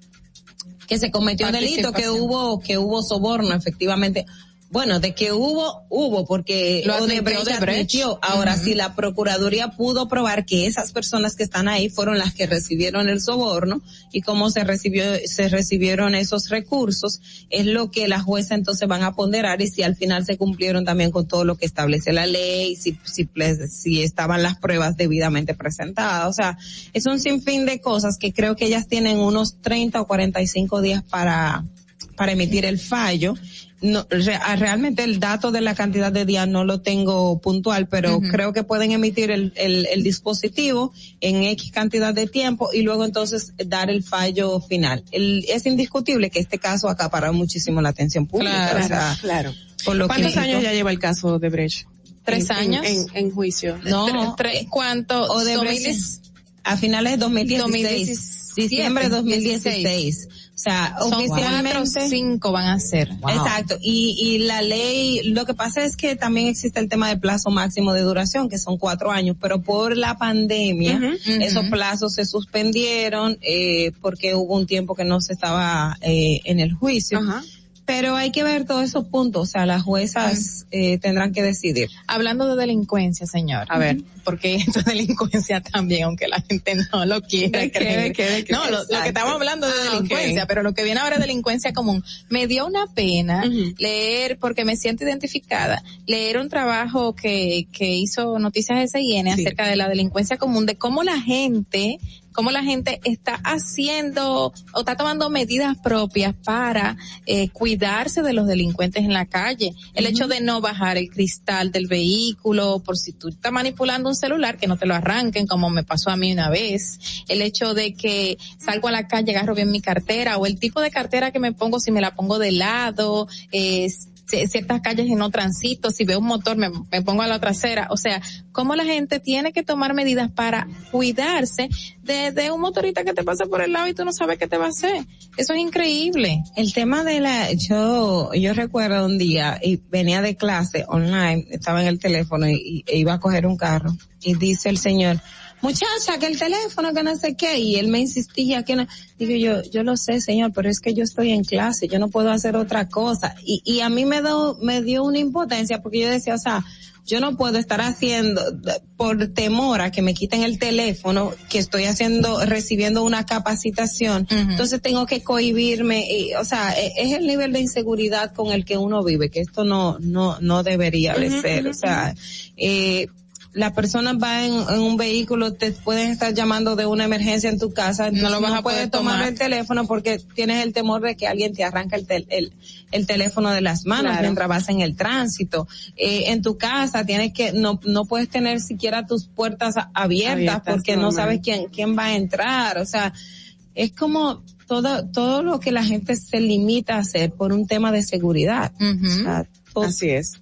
que se cometió un delito, que hubo que hubo soborno efectivamente. Bueno, de que hubo, hubo, porque Lo Odebrecht admitió. Ahora, Ujú. si la Procuraduría pudo probar que esas personas que están ahí fueron las que recibieron el soborno y cómo se recibió, se recibieron esos recursos, es lo que las juezas entonces van a ponderar y si al final se cumplieron también con todo lo que establece la ley, si, si, si estaban las pruebas debidamente presentadas. O sea, es un sinfín de cosas que creo que ellas tienen unos 30 o 45 días para, para emitir el fallo. No, re- ah, realmente el dato de la cantidad de días no lo tengo puntual, pero Ujú. creo que pueden emitir el, el, el dispositivo en X cantidad de tiempo y luego entonces dar el fallo final. El- es indiscutible que este caso acapara muchísimo la atención pública. Claro, o sea, Claro. por lo ¿Cuántos que- años ya lleva el caso de Brecht? ¿Tres En- en- años? En, en juicio. No, Tre- tre- ¿Cuánto? Odebrecht, 2010 a finales de 2016, 2017, diciembre de 2016. O sea, Son cuatro o oficialmente. cinco van a ser. Exacto, y, y la ley, lo que pasa es que también existe el tema del plazo máximo de duración, que son cuatro años, pero por la pandemia, esos plazos se suspendieron, eh, porque hubo un tiempo que no se estaba eh, en el juicio. Pero hay que ver todos esos puntos, o sea, las juezas eh, tendrán que decidir. Hablando de delincuencia, señor. A ver. Porque esto es delincuencia también, aunque la gente no lo quiera ¿De creer. de? No, lo, lo que estamos hablando de Ah, delincuencia, pero lo que viene ahora es delincuencia común. Me dio una pena leer, porque me siento identificada, leer un trabajo que, que hizo Noticias SIN Sí. acerca de la delincuencia común, de cómo la gente cómo la gente está haciendo o está tomando medidas propias para eh, cuidarse de los delincuentes en la calle. El hecho de no bajar el cristal del vehículo por si tú estás manipulando un celular, que no te lo arranquen como me pasó a mí una vez. El hecho de que salgo a la calle, agarro bien mi cartera o el tipo de cartera que me pongo si me la pongo de lado, ci- ciertas calles que no transito, si veo un motor me, me pongo a la trasera, o sea, cómo la gente tiene que tomar medidas para cuidarse de, un motorista que te pasa por el lado y tú no sabes qué te va a hacer. Eso es increíble. El tema de la, yo, yo recuerdo un día y venía de clase online, estaba en el teléfono y, y iba a coger un carro y dice el señor, muchacha, que el teléfono, que no sé qué, y él me insistía que no, digo yo, yo lo sé señor, pero es que yo estoy en clase, yo no puedo hacer otra cosa, y, y a mí me dio, me dio una impotencia porque yo decía, o sea, yo no puedo estar haciendo por temor a que me quiten el teléfono que estoy haciendo recibiendo una capacitación. Entonces tengo que cohibirme y, o sea e- es el nivel de inseguridad con el que uno vive que esto no no no debería de ser. O sea eh, la persona va en, en un vehículo, te pueden estar llamando de una emergencia en tu casa, No lo vas no a poder puedes tomar tomar. el teléfono porque tienes el temor de que alguien te arranca el, tel- el, el teléfono de las manos Claro. mientras vas en el tránsito. Eh, en tu casa tienes que, no, no puedes tener siquiera tus puertas abiertas, Abiertas, porque no sabes quién, quién va a entrar. O sea, es como todo, todo lo que la gente se limita a hacer por un tema de seguridad. O sea, Así es.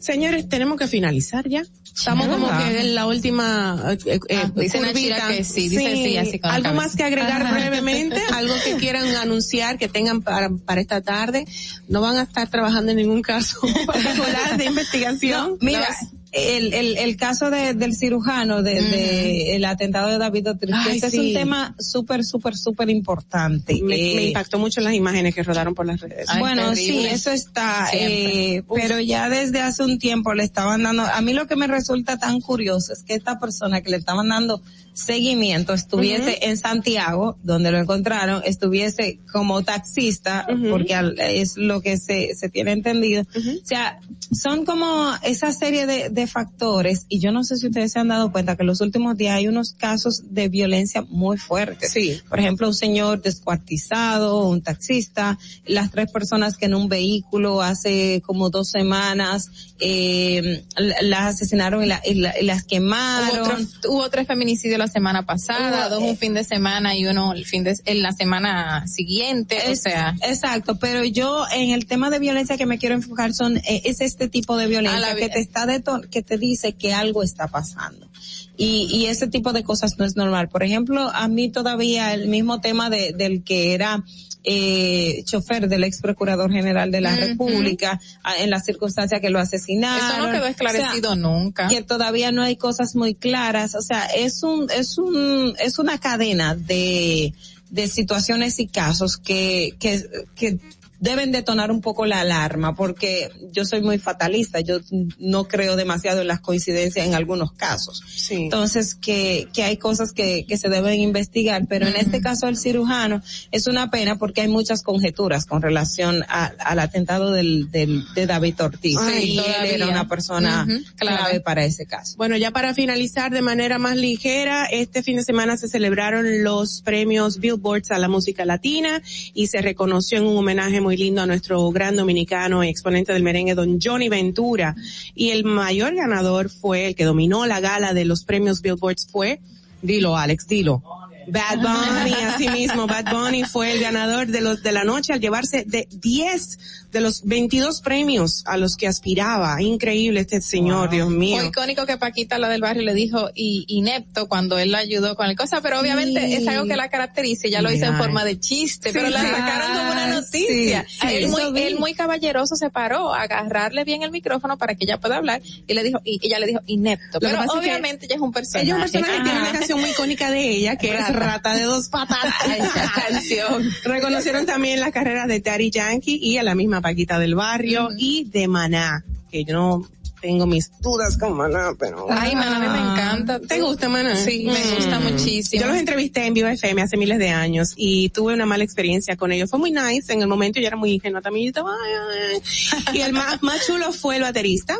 Señores, tenemos que finalizar ya. Estamos como que en la última eh, eh, Ah, dice curvita. Que sí, dice sí, así con Algo más que agregar Ajá. brevemente, algo que quieran anunciar que tengan para, para esta tarde. No van a estar trabajando en ningún caso particular de investigación. No, mira, el, el, el caso de, del cirujano, de, de el atentado de David Otrich, Ay, es un tema súper, súper, súper importante. me, Eh, me impactó mucho las imágenes que rodaron por las redes. bueno, sí, eso está, eh, pero ya desde hace un tiempo le estaban dando, a mí lo que me resulta tan curioso es que esta persona que le estaban dando seguimiento estuviese en Santiago, donde lo encontraron, estuviese como taxista, porque al- es lo que se, se tiene entendido. O sea, son como esa serie de, de factores, y yo no sé si ustedes se han dado cuenta que en los últimos días hay unos casos de violencia muy fuertes. Sí. Por ejemplo, un señor descuartizado, un taxista, las tres personas que en un vehículo hace como dos semanas eh, la- las asesinaron y, la- y la- y las Hubo, quemaron. otro- hubo tres feminicidios la semana pasada, dos eh, un fin de semana y uno el fin de en la semana siguiente, o sea, exacto, pero yo en el tema de violencia que me quiero enfocar son eh, es este tipo de violencia que te está que te dice que algo está pasando. Y, y ese tipo de cosas no es normal. Por ejemplo, a mí todavía el mismo tema de, del que era eh, chofer del ex procurador general de la Ujú. República a- en las circunstancias que lo asesinaron. eso no quedó esclarecido O sea, nunca. que todavía no hay cosas muy claras. O sea, es un, es un, es una cadena de, de situaciones y casos que, que, que deben detonar un poco la alarma porque yo soy muy fatalista, yo no creo demasiado en las coincidencias en algunos casos. Entonces, que, que hay cosas que, que se deben investigar, pero en este caso el cirujano es una pena porque hay muchas conjeturas con relación a- al atentado del, del, de David Ortiz. Ay, y él era una persona clave claro. para ese caso. Bueno, ya para finalizar de manera más ligera, este fin de semana se celebraron los premios Billboards a la música latina y se reconoció en un homenaje muy lindo a nuestro gran dominicano y exponente del merengue, don Johnny Ventura. Y el mayor ganador fue, el que dominó la gala de los premios Billboards fue, dilo Alex, dilo. Bad Bunny, así mismo, Bad Bunny fue el ganador de los de la noche al llevarse de 10 de los 22 premios a los que aspiraba. Increíble este señor, Dios mío. Fue icónico que Paquita, la del barrio, le dijo y, inepto cuando él la ayudó con el cosa, pero obviamente Sí. es algo que la caracteriza, ya lo hizo en forma de chiste, Sí, pero la sacaron como una Ah, noticia. sí, él, muy, vi. él muy caballeroso se paró a agarrarle bien el micrófono para que ella pueda hablar y le dijo, y ella le dijo inepto, pero pasa es que obviamente ella es un personaje. Ella es un personaje que tiene una canción muy icónica de ella, que es Rata. De dos patas. Esa canción. Reconocieron también las carreras de Daddy Yankee y a la misma Paquita del Barrio y de Maná, que yo no tengo mis dudas con Maná, pero... Ay, Maná, a mí me encanta. ¿Te gusta Maná? Sí, me gusta muchísimo. Yo los entrevisté en Viva FM hace miles de años y tuve una mala experiencia con ellos. Fue muy nice, en el momento yo era muy ingenua también. yo estaba, ay, ay. Y el más, más chulo fue el baterista.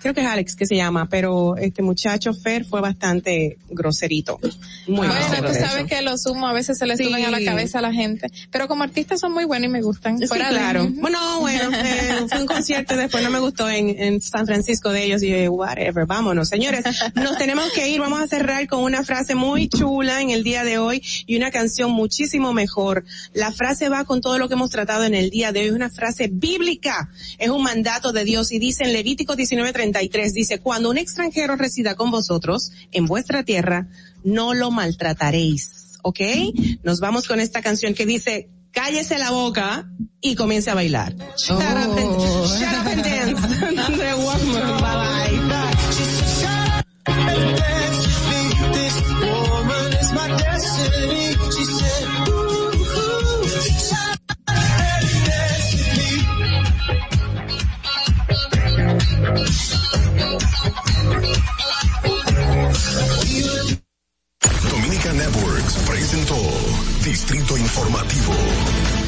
Creo que es Alex que se llama, pero este muchacho Fer fue bastante groserito. Muy bueno, grosero, tú sabes que los humos a veces se les Sí. suben a la cabeza a la gente, pero como artistas son muy buenos y me gustan. Sí, Fuera de- claro. Bueno, bueno, eh, fue un concierto y después no me gustó en, en San Francisco de ellos y yo, whatever, vámonos. Señores, nos tenemos que ir, vamos a cerrar con una frase muy chula en el día de hoy y una canción muchísimo mejor. La frase va con todo lo que hemos tratado en el día de hoy, es una frase bíblica, es un mandato de Dios y dice en Levítico 19:33, dice, cuando un extranjero resida con vosotros en vuestra tierra, no lo maltrataréis. ¿ok? Nos vamos con esta canción que dice, cállese la boca y comience a bailar. Shut up and, shut up and dance. Networks presentó Distrito Informativo.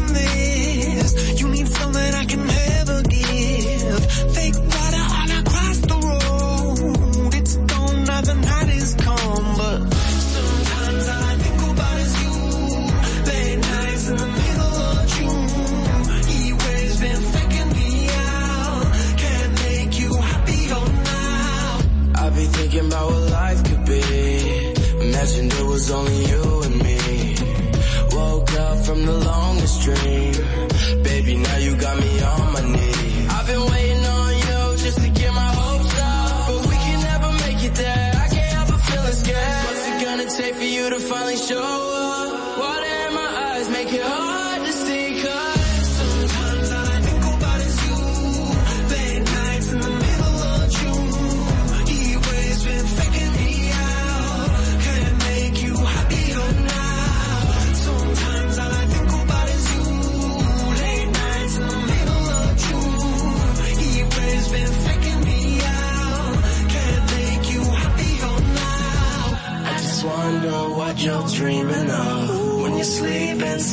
only you and me. Woke up from the longest dream.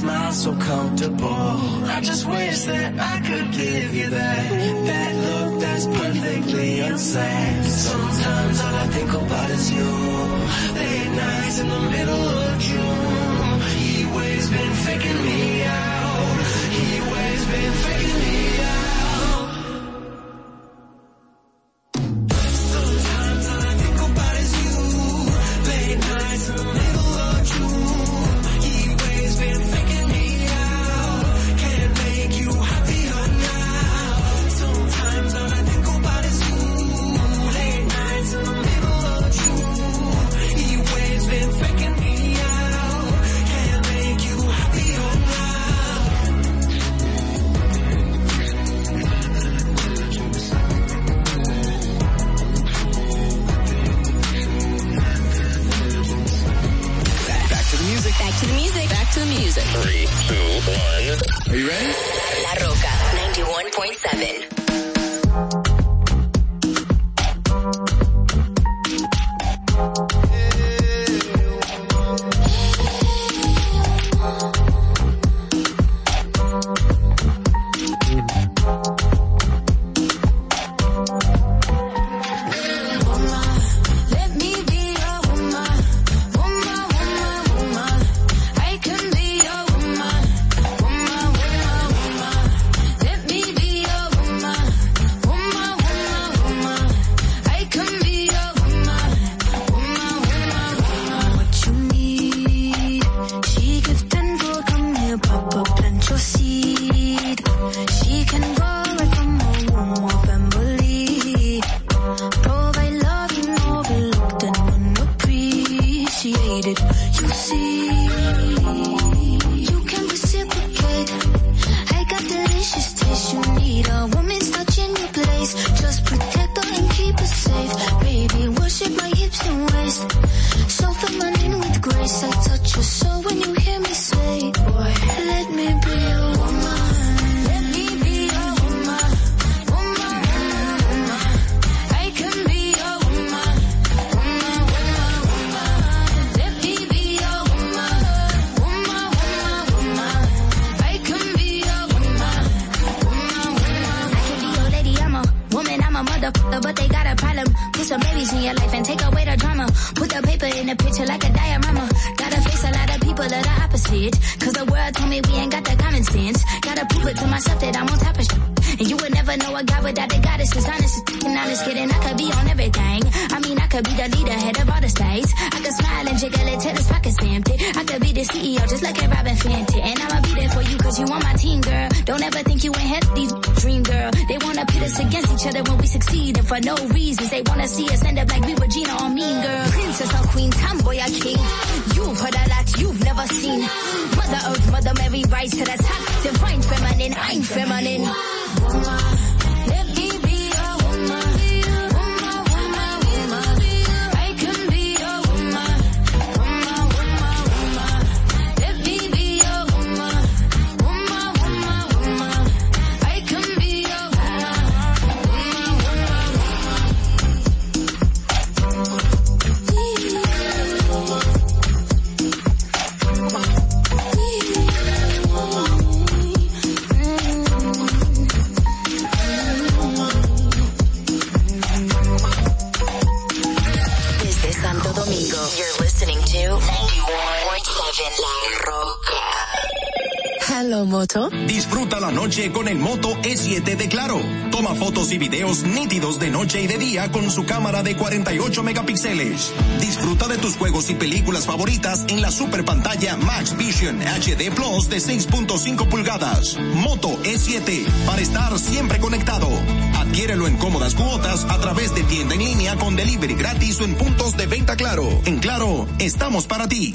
smile so comfortable. I just wish that I could give you that, that look that's perfectly unsaid. Sometimes all I think about is you, late nights in the middle of. Favoritas en la super pantalla Max Vision HD Plus de 6.5 pulgadas. Moto E7 para estar siempre conectado. Adquiérelo en cómodas cuotas a través de tienda en línea con delivery gratis o en puntos de venta Claro. En Claro, estamos para ti.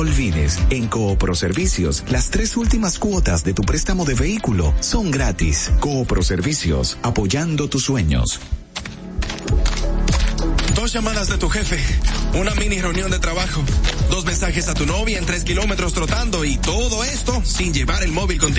olvides, en Coopro Servicios, las tres últimas cuotas de tu préstamo de vehículo son gratis. Coopro Servicios, apoyando tus sueños. Dos llamadas de tu jefe, una mini reunión de trabajo, dos mensajes a tu novia en tres kilómetros trotando y todo esto sin llevar el móvil contigo.